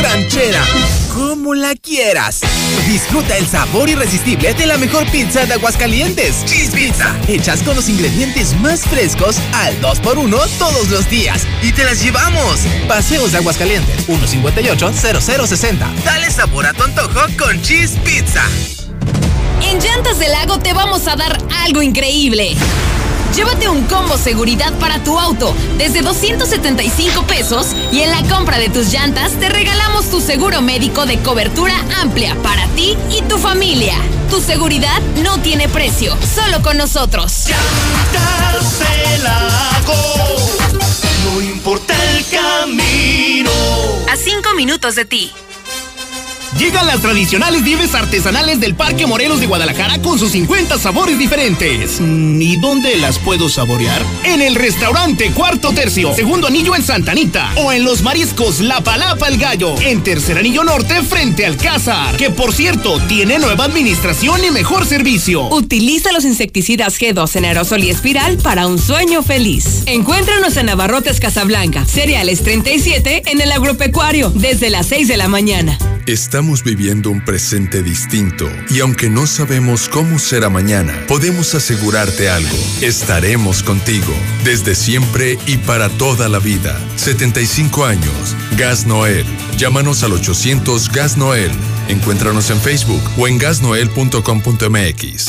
Ranchera. Como la quieras. Disfruta el sabor irresistible de la mejor pizza de Aguascalientes. Cheese Pizza. Hechas con los ingredientes más frescos al 2x1 todos los días. Y te las llevamos. Paseos de Aguascalientes. 158-0060. Dale sabor a tu antojo con Cheese Pizza. En Llantas del Lago te vamos a dar algo increíble. Llévate un combo seguridad para tu auto desde 275 pesos y en la compra de tus llantas te regalamos tu seguro médico de cobertura amplia para ti y tu familia. Tu seguridad no tiene precio, solo con nosotros. Llantas del Lago. No importa el camino. A cinco minutos de ti. Llegan las tradicionales nieves artesanales del Parque Morelos de Guadalajara con sus 50 sabores diferentes. Mm, ¿Y dónde las puedo saborear? En el restaurante Cuarto Tercio, segundo anillo en Santa Anita. O en los mariscos La Palapa el Gallo, en tercer anillo norte frente al Cázar. Que por cierto, tiene nueva administración y mejor servicio. Utiliza los insecticidas G2 en aerosol y espiral para un sueño feliz. Encuéntranos en Navarrotes Casablanca, cereales 37 en el agropecuario, desde las 6 de la mañana. Estamos viviendo un presente distinto y aunque no sabemos cómo será mañana, podemos asegurarte algo. Estaremos contigo desde siempre y para toda la vida. 75 años. Gas Noel. Llámanos al 800 Gas Noel. Encuéntranos en Facebook o en gasnoel.com.mx.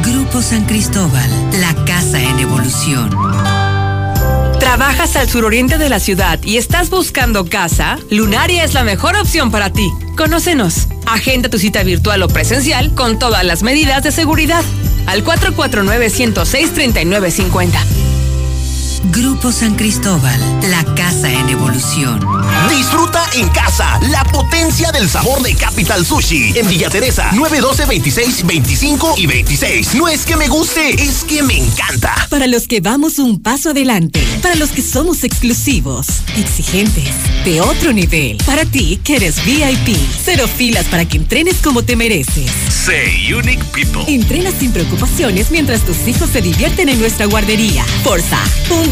Grupo San Cristóbal, la casa en evolución. ¿Trabajas al suroriente de la ciudad y estás buscando casa? Lunaria es la mejor opción para ti. Conócenos. Agenda tu cita virtual o presencial con todas las medidas de seguridad. Al 449-106-3950. Grupo San Cristóbal, la casa en evolución. Disfruta en casa la potencia del sabor de Capital Sushi en Villa Teresa 912 26 25 y 26. No es que me guste, es que me encanta. Para los que vamos un paso adelante, para los que somos exclusivos, exigentes, de otro nivel, para ti que eres VIP, cero filas para que entrenes como te mereces. Say Unique People. Entrena sin preocupaciones mientras tus hijos se divierten en nuestra guardería. Forza, un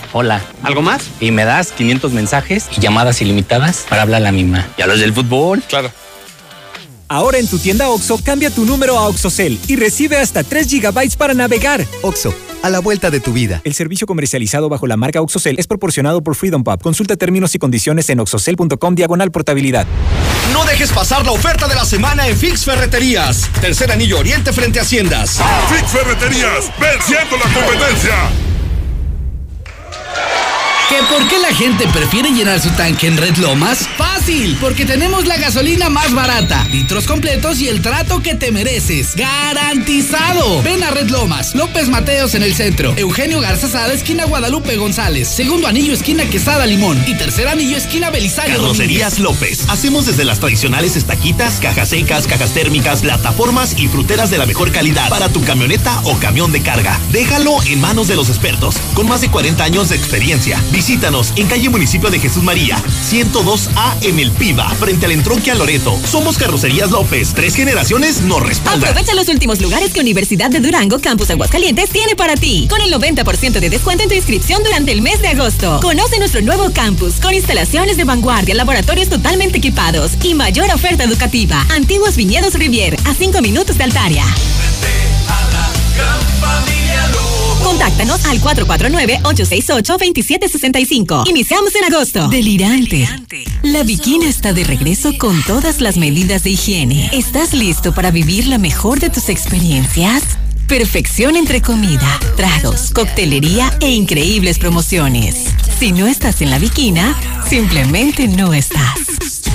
Hola. ¿Algo más? Y me das 500 mensajes y llamadas ilimitadas para hablar a la misma. ¿Y a los del fútbol? Claro. Ahora en tu tienda OXO, cambia tu número a OXOCEL y recibe hasta 3 GB para navegar. OXO, a la vuelta de tu vida. El servicio comercializado bajo la marca OXOCEL es proporcionado por Freedom Pub. Consulta términos y condiciones en oxocel.com diagonal portabilidad. No dejes pasar la oferta de la semana en Fix Ferreterías. Tercer anillo oriente frente a Haciendas. Fix Ferreterías, venciendo la competencia. Yeah. ¿Que por qué la gente prefiere llenar su tanque en Red Lomas? Fácil, porque tenemos la gasolina más barata, litros completos y el trato que te mereces. ¡Garantizado! Ven a Red Lomas, López Mateos en el centro, Eugenio Garza Sada, esquina Guadalupe González, segundo anillo, esquina Quesada Limón y tercer anillo, esquina Belisario. Carrocerías López. Hacemos desde las tradicionales estaquitas, cajas secas, cajas térmicas, plataformas y fruteras de la mejor calidad para tu camioneta o camión de carga. Déjalo en manos de los expertos, con más de 40 años de experiencia. Visítanos en calle Municipio de Jesús María, 102A en el PIBA, frente al entronque a Loreto. Somos Carrocerías López. Tres generaciones nos respaldan. Aprovecha los últimos lugares que Universidad de Durango Campus Aguascalientes tiene para ti. Con el 90% de descuento en tu inscripción durante el mes de agosto. Conoce nuestro nuevo campus con instalaciones de vanguardia, laboratorios totalmente equipados y mayor oferta educativa. Antiguos Viñedos Rivier, a 5 minutos de Altaria. Contáctanos al 449-868-2765. Iniciamos en agosto. Delirante. La Bikina está de regreso con todas las medidas de higiene. ¿Estás listo para vivir la mejor de tus experiencias? Perfección entre comida, tragos, coctelería e increíbles promociones. Si no estás en la Bikina, simplemente no estás.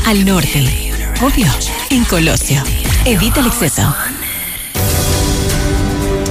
Al norte. Obvio. En Colosio. Evita el exceso.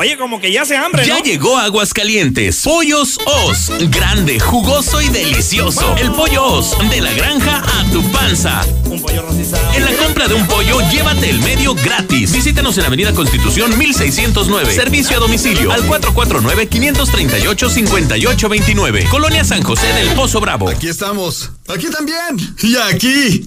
Oye, como que ya se hambre, Ya ¿no? llegó Aguascalientes. Pollos Os. Grande, jugoso y delicioso. El pollo Os. De la granja a tu panza. Un pollo rostizado. En la compra de un pollo, llévate el medio gratis. Visítanos en Avenida Constitución 1609. Servicio a domicilio al 449-538-5829. Colonia San José del Pozo Bravo. Aquí estamos. Aquí también. Y aquí.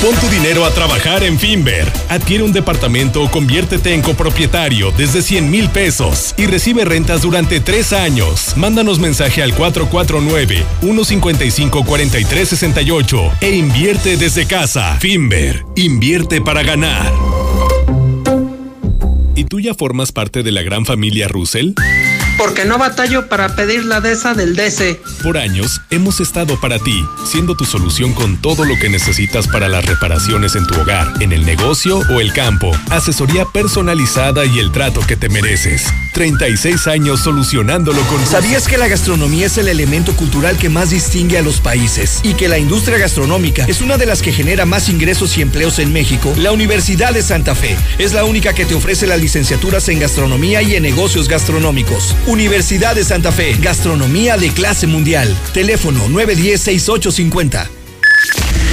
Pon tu dinero a trabajar en Finver. Adquiere un departamento o conviértete en copropietario desde 100 mil pesos y recibe rentas durante tres años. Mándanos mensaje al 449-155-4368 e invierte desde casa. Finver, invierte para ganar. ¿Y tú ya formas parte de la gran familia Russell? Porque no batallo para pedir la de esa del DC. Por años hemos estado para ti, siendo tu solución con todo lo que necesitas para las reparaciones en tu hogar, en el negocio o el campo. Asesoría personalizada y el trato que te mereces. 36 años solucionándolo con ¿Sabías que la gastronomía es el elemento cultural que más distingue a los países y que la industria gastronómica es una de las que genera más ingresos y empleos en México? La Universidad de Santa Fe es la única que te ofrece las licenciaturas en gastronomía y en negocios gastronómicos. Universidad de Santa Fe, gastronomía de clase mundial. Teléfono 910-6850.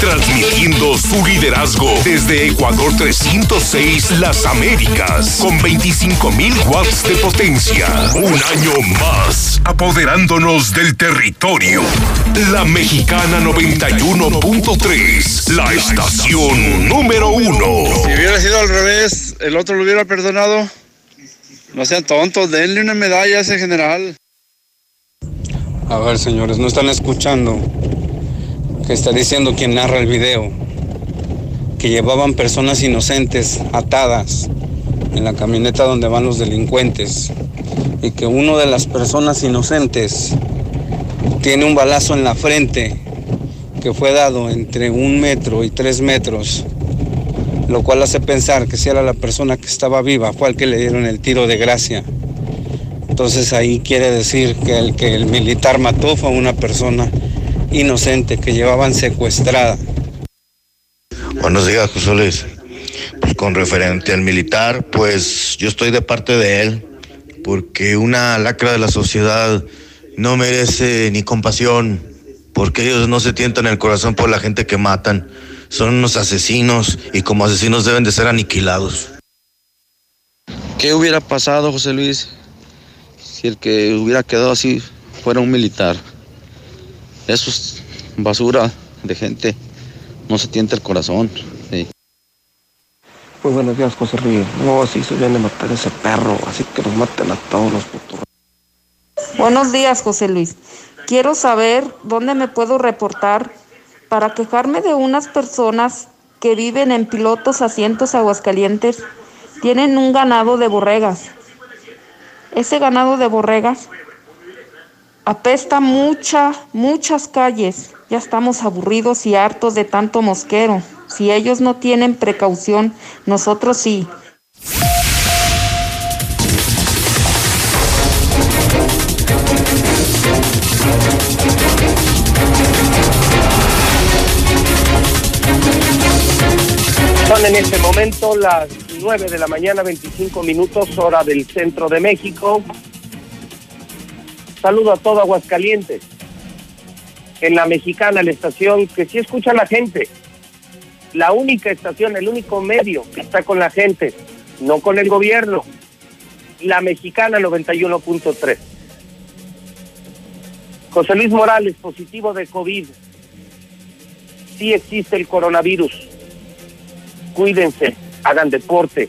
Transmitiendo su liderazgo desde Ecuador 306 Las Américas con 25.000 watts de potencia. Un año más, apoderándonos del territorio. La Mexicana 91.3, la estación número uno. Si hubiera sido al revés, el otro lo hubiera perdonado. No sean tontos, denle una medalla a ese general. A ver, señores, no están escuchando está diciendo quien narra el video, que llevaban personas inocentes atadas en la camioneta donde van los delincuentes y que uno de las personas inocentes tiene un balazo en la frente que fue dado entre un metro y tres metros, lo cual hace pensar que si era la persona que estaba viva fue al que le dieron el tiro de gracia. Entonces ahí quiere decir que el que el militar mató fue a una persona inocente que llevaban secuestrada. Buenos días, José Luis. Pues con referente al militar, pues yo estoy de parte de él, porque una lacra de la sociedad no merece ni compasión, porque ellos no se tientan el corazón por la gente que matan. Son unos asesinos y como asesinos deben de ser aniquilados. ¿Qué hubiera pasado, José Luis, si el que hubiera quedado así fuera un militar? Eso es basura de gente. No se tienta el corazón. sí. Muy buenos días, José Luis. No, sí se viene a matar a ese perro, así que nos maten a todos los putos. Buenos días, José Luis. Quiero saber dónde me puedo reportar para quejarme de unas personas que viven en pilotos asientos Aguascalientes tienen un ganado de borregas. Ese ganado de borregas apesta mucha, muchas calles. Ya estamos aburridos y hartos de tanto mosquero. Si ellos no tienen precaución, nosotros sí. Son en este momento las 9 de la mañana, 25 minutos, hora del centro de México. Saludo a todo Aguascalientes. En la mexicana, la estación que sí escucha a la gente. La única estación, el único medio que está con la gente, no con el gobierno. La mexicana 91.3. José Luis Morales, positivo de COVID. Sí existe el coronavirus. Cuídense, hagan deporte,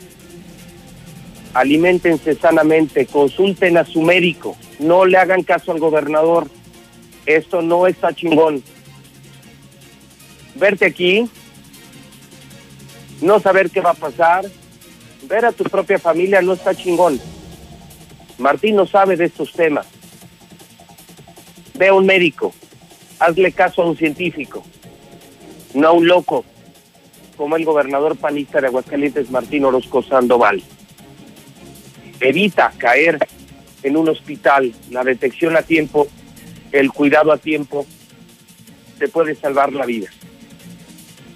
alimentense sanamente, consulten a su médico, no le hagan caso al gobernador. Esto no está chingón. Verte aquí, no saber qué va a pasar, ver a tu propia familia no está chingón. Martín no sabe de estos temas. Ve a un médico, hazle caso a un científico, no a un loco como el gobernador panista de Aguascalientes, Martín Orozco Sandoval. Evita caer en un hospital, la detección a tiempo, el cuidado a tiempo, te puede salvar la vida.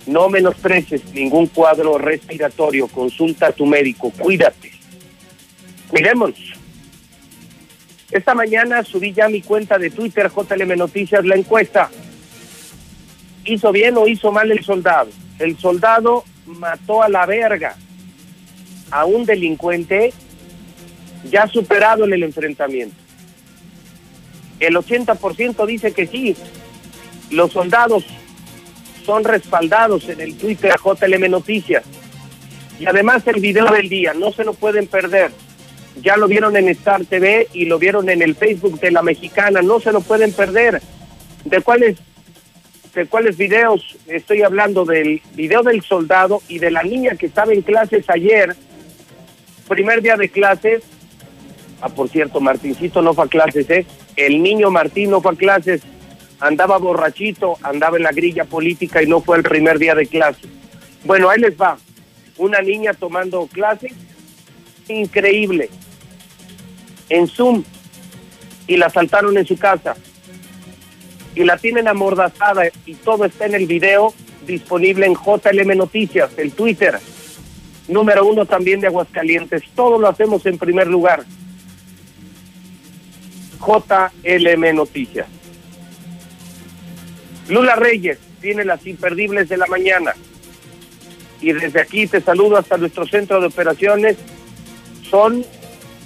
No menosprecies ningún cuadro respiratorio, consulta a tu médico, cuídate. Cuidémonos. Esta mañana subí ya mi cuenta de Twitter, JLM Noticias, la encuesta. ¿Hizo bien o hizo mal el soldado? El soldado mató a la verga a un delincuente ya superado en el enfrentamiento. El 80% dice que sí. Los soldados son respaldados en el Twitter JLM Noticias. Y además el video del día, no se lo pueden perder. Ya lo vieron en Star TV y lo vieron en el Facebook de la mexicana, no se lo pueden perder. ¿De cuáles de cuáles videos estoy hablando? Del video del soldado y de la niña que estaba en clases ayer, primer día de clases. Ah, por cierto, Martincito no fue a clases, ¿eh? El niño Martín no fue a clases, andaba borrachito, andaba en la grilla política y no fue el primer día de clases. Bueno, ahí les va. Una niña tomando clases, increíble, en Zoom, y la saltaron en su casa y la tienen amordazada y todo está en el video disponible en JLM Noticias, el Twitter, número uno también de Aguascalientes. Todo lo hacemos en primer lugar. JLM Noticias. Lula Reyes tiene las imperdibles de la mañana. Y desde aquí te saludo hasta nuestro centro de operaciones. Son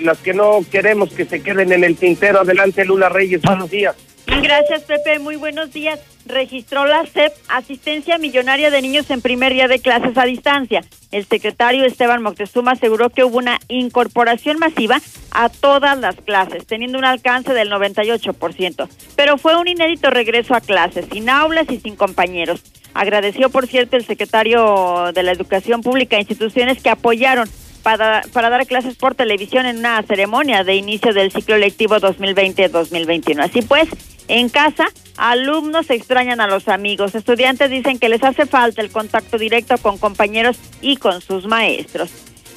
las que no queremos que se queden en el tintero. Adelante, Lula Reyes. Buenos días. Gracias, Pepe. Muy buenos días. Registró la SEP asistencia millonaria de niños en primer día de clases a distancia. El secretario Esteban Moctezuma aseguró que hubo una incorporación masiva a todas las clases, teniendo un alcance del 98%. Pero fue un inédito regreso a clases, sin aulas y sin compañeros. Agradeció, por cierto, el secretario de la Educación Pública a instituciones que apoyaron para, para dar clases por televisión en una ceremonia de inicio del ciclo lectivo 2020-2021. Así pues, en casa, alumnos extrañan a los amigos, estudiantes dicen que les hace falta el contacto directo con compañeros y con sus maestros.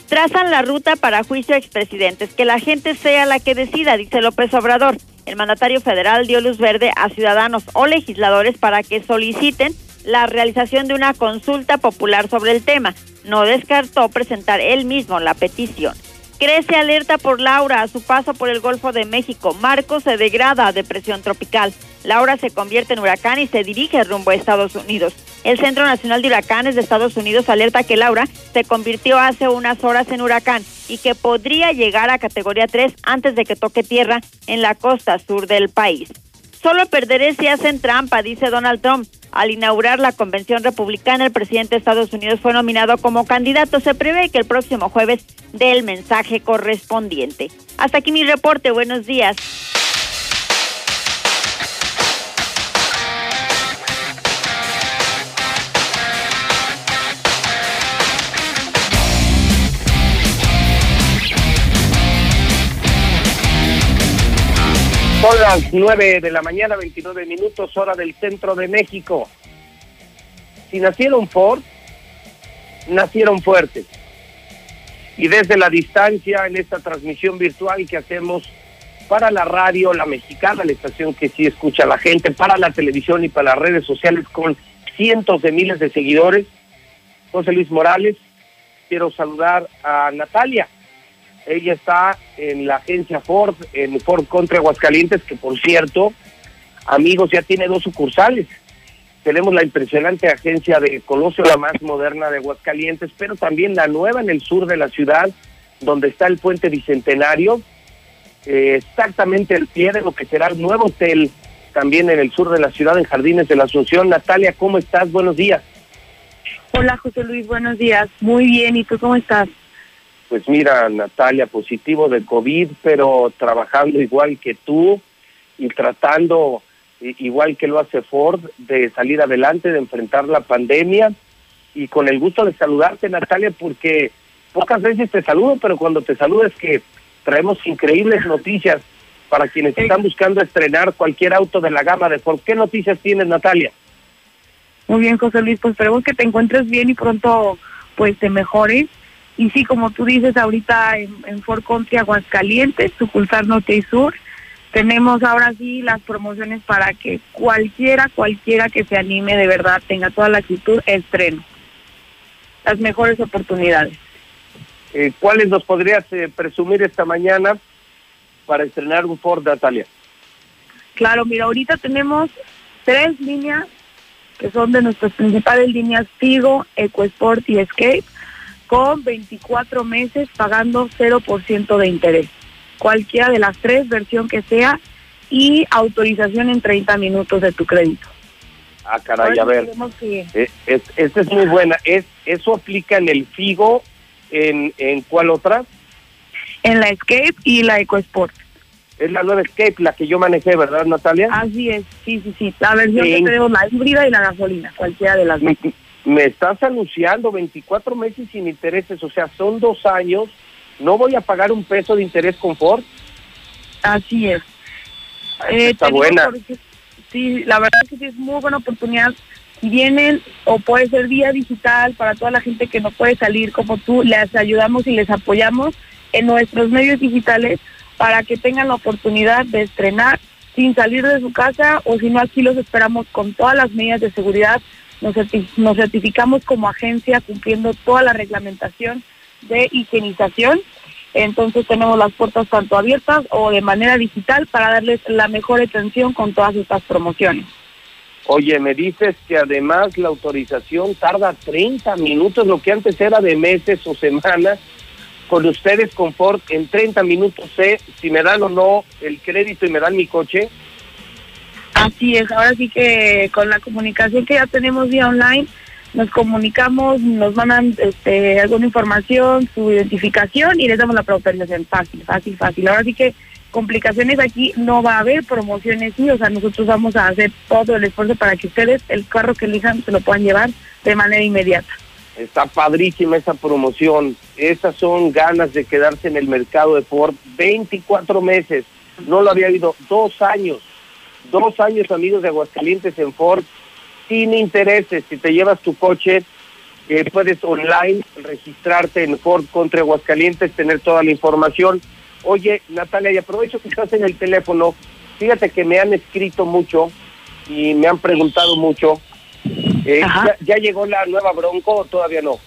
Trazan la ruta para juicio a expresidentes, que la gente sea la que decida, dice López Obrador. El mandatario federal dio luz verde a ciudadanos o legisladores para que soliciten la realización de una consulta popular sobre el tema. No descartó presentar él mismo la petición. Crece alerta por Laura a su paso por el Golfo de México. Marco se degrada a depresión tropical. Laura se convierte en huracán y se dirige rumbo a Estados Unidos. El Centro Nacional de Huracanes de Estados Unidos alerta que Laura se convirtió hace unas horas en huracán y que podría llegar a categoría 3 antes de que toque tierra en la costa sur del país. Solo perderé si hacen trampa, dice Donald Trump. Al inaugurar la convención republicana, el presidente de Estados Unidos fue nominado como candidato. Se prevé que el próximo jueves dé el mensaje correspondiente. Hasta aquí mi reporte. Buenos días. Son las 9 de la mañana, 29 minutos, hora del centro de México. Si nacieron Ford, nacieron fuertes. Y desde la distancia, en esta transmisión virtual que hacemos para la radio, la mexicana, la estación que sí escucha la gente, para la televisión y para las redes sociales con cientos de miles de seguidores, José Luis Morales, quiero saludar a Natalia. Ella está en la agencia Ford, en Ford Contra Aguascalientes, que por cierto, amigos, ya tiene dos sucursales. Tenemos la impresionante agencia de Colosio, la más moderna de Aguascalientes, pero también la nueva en el sur de la ciudad, donde está el puente bicentenario, eh, exactamente el pie de lo que será el nuevo hotel, también en el sur de la ciudad, en Jardines de la Asunción. Natalia, ¿cómo estás? Buenos días. Hola José Luis, buenos días. Muy bien, ¿y tú cómo estás? Pues mira, Natalia, positivo de COVID, pero trabajando igual que tú y tratando, igual que lo hace Ford, de salir adelante, de enfrentar la pandemia. Y con el gusto de saludarte, Natalia, porque pocas veces te saludo, pero cuando te saludo es que traemos increíbles noticias para quienes están buscando estrenar cualquier auto de la gama de Ford. ¿Qué noticias tienes, Natalia? Muy bien, José Luis, pues esperemos que te encuentres bien y pronto pues te mejores. Y sí, como tú dices, ahorita en, en Ford Country Aguascalientes, sucursal Norte y Sur, tenemos ahora sí las promociones para que cualquiera, cualquiera que se anime de verdad, tenga toda la actitud, estreno. Las mejores oportunidades. Eh, ¿Cuáles nos podrías eh, presumir esta mañana para estrenar un Ford, Natalia? Claro, mira, ahorita tenemos tres líneas que son de nuestras principales líneas Figo, EcoSport y Escape, con 24 meses pagando 0% de interés. Cualquiera de las tres, versión que sea, y autorización en 30 minutos de tu crédito. Ah, caray, a ver. que- Eh, es, esta es muy buena. Es, ¿Eso aplica en el Figo? ¿En, en cuál otra? En la Escape y la EcoSport. Es la nueva Escape, la que yo manejé, ¿verdad, Natalia? Así es, sí, sí, sí. La versión Sí. que tenemos, la híbrida y la gasolina, cualquiera de las dos. Me, estás anunciando 24 meses sin intereses, o sea, son dos años. ¿No voy a pagar un peso de interés con Ford? Así es. Eh, Está buena. porque- sí, la verdad es que sí es muy buena oportunidad. Si vienen, o puede ser vía digital para toda la gente que no puede salir como tú, les ayudamos y les apoyamos en nuestros medios digitales para que tengan la oportunidad de estrenar sin salir de su casa o si no aquí los esperamos con todas las medidas de seguridad. Nos, certi- nos certificamos como agencia cumpliendo toda la reglamentación de higienización. Entonces tenemos las puertas tanto abiertas o de manera digital para darles la mejor atención con todas estas promociones. Oye, me dices que además la autorización tarda 30 minutos, lo que antes era de meses o semanas. Con ustedes, con Ford, en 30 minutos sé si me dan o no el crédito y me dan mi coche. Así es, ahora sí que con la comunicación que ya tenemos vía online, nos comunicamos, nos mandan este, alguna información, su identificación y les damos la autorización. Fácil, fácil, fácil. Ahora sí que complicaciones aquí no va a haber, promociones sí, o sea, nosotros vamos a hacer todo el esfuerzo para que ustedes el carro que elijan se lo puedan llevar de manera inmediata. Está padrísima esa promoción. Esas son ganas de quedarse en el mercado de Ford. 24 meses. No lo había habido. Dos años. Dos años, amigos de Aguascalientes en Ford. Sin intereses. Si te llevas tu coche, eh, puedes online registrarte en Ford contra Aguascalientes, tener toda la información. Oye, Natalia, y aprovecho que estás en el teléfono. Fíjate que me han escrito mucho y me han preguntado mucho. Eh, ¿ya, ya llegó la nueva Bronco o todavía no?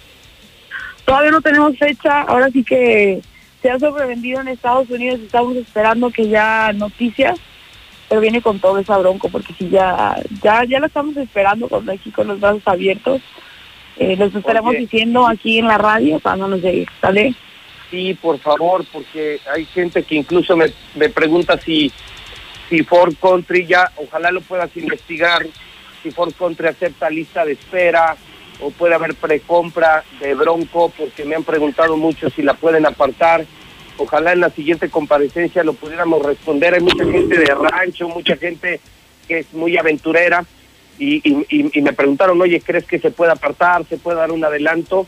Todavía no tenemos fecha, ahora sí que se ha sobrevendido en Estados Unidos, estamos esperando que ya noticias, pero viene con todo esa bronco, porque si ya, ya, ya la estamos esperando con aquí con los brazos abiertos. Eh, les estaremos Oye. diciendo aquí en la radio cuando nos llegue, ¿sale? Sí, por favor, porque hay gente que incluso me, me pregunta si, si Ford Country ya, ojalá lo puedas investigar, si Ford Country acepta lista de espera o puede haber precompra de Bronco, porque me han preguntado mucho si la pueden apartar. Ojalá en la siguiente comparecencia lo pudiéramos responder. Hay mucha gente de rancho, mucha gente que es muy aventurera y, me preguntaron, oye, ¿crees que se puede apartar? ¿Se puede dar un adelanto?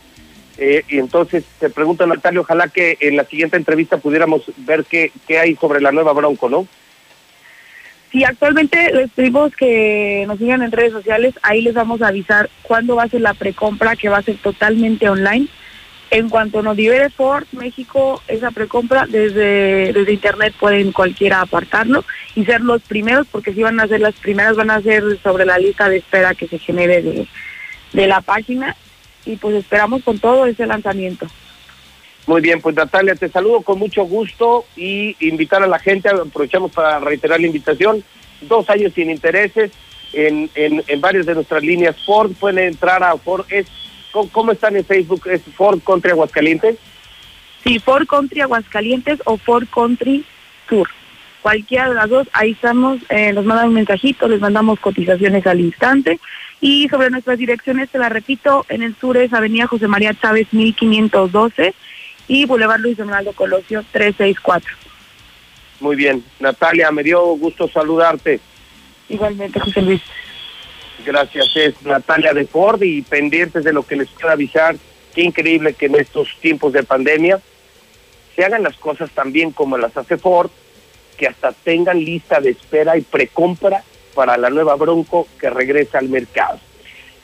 Eh, y entonces te pregunto, Natalia, ojalá que en la siguiente entrevista pudiéramos ver qué, qué hay sobre la nueva Bronco, ¿no? Sí, actualmente les pedimos que nos sigan en redes sociales, ahí les vamos a avisar cuándo va a ser la precompra, que va a ser totalmente online. En cuanto nos libere Ford México esa precompra, desde, desde internet pueden cualquiera apartarlo y ser los primeros, porque si van a ser las primeras, van a ser sobre la lista de espera que se genere de, de la página. Y pues esperamos con todo ese lanzamiento. Muy bien, pues Natalia, te saludo con mucho gusto y invitar a la gente, aprovechamos para reiterar la invitación, dos años sin intereses en, en, en varias de nuestras líneas. Ford, pueden entrar a Ford, es, ¿cómo, están en Facebook? ¿Es Ford Country Aguascalientes? Sí, Ford Country Aguascalientes o Ford Country Sur. Cualquiera de las dos, ahí estamos, eh, nos mandan un mensajito, les mandamos cotizaciones al instante. Y sobre nuestras direcciones, te la repito, en el sur es Avenida José María Chávez 1512 y Boulevard Luis Donaldo Colosio 364. Muy bien, Natalia, me dio gusto saludarte. Igualmente, José Luis. Gracias, es Natalia de Ford y pendientes de lo que les quiero avisar. Qué increíble que en estos tiempos de pandemia se hagan las cosas tan bien como las hace Ford, que hasta tengan lista de espera y precompra para la nueva Bronco que regresa al mercado.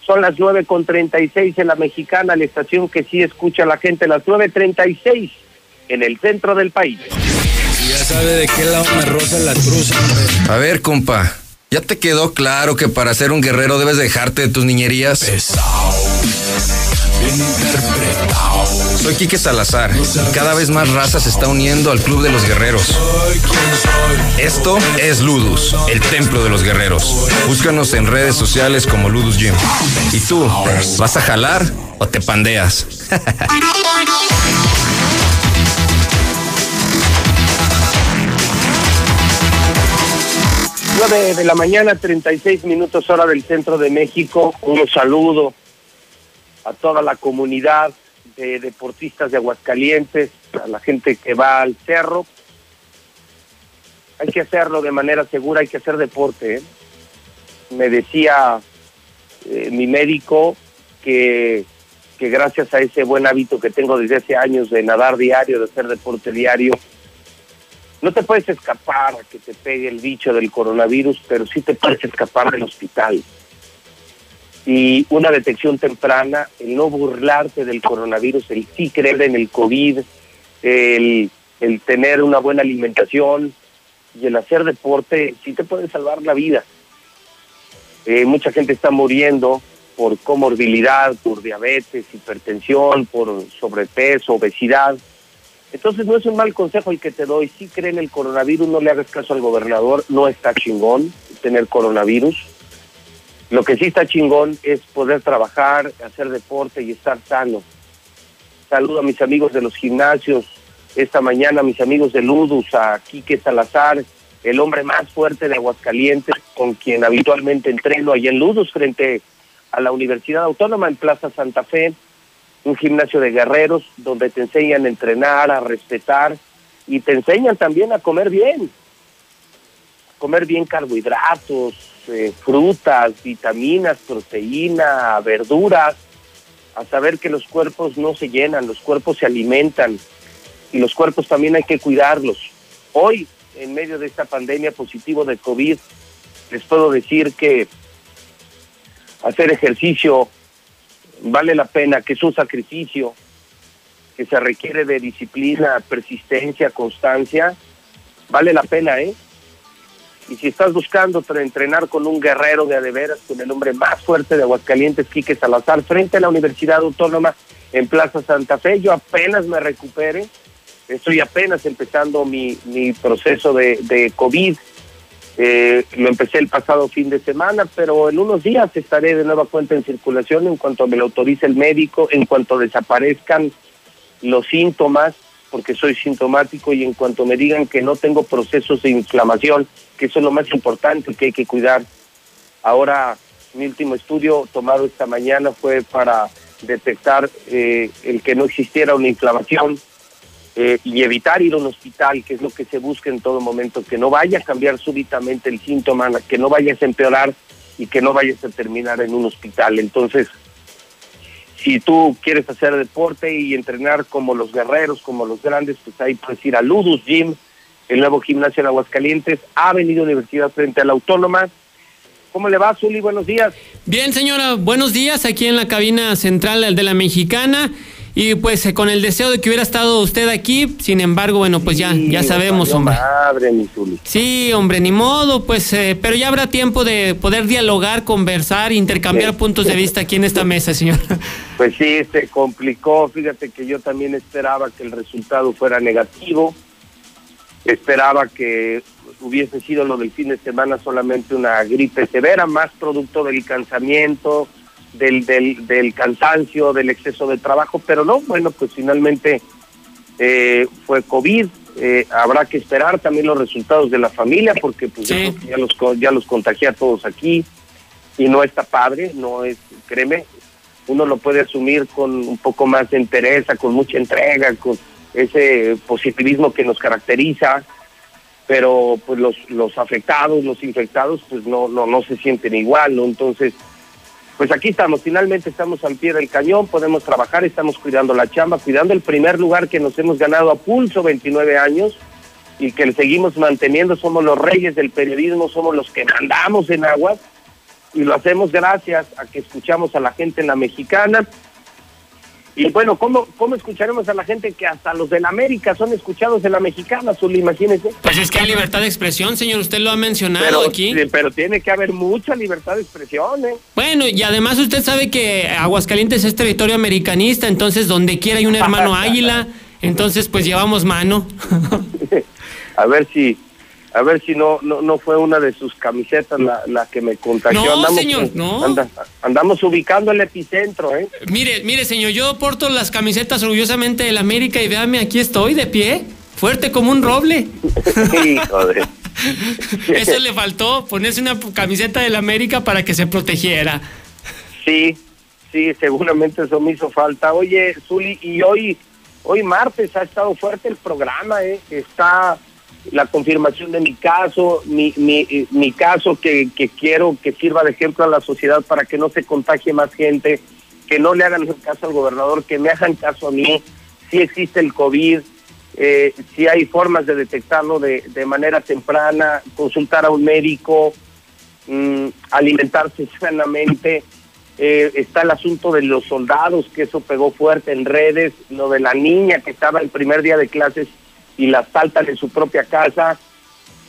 Son las nueve con treinta y seis en la mexicana, la estación que sí escucha a la gente, las nueve treinta y seis en el centro del país. Ya sabe de qué lado me roza la cruz, hombre. A ver, compa, ¿ya te quedó claro que para ser un guerrero debes dejarte de tus niñerías? Soy Quique Salazar cada vez más raza se está uniendo al Club de los Guerreros. Esto es Ludus, el templo de los guerreros. Búscanos en redes sociales como Ludus Gym. ¿Y tú, vas a jalar o te pandeas? Nueve de la mañana, 36 minutos hora del centro de México. Un saludo a toda la comunidad de deportistas de Aguascalientes, a la gente que va al cerro. Hay que hacerlo de manera segura, hay que hacer deporte. ¿eh? Me decía eh, mi médico que, que gracias a ese buen hábito que tengo desde hace años de nadar diario, de hacer deporte diario, no te puedes escapar a que te pegue el bicho del coronavirus, pero sí te puedes escapar del hospital y una detección temprana, el no burlarte del coronavirus, el sí creer en el COVID, el, el tener una buena alimentación y el hacer deporte, sí te puede salvar la vida. Eh, mucha gente está muriendo por comorbilidad, por diabetes, hipertensión, por sobrepeso, obesidad. Entonces no es un mal consejo el que te doy. Si cree en el coronavirus, no le hagas caso al gobernador, no está chingón tener coronavirus. Lo que sí está chingón es poder trabajar, hacer deporte y estar sano. Saludo a mis amigos de los gimnasios, esta mañana a mis amigos de Ludus, a Quique Salazar, el hombre más fuerte de Aguascalientes, con quien habitualmente entreno allá en Ludus, frente a la Universidad Autónoma en Plaza Santa Fe, un gimnasio de guerreros donde te enseñan a entrenar, a respetar y te enseñan también a comer bien, comer bien carbohidratos, eh, frutas, vitaminas, proteína, verduras, a saber que los cuerpos no se llenan, los cuerpos se alimentan y los cuerpos también hay que cuidarlos. Hoy, en medio de esta pandemia positivo de COVID, les puedo decir que hacer ejercicio vale la pena, que es un sacrificio, que se requiere de disciplina, persistencia, constancia, vale la pena, ¿eh? Y si estás buscando entrenar con un guerrero de adeveras, con el hombre más fuerte de Aguascalientes, Quique Salazar, frente a la Universidad Autónoma en Plaza Santa Fe, yo apenas me recupere, estoy apenas empezando mi, mi proceso de, de COVID, eh, lo empecé el pasado fin de semana, pero en unos días estaré de nueva cuenta en circulación en cuanto me lo autorice el médico, en cuanto desaparezcan los síntomas, porque soy sintomático, y en cuanto me digan que no tengo procesos de inflamación, que eso es lo más importante que hay que cuidar. Ahora, mi último estudio tomado esta mañana fue para detectar eh, el que no existiera una inflamación eh, y evitar ir a un hospital, que es lo que se busca en todo momento, que no vaya a cambiar súbitamente el síntoma, que no vayas a empeorar y que no vayas a terminar en un hospital. Entonces, si tú quieres hacer deporte y entrenar como los guerreros, como los grandes, pues ahí puedes ir a Ludus Gym el nuevo gimnasio en Aguascalientes, Avenida Universidad frente a la Autónoma. ¿Cómo le va, Zuli? Buenos días. Bien, señora, buenos días aquí en la cabina central de la Mexicana. Y pues eh, con el deseo de que hubiera estado usted aquí, sin embargo, bueno, pues ya, ya sabemos, hombre. Madre, mi. Sí, hombre, ni modo, pues, eh, pero ya habrá tiempo de poder dialogar, conversar, intercambiar Sí. puntos de vista aquí en esta mesa, señor. Pues sí, se complicó. Fíjate que yo también esperaba que el resultado fuera negativo. Esperaba que hubiese sido lo del fin de semana solamente una gripe severa, más producto del cansamiento, del, del, del cansancio, del exceso de trabajo, pero no, bueno, pues finalmente eh, fue COVID. eh, habrá que esperar también los resultados de la familia, porque pues yo que ya los, ya los contagié a todos aquí y no está padre, no es, créeme, uno lo puede asumir con un poco más de entereza, con mucha entrega, con ese positivismo que nos caracteriza, pero pues los, los afectados, los infectados, pues no, no, no se sienten igual, ¿no? Entonces, pues aquí estamos, finalmente estamos al pie del cañón, podemos trabajar, estamos cuidando la chamba, cuidando el primer lugar que nos hemos ganado a pulso 29 años y que seguimos manteniendo, somos los reyes del periodismo, somos los que mandamos en aguas y lo hacemos gracias a que escuchamos a la gente en la mexicana. Y bueno, ¿cómo, ¿cómo escucharemos a la gente que hasta los de la América son escuchados en la mexicana, Zuli? Imagínese. Pues es que hay libertad de expresión, señor, usted lo ha mencionado Pero, aquí. sí, pero tiene que haber mucha libertad de expresión, ¿eh? Bueno, y además usted sabe que Aguascalientes es territorio americanista, entonces donde quiera hay un hermano águila, entonces pues llevamos mano. A ver si, a ver si no, no, no fue una de sus camisetas la, la que me contagió. No, señor, no. anda- andamos ubicando el epicentro, ¿eh? Mire, mire, señor, yo porto las camisetas orgullosamente del América y véame, aquí estoy de pie, fuerte como un roble. Hijo de... Eso le faltó, ponerse una camiseta del América para que se protegiera. Sí, sí, seguramente eso me hizo falta. Oye, Zuli, y hoy, hoy martes ha estado fuerte el programa, ¿eh? Está la confirmación de mi caso, mi, mi, eh, mi caso que, que quiero que sirva de ejemplo a la sociedad para que no se contagie más gente, que no le hagan caso al gobernador, que me hagan caso a mí, si existe el COVID, eh, si hay formas de detectarlo de, de manera temprana, consultar a un médico, mm, alimentarse sanamente. Eh, está el asunto de los soldados, que eso pegó fuerte en redes, lo de la niña que estaba el primer día de clases y la saltan en su propia casa.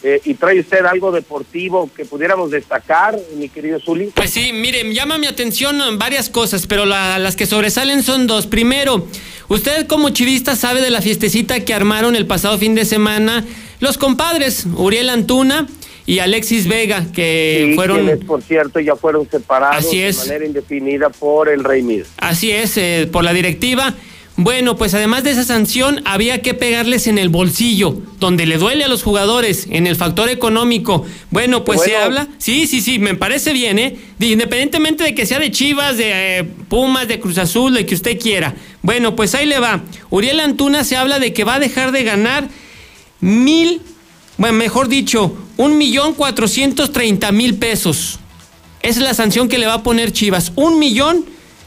Eh, y trae usted algo deportivo que pudiéramos destacar, mi querido Zuli. Pues sí, mire, llama mi atención varias cosas, pero la- las que sobresalen son dos. Primero, usted como chivista sabe de la fiestecita que armaron el pasado fin de semana los compadres, Uriel Antuna y Alexis Vega, que Sí, fueron... quienes, por cierto, ya fueron separados Así de es. manera indefinida por el Rey Mir. Así es, eh, por la directiva. Bueno, pues además de esa sanción, había que pegarles en el bolsillo, donde le duele a los jugadores, en el factor económico. Bueno, pues se habla. Sí, sí, sí, me parece bien, ¿eh? De- independientemente de que sea de Chivas, de eh, Pumas, de Cruz Azul, de que usted quiera. Bueno, pues ahí le va. Uriel Antuna se habla de que va a dejar de ganar mil, bueno, mejor dicho, un millón cuatrocientos treinta mil pesos. Esa es la sanción que le va a poner Chivas. Un millón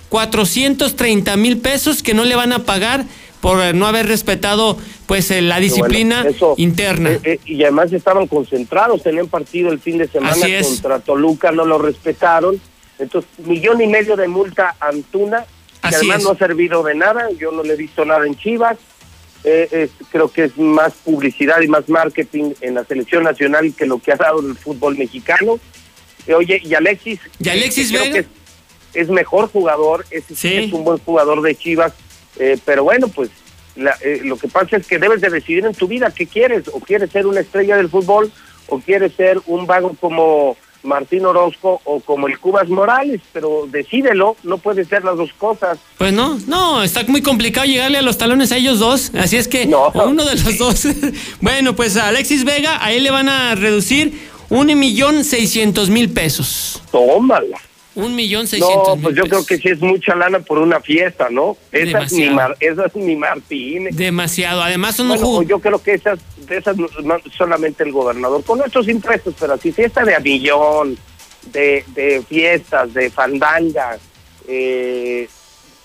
cuatrocientos treinta mil pesos que no le van a pagar por eh, no haber respetado pues eh, la disciplina Bueno, eso, interna. eh, eh, y además estaban concentrados, tenían partido el fin de semana contra Toluca, no lo respetaron. Entonces, millón y medio de multa a Antuna, que Así además es. no ha servido de nada, yo no le he visto nada en Chivas. Eh, es- creo que es más publicidad y más marketing en la selección nacional que lo que ha dado el fútbol mexicano. Oye, y Alexis. ¿Y Alexis Vega? Es, mejor jugador, es, es un buen jugador de Chivas, eh, pero bueno, pues la- eh, lo que pasa es que debes de decidir en tu vida qué quieres, o quieres ser una estrella del fútbol, o quieres ser un vago como Martín Orozco o como el Cubas Morales, pero decídelo, no puedes ser las dos cosas. Pues no, no, está muy complicado llegarle a los talones a ellos dos, así es que o uno de los dos. bueno, pues a Alexis Vega, a él le van a reducir un millón seiscientos mil pesos. Tómala. Un millón seiscientos No, pues yo creo que sí es mucha lana por una fiesta, ¿no? Esa es, mi. Mar- esa es mi Martín. Demasiado, además son Bueno, ju- yo creo que esas, de esas solamente el gobernador, con nuestros impuestos, pero así fiesta de avillón, de, de fiestas, de fandanga, eh,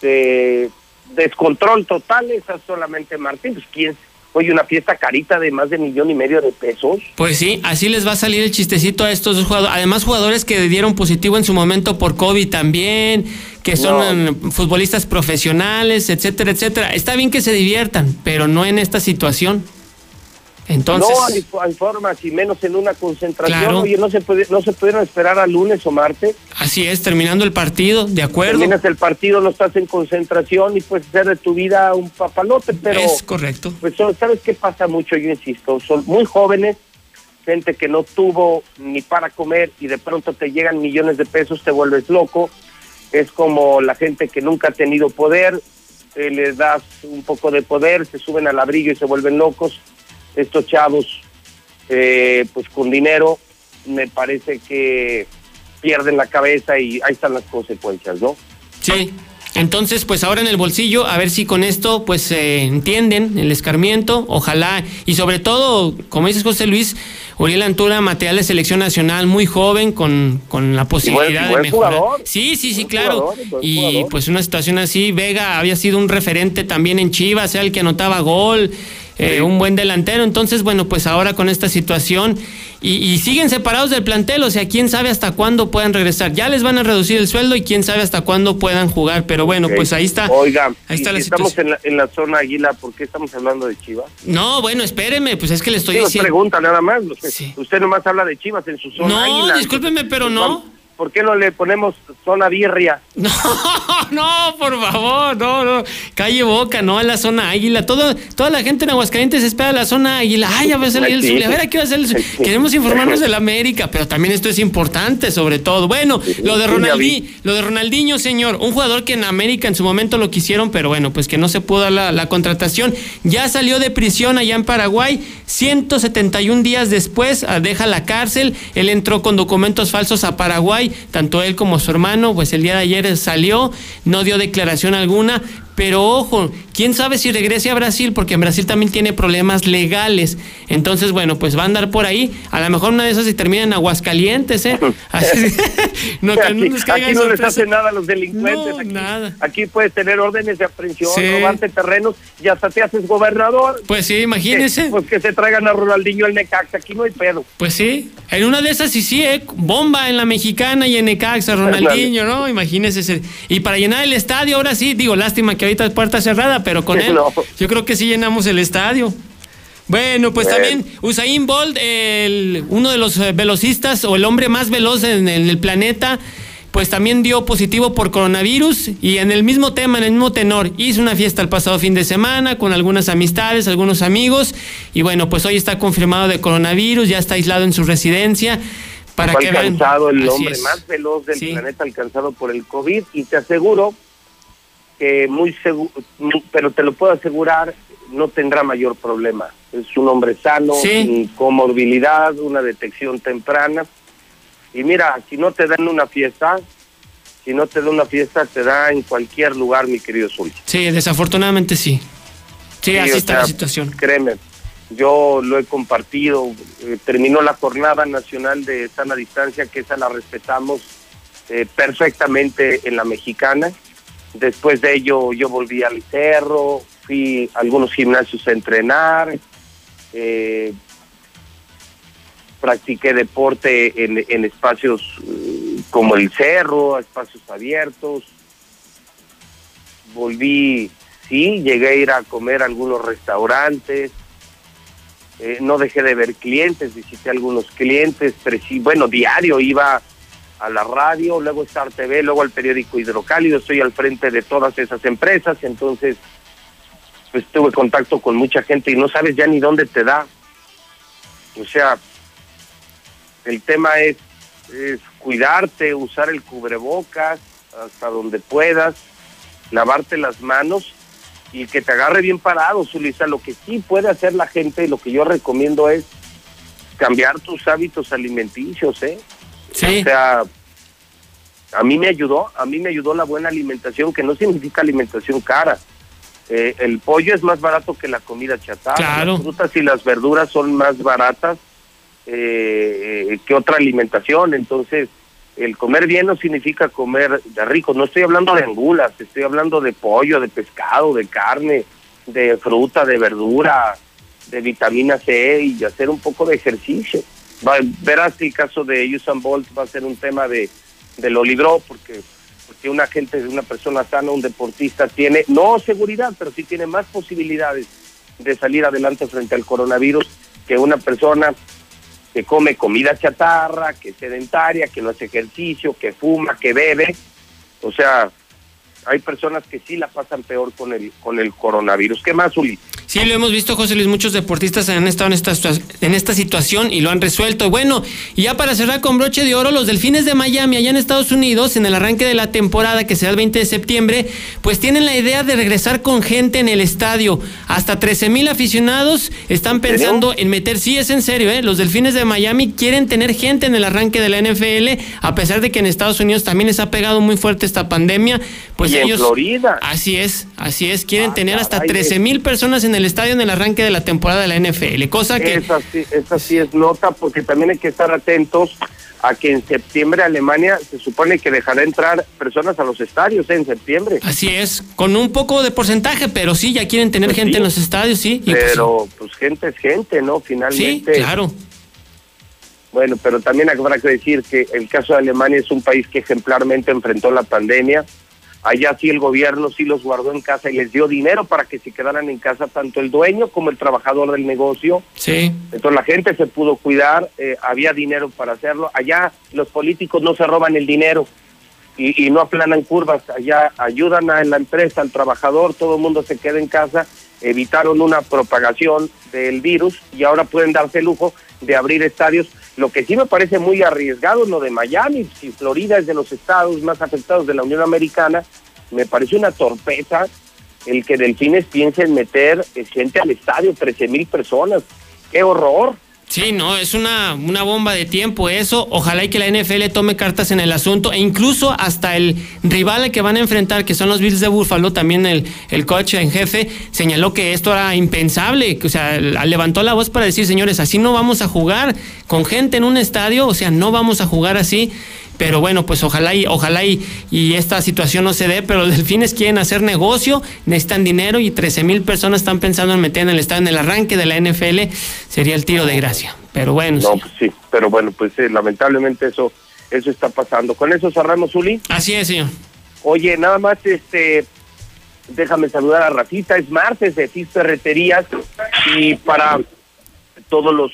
de descontrol total, esas solamente Martín, pues quién, Oye, una fiesta carita de más de millón y medio de pesos. Pues sí, así les va a salir el chistecito a estos dos jugadores. Además, jugadores que dieron positivo en su momento por COVID también, que son eh, futbolistas profesionales, etcétera, etcétera. Está bien que se diviertan, pero no en esta situación. Entonces, no hay, hay formas y menos en una concentración. Claro. Oye, no se puede, no se pudieron esperar a lunes o martes. así es, terminando el partido, de acuerdo. Terminas el partido, no estás en concentración y puedes hacer de tu vida un papalote, pero Es correcto. pues sabes qué pasa mucho, yo insisto, son muy jóvenes, gente que no tuvo ni para comer y de pronto te llegan millones de pesos, te vuelves loco. Es como la gente que nunca ha tenido poder, eh, les das un poco de poder, se suben al abrigo y se vuelven locos. Estos chavos, eh, pues con dinero, me parece que pierden la cabeza y ahí están las consecuencias, ¿no? Sí. Entonces, pues ahora en el bolsillo, a ver si con esto, pues eh, entienden el escarmiento, ojalá, y sobre todo, como dices José Luis, Uriel Antura, material de selección nacional, muy joven, con, con la posibilidad buen de mejorar. jugador. Sí, sí, sí, claro. jugador, y jugador. pues una situación así, Vega había sido un referente también en Chivas, era el que anotaba gol, eh, un buen delantero. Entonces, bueno, pues ahora con esta situación, y, y siguen separados del plantel, o sea, quién sabe hasta cuándo puedan regresar. Ya les van a reducir el sueldo y quién sabe hasta cuándo puedan jugar, pero bueno, pues ahí está. Oiga, ahí está la si estamos situación. en la, en la zona Águila, ¿por qué estamos hablando de Chivas? No, bueno, espéreme, pues es que le estoy Digo, diciendo. pregunta nada más. Usted, usted nomás habla de Chivas en su zona No, Águila. discúlpeme, pero no. ¿Por qué no le ponemos zona birria? No, no, por favor, no, no. Calle Boca, no a la zona Águila. Todo, toda la gente en Aguascalientes espera la zona Águila. Ay, a ver, el, el a ver, aquí va a ser el. Queremos informarnos de la América, pero también esto es importante, sobre todo. Bueno, lo de Ronaldinho, lo de Ronaldinho, señor, un jugador que en América en su momento lo quisieron, pero bueno, pues que no se pudo dar la, la contratación. Ya salió de prisión allá en Paraguay, 171 días después ah, deja la cárcel. Él entró con documentos falsos a Paraguay, tanto él como su hermano, pues el día de ayer salió, no dio declaración alguna. Pero ojo, quién sabe si regrese a Brasil, porque en Brasil también tiene problemas legales. Entonces, bueno, pues va a andar por ahí. A lo mejor una de esas se termina en Aguascalientes, ¿eh? Así- no, que aquí, no nos aquí no les hace nada a los delincuentes. No, aquí, nada. aquí puedes tener órdenes de aprehensión, Sí. robarte terrenos y hasta te haces gobernador. Pues sí, imagínese. Que- pues que se traigan a Ronaldinho el Necaxa, aquí no hay pedo. Pues sí, en una de esas sí, sí, ¿eh? bomba en la mexicana y en Necaxa, Ronaldinho, ¿no? Imagínese. ese- Y para llenar el estadio, ahora sí, digo, lástima que ahorita es puerta cerrada, pero con él, No. yo creo que sí llenamos el estadio. Bueno, pues también Usain Bolt, el, uno de los eh, velocistas o el hombre más veloz en, en el planeta, pues también dio positivo por coronavirus y en el mismo tema, en el mismo tenor, hizo una fiesta el pasado fin de semana con algunas amistades, algunos amigos y bueno, pues hoy está confirmado de coronavirus, ya está aislado en su residencia. Para Fue que vean. alcanzado el Así hombre es. más veloz del Sí. planeta alcanzado por el COVID y te aseguro que muy seguro, pero te lo puedo asegurar, no tendrá mayor problema. Es un hombre sano, Sí. sin comorbilidad, una detección temprana. Y mira, si no te dan una fiesta, si no te da una fiesta, te da en cualquier lugar, mi querido Zul. Sí, desafortunadamente sí. Sí, Sí, así está sea, la situación. Créeme, yo lo he compartido. eh, terminó la jornada nacional de sana distancia, que esa la respetamos eh, perfectamente en la mexicana. Después de ello, yo volví al cerro, fui a algunos gimnasios a entrenar, eh, practiqué deporte en, espacios eh, como el cerro, espacios abiertos. Volví, sí, llegué a ir a comer a algunos restaurantes. Eh, no dejé de ver clientes, visité algunos clientes, bueno, diario iba a la radio, luego Star TV, luego al periódico Hidrocálido, estoy al frente de todas esas empresas, entonces pues tuve contacto con mucha gente y no sabes ya ni dónde te da. O sea, el tema es, cuidarte, usar el cubrebocas hasta donde puedas, lavarte las manos y que te agarre bien parado, Zulisa. Lo que sí puede hacer la gente, lo que yo recomiendo es cambiar tus hábitos alimenticios, ¿eh? Sí. O sea, a mí me ayudó, a mí me ayudó la buena alimentación, que no significa alimentación cara. Eh, el pollo es más barato que la comida chatarra. Claro. Las frutas y las verduras son más baratas eh, eh, que otra alimentación. Entonces, el comer bien no significa comer de rico. No estoy hablando de angulas, estoy hablando de pollo, de pescado, de carne, de fruta, de verdura. de vitamina C y hacer un poco de ejercicio. Va- verás el caso de Usain Bolt va a ser un tema de, de lo libró porque porque una gente, una persona sana, un deportista tiene no seguridad, pero sí tiene más posibilidades de salir adelante frente al coronavirus que una persona que come comida chatarra, que es sedentaria, que no hace ejercicio, que fuma, que bebe. O sea, hay personas que sí la pasan peor con el con el coronavirus. ¿Qué más, Uli? Sí, lo hemos visto, José Luis, muchos deportistas han estado en esta, en esta situación y lo han resuelto. Bueno, y ya para cerrar con broche de oro, los Delfines de Miami, allá en Estados Unidos, en el arranque de la temporada que será el 20 de septiembre, pues tienen la idea de regresar con gente en el estadio. Hasta 13 mil aficionados están pensando en meter, sí, es en serio, ¿eh? los Delfines de Miami quieren tener gente en el arranque de la NFL, a pesar de que en Estados Unidos también les ha pegado muy fuerte esta pandemia. Pues Y en. Florida. Así es, así es. Quieren Ah, tener hasta caray, 13 mil personas en el estadio en el arranque de la temporada de la NFL, cosa que... Esa sí, esa sí es nota porque también hay que estar atentos a que en septiembre Alemania se supone que dejará entrar personas a los estadios ¿eh? en septiembre. Así es, con un poco de porcentaje, pero sí, ya quieren tener Pues gente sí. en los estadios, sí. pues, Pero pues gente es gente, ¿no? sí, Finalmente. claro. Bueno, pero también habrá que decir que el caso de Alemania es un país que ejemplarmente enfrentó la pandemia. Allá sí el gobierno sí los guardó en casa y les dio dinero para que se quedaran en casa tanto el dueño como el trabajador del negocio. Sí. Entonces la gente se pudo cuidar, eh, había dinero para hacerlo. Allá los políticos no se roban el dinero y, y no aplanan curvas. Allá ayudan a la empresa, al trabajador, todo el mundo se queda en casa. Evitaron una propagación del virus y ahora pueden darse el lujo de abrir estadios. Lo que sí me parece muy arriesgado es lo de Miami. Si Florida es de los estados más afectados de la Unión Americana, me parece una torpeza el que Delfines piense en meter eh, gente al estadio, 13 mil personas. ¡Qué horror! Sí, no, es una, una bomba de tiempo eso. Ojalá y que la NFL tome cartas en el asunto e incluso hasta el rival al que van a enfrentar, que son los Bills de Buffalo, también el, el coach en jefe, señaló que esto era impensable. que, O sea, levantó la voz para decir, señores, así no vamos a jugar con gente en un estadio, o sea, no vamos a jugar así. Pero bueno, pues ojalá y ojalá y, y esta situación no se dé, pero los delfines quieren hacer negocio, necesitan dinero y 13 mil personas están pensando en meter en el estadio en el arranque de la NFL, sería el tiro de gracia. Pero bueno, No, sí. pues sí, pero bueno, pues eh, lamentablemente eso eso está pasando. Con eso cerramos, Uli. Así es, señor. Oye, nada más, este, déjame saludar a Rafita, es martes de FIS Ferreterías y para todos los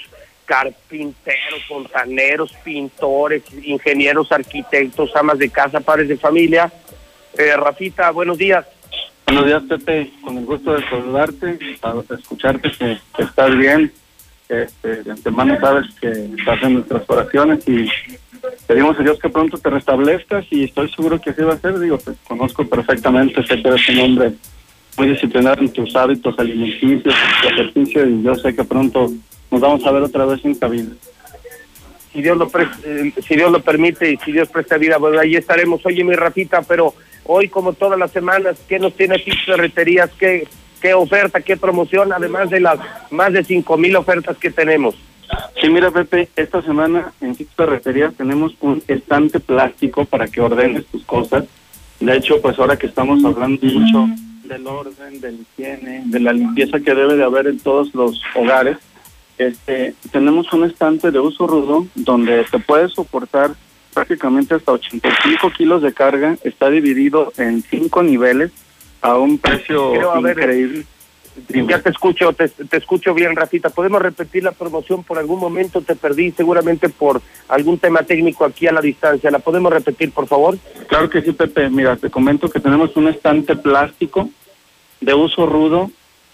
carpinteros, fontaneros, pintores, ingenieros, arquitectos, amas de casa, padres de familia. Eh, Rafita, buenos días. Buenos días, Pepe. Con el gusto de saludarte, escucharte que, que estás bien. Este, de antemano sabes que estás en nuestras oraciones y pedimos a Dios que pronto te restablezcas y estoy seguro que así va a ser. Digo, te conozco perfectamente, sé que eres un hombre muy disciplinado en tus hábitos alimenticios, en tu ejercicio y yo sé que pronto nos vamos a ver otra vez en cabina. si Dios lo pre- eh, si Dios lo permite y si Dios presta vida, pues ahí estaremos. Oye, mi Rafita, pero hoy como todas las semanas, ¿qué nos tiene Tips Ferreterías? ¿Qué, qué oferta, qué promoción, además de las más de cinco mil ofertas que tenemos? Sí, mira, Pepe, esta semana en Six Ferreterías tenemos un estante plástico para que ordenes tus cosas. De hecho, pues ahora que estamos hablando mucho del orden, de la higiene, de la limpieza que debe de haber en todos los hogares, este, tenemos un estante de uso rudo donde te puede soportar prácticamente hasta 85 kilos de carga. Está dividido en cinco niveles a un precio Creo, a ver, increíble. Ya te escucho, te, te escucho bien, Rafita. ¿Podemos repetir la promoción? Por algún momento te perdí, seguramente por algún tema técnico aquí a la distancia. ¿La podemos repetir, por favor? Claro que sí, Pepe. Mira, te comento que tenemos un estante plástico de uso rudo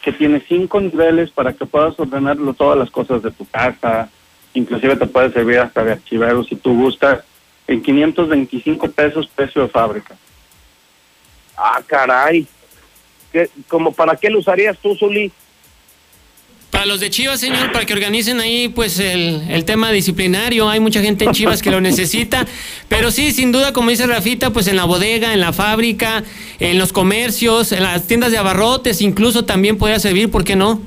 que tiene cinco niveles para que puedas ordenarlo todas las cosas de tu casa. Inclusive te puede servir hasta de archivero si tú gustas. En 525 pesos precio de fábrica. Ah, caray. ¿Qué, como para qué lo usarías tú, Zuli? Para los de Chivas, señor, para que organicen ahí pues el, el tema disciplinario, hay mucha gente en Chivas que lo necesita, pero sí, sin duda, como dice Rafita, pues en la bodega, en la fábrica, en los comercios, en las tiendas de abarrotes, incluso también podría servir, ¿por qué no?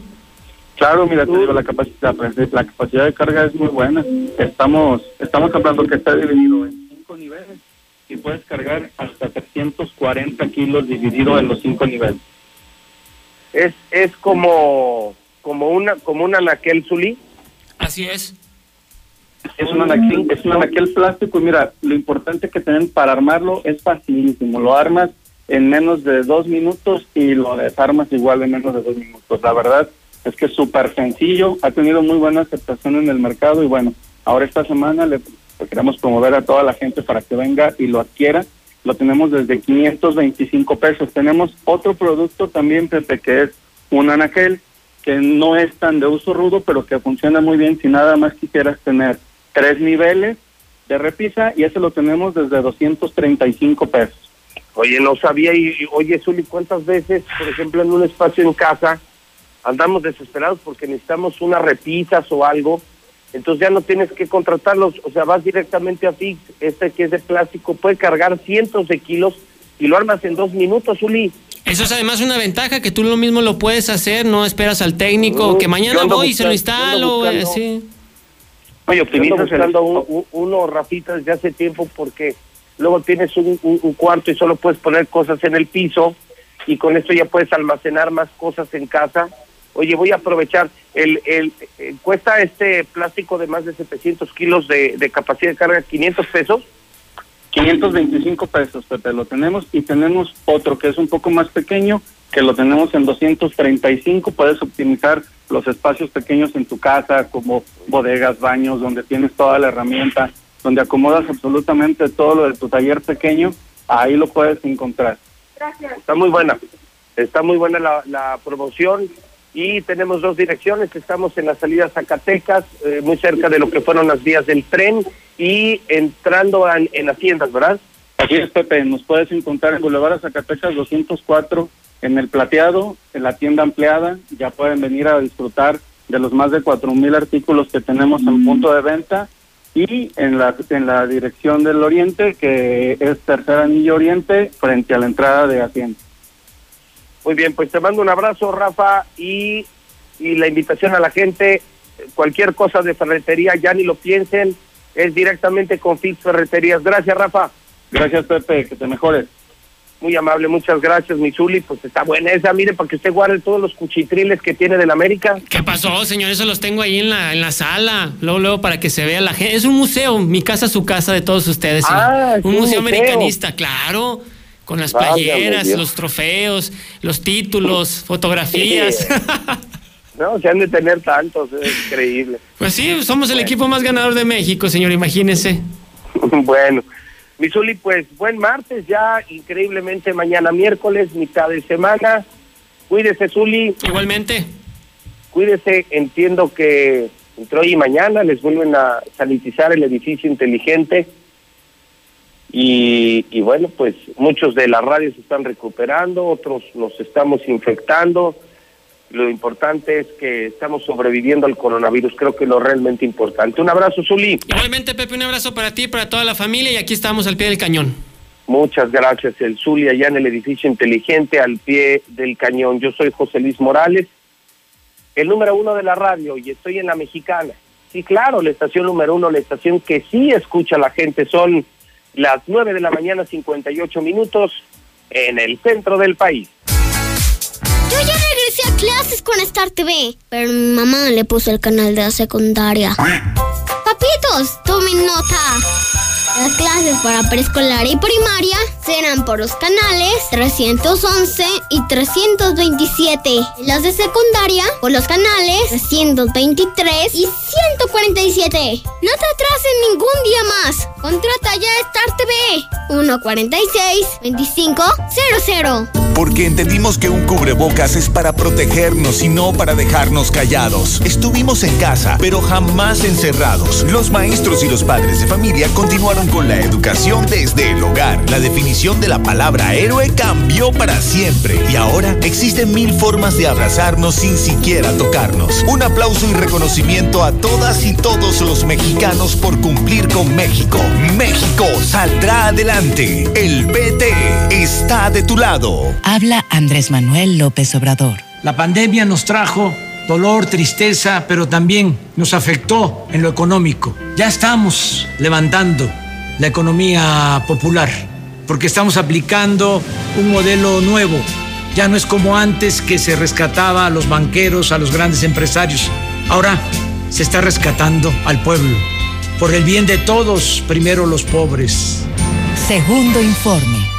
Claro, mira, te digo, la capacidad, la capacidad de carga es muy buena. Estamos, estamos hablando que está dividido en cinco niveles y puedes cargar hasta 340 kilos dividido en los cinco niveles. Es, es como, como una como un anaquel Zuli. Así es. Es un anaquel, es un anaquel plástico y mira, lo importante que tienen para armarlo es facilísimo. Lo armas en menos de dos minutos y lo desarmas igual en menos de dos minutos. La verdad es que es súper sencillo, ha tenido muy buena aceptación en el mercado y bueno, ahora esta semana le, le queremos promover a toda la gente para que venga y lo adquiera. Lo tenemos desde 525 pesos. Tenemos otro producto también, Pepe, que es un anaquel que no es tan de uso rudo, pero que funciona muy bien si nada más quisieras tener tres niveles de repisa y ese lo tenemos desde 235 pesos. Oye, no sabía y, oye, Zuli, ¿cuántas veces, por ejemplo, en un espacio en casa andamos desesperados porque necesitamos unas repisas o algo? Entonces ya no tienes que contratarlos, o sea, vas directamente a Fix, este que es de plástico, puede cargar cientos de kilos y lo armas en dos minutos, Zuli. Eso es además una ventaja que tú lo mismo lo puedes hacer, no esperas al técnico, Mm, que mañana voy y se lo instalo, buscando- sí. Oye, optimizas un- un- uno, Rafita, desde hace tiempo porque luego tienes un, un- un cuarto y solo puedes poner cosas en el piso y con esto ya puedes almacenar más cosas en casa. Oye, voy a aprovechar, el, el, eh, cuesta este plástico de más de 700 kilos de, de capacidad de carga 500 pesos. 525 pesos, Pepe, lo tenemos y tenemos otro que es un poco más pequeño, que lo tenemos en 235, puedes optimizar los espacios pequeños en tu casa, como bodegas, baños, donde tienes toda la herramienta, donde acomodas absolutamente todo lo de tu taller pequeño, ahí lo puedes encontrar. Está muy buena, está muy buena la, la promoción y tenemos dos direcciones, estamos en la salida Zacatecas, eh, muy cerca de lo que fueron las vías del tren y entrando en, en Haciendas, ¿verdad? Así es, Pepe, nos puedes encontrar en Boulevard Zacatecas 204, en el plateado, en la tienda ampliada, ya pueden venir a disfrutar de los más de cuatro mil artículos que tenemos en punto de venta y en la, en la dirección del oriente, que es Tercer Anillo Oriente, frente a la entrada de Hacienda. Muy bien, pues te mando un abrazo, Rafa, y, y la invitación a la gente, cualquier cosa de ferretería, ya ni lo piensen, es directamente con Fix Ferreterías. Gracias, Rafa. Gracias, Pepe, que te mejores. Muy amable, muchas gracias, mi Zuli. Pues está buena esa, mire, para que usted guarde todos los cuchitriles que tiene del América. ¿Qué pasó, señor? Eso los tengo ahí en la, en la sala. Luego, luego, para que se vea la gente. Es un museo, mi casa, su casa de todos ustedes. Ah, un un museo museo. americanista, claro. Con las playeras, los trofeos, los títulos, fotografías. No, se han de tener tantos, es increíble. Pues sí, somos el equipo más ganador de México, señor, imagínese. bueno, mi Zuli, pues buen martes ya, increíblemente mañana miércoles, mitad de semana. Cuídese, Zuli. Igualmente. Cuídese, entiendo que entre hoy y mañana les vuelven a sanitizar el edificio inteligente. Y, y bueno, pues muchos de las radios se están recuperando, otros nos estamos infectando. Lo importante es que estamos sobreviviendo al coronavirus, creo que es lo realmente importante. Un abrazo, Zuli. Igualmente, Pepe, un abrazo para ti, para toda la familia y aquí estamos al pie del cañón. Muchas gracias, el Zuli, allá en el edificio inteligente, al pie del cañón. Yo soy José Luis Morales, el número uno de la radio, y estoy en la mexicana. Sí, claro, la estación número uno, la estación que sí escucha a la gente, son las nueve de la mañana, 58 minutos, en el centro del país. Yo ya regresé a clases con Star TV, pero mi mamá le puso el canal de la secundaria. Papitos, tomen nota. Las clases para preescolar y primaria serán por los canales 311 y 327. Y las de secundaria por los canales 323 y 147. No te atrases ningún día más. Contrata ya Star TV 146 2500. Porque entendimos que un cubrebocas es para protegernos y no para dejarnos callados. Estuvimos en casa, pero jamás encerrados. Los maestros y los padres de familia continuaron con la educación desde el hogar. La definición de la palabra héroe cambió para siempre. Y ahora existen mil formas de abrazarnos sin siquiera tocarnos. Un aplauso y reconocimiento a todas y todos los mexicanos por cumplir con México. México saldrá adelante. El PT está de tu lado. Habla Andrés Manuel López Obrador. La pandemia nos trajo dolor, tristeza, pero también nos afectó en lo económico. Ya estamos levantando la economía popular porque estamos aplicando un modelo nuevo. Ya no es como antes que se rescataba a los banqueros, a los grandes empresarios. Ahora se está rescatando al pueblo. Por el bien de todos, primero los pobres. Segundo informe.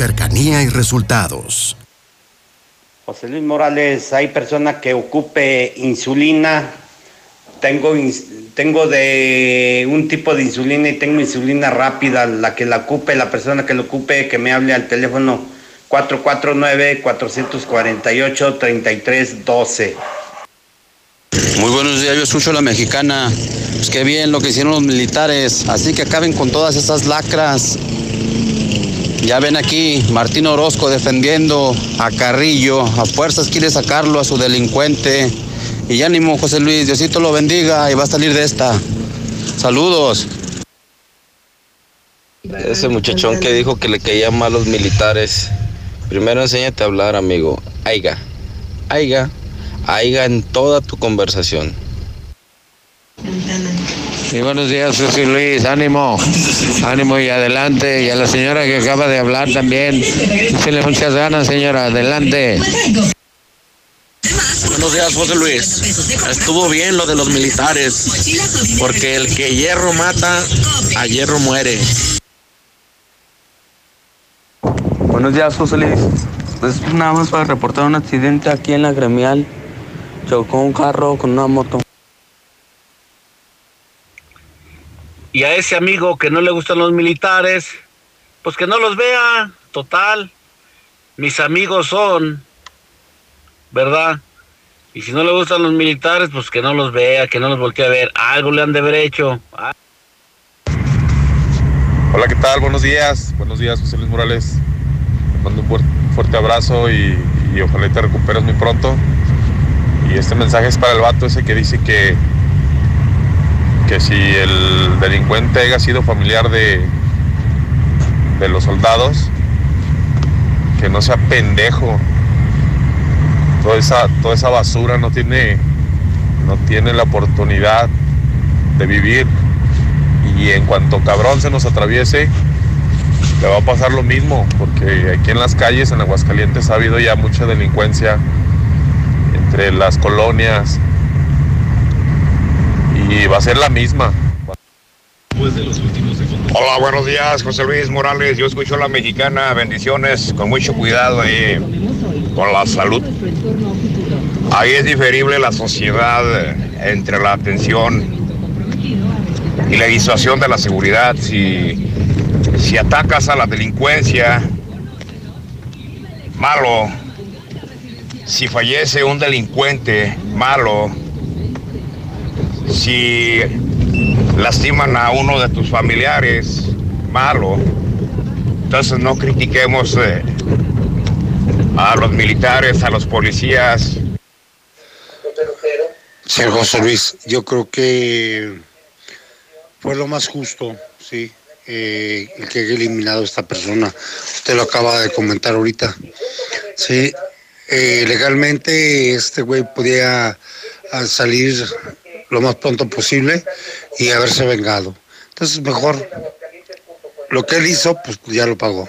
Cercanía y resultados. José Luis Morales, hay persona que ocupe insulina. Tengo, tengo de un tipo de insulina y tengo insulina rápida. La que la ocupe, la persona que lo ocupe, que me hable al teléfono 449-448-3312. Muy buenos días, yo escucho a la mexicana. Pues qué bien lo que hicieron los militares. Así que acaben con todas esas lacras. Ya ven aquí, Martín Orozco defendiendo a Carrillo. A fuerzas quiere sacarlo a su delincuente. Y ánimo, José Luis. Diosito lo bendiga y va a salir de esta. Saludos. Ese muchachón que dijo que le caían mal los militares. Primero enséñate a hablar, amigo. Aiga. Aiga. Aiga en toda tu conversación. Y buenos días, José Luis, ánimo, ánimo y adelante. Y a la señora que acaba de hablar también, le muchas ganas, señora, adelante. Buenos días, José Luis. Estuvo bien lo de los militares, porque el que hierro mata, a hierro muere. Buenos días, José Luis. Pues nada más para reportar un accidente aquí en la gremial. Chocó un carro con una moto. Y a ese amigo que no le gustan los militares, pues que no los vea, total. Mis amigos son, ¿verdad? Y si no le gustan los militares, pues que no los vea, que no los voltee a ver. Algo le han de haber hecho. Hola, ¿qué tal? Buenos días. Buenos días, José Luis Morales. Te mando un fuerte abrazo y, y ojalá te recuperes muy pronto. Y este mensaje es para el vato ese que dice que que si el delincuente haya sido familiar de, de los soldados, que no sea pendejo. Toda esa, toda esa basura no tiene, no tiene la oportunidad de vivir. Y en cuanto cabrón se nos atraviese, le va a pasar lo mismo, porque aquí en las calles, en Aguascalientes, ha habido ya mucha delincuencia entre las colonias, y va a ser la misma. Hola, buenos días, José Luis Morales. Yo escucho a la mexicana. Bendiciones, con mucho cuidado ahí con la salud. Ahí es diferible la sociedad entre la atención y la disuasión de la seguridad. Si, si atacas a la delincuencia, malo. Si fallece un delincuente, malo si lastiman a uno de tus familiares, malo. Entonces no critiquemos eh, a los militares, a los policías. Señor José Luis, yo creo que fue lo más justo, sí, eh, el que haya eliminado a esta persona. Usted lo acaba de comentar ahorita. Sí, eh, legalmente este güey podía ah, salir lo más pronto posible y haberse vengado. Entonces, mejor lo que él hizo, pues ya lo pagó.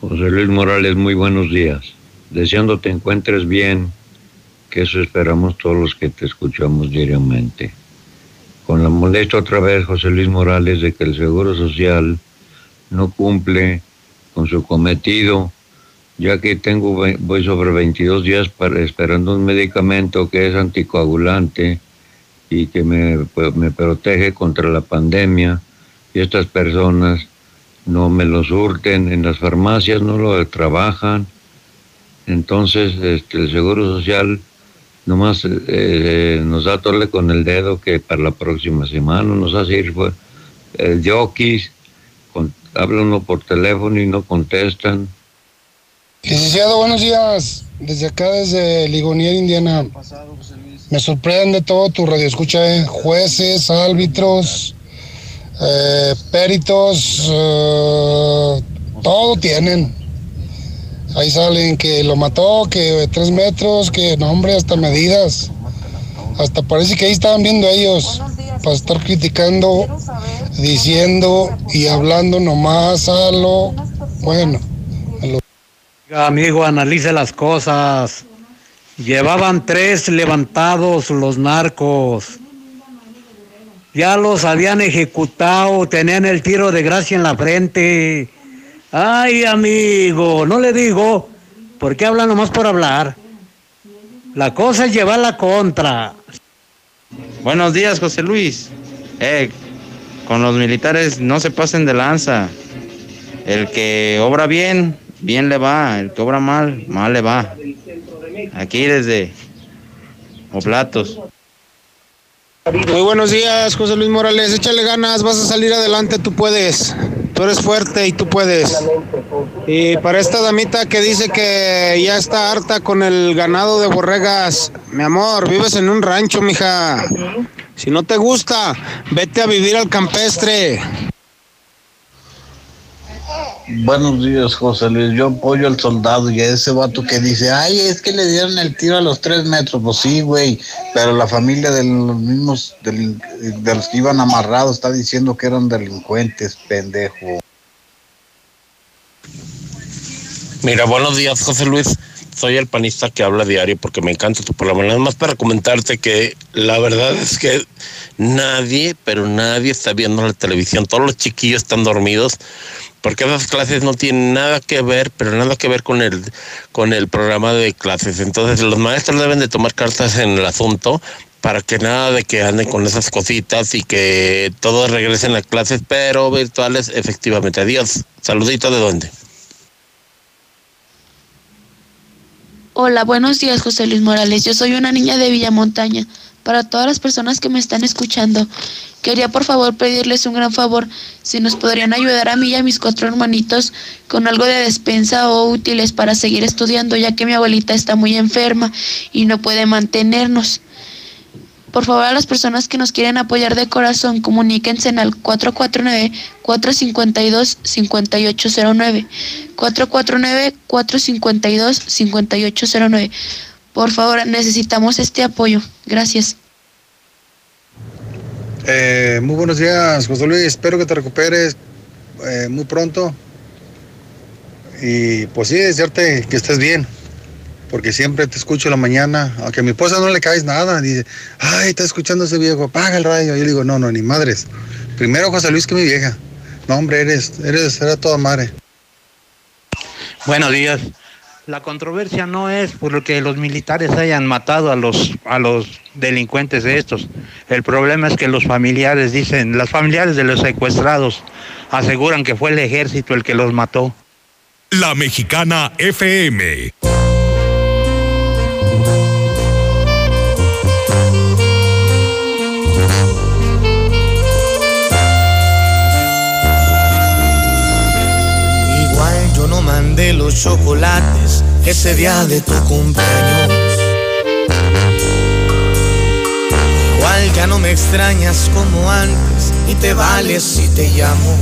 José Luis Morales, muy buenos días. Deseando te encuentres bien, que eso esperamos todos los que te escuchamos diariamente. Con la molestia otra vez, José Luis Morales, de que el Seguro Social no cumple con su cometido ya que tengo, voy sobre 22 días para- esperando un medicamento que es anticoagulante y que me, pues, me protege contra la pandemia y estas personas no me lo surten en las farmacias, no lo trabajan. Entonces, este, el Seguro Social nomás eh, eh, nos da tole con el dedo que para la próxima semana nos hace ir pues, el jockeys, con, habla uno por teléfono y no contestan. Licenciado, buenos días. Desde acá, desde Ligonier, Indiana. Me sorprende todo tu radio escucha, ¿eh? jueces, árbitros, eh, peritos, eh, todo tienen. Ahí salen que lo mató, que tres metros, que no, hombre, hasta medidas. Hasta parece que ahí estaban viendo ellos para estar criticando, diciendo y hablando nomás a lo bueno. Amigo, analice las cosas. Llevaban tres levantados los narcos. Ya los habían ejecutado, tenían el tiro de gracia en la frente. Ay, amigo, no le digo, porque habla nomás por hablar. La cosa es llevar la contra. Buenos días, José Luis. Eh, con los militares no se pasen de lanza. El que obra bien, bien le va. El que obra mal, mal le va. Aquí desde Oblatos. Muy buenos días, José Luis Morales. Échale ganas, vas a salir adelante, tú puedes. Tú eres fuerte y tú puedes. Y para esta damita que dice que ya está harta con el ganado de borregas, mi amor, vives en un rancho, mija. Si no te gusta, vete a vivir al campestre. Buenos días, José Luis. Yo apoyo al soldado y a ese vato que dice, ay, es que le dieron el tiro a los tres metros. Pues sí, güey, pero la familia de los mismos, delin- de los que iban amarrados, está diciendo que eran delincuentes, pendejo. Mira, buenos días, José Luis. Soy el panista que habla diario porque me encanta tu programa. Nada más para comentarte que la verdad es que nadie, pero nadie está viendo la televisión. Todos los chiquillos están dormidos porque esas clases no tienen nada que ver, pero nada que ver con el, con el programa de clases. Entonces los maestros deben de tomar cartas en el asunto para que nada de que anden con esas cositas y que todos regresen a clases, pero virtuales efectivamente. Adiós. Saludito de dónde. Hola, buenos días, José Luis Morales. Yo soy una niña de Villamontaña. Para todas las personas que me están escuchando, quería por favor pedirles un gran favor, si nos podrían ayudar a mí y a mis cuatro hermanitos con algo de despensa o útiles para seguir estudiando, ya que mi abuelita está muy enferma y no puede mantenernos. Por favor, a las personas que nos quieren apoyar de corazón, comuníquense al 449-452-5809. 449-452-5809. Por favor, necesitamos este apoyo. Gracias. Eh, muy buenos días, José Luis. Espero que te recuperes eh, muy pronto. Y pues sí, desearte que estés bien. Porque siempre te escucho en la mañana. Aunque a mi esposa no le caes nada. Dice, ay, está escuchando ese viejo, apaga el radio. Yo le digo, no, no, ni madres. Primero José Luis que mi vieja. No, hombre, eres, eres, era toda madre. Buenos días. La controversia no es porque los militares hayan matado a los a los delincuentes de estos. El problema es que los familiares dicen, los familiares de los secuestrados aseguran que fue el ejército el que los mató. La Mexicana FM. Los chocolates ese día de tu cumpleaños. Igual ya no me extrañas como antes y te vales si te llamo.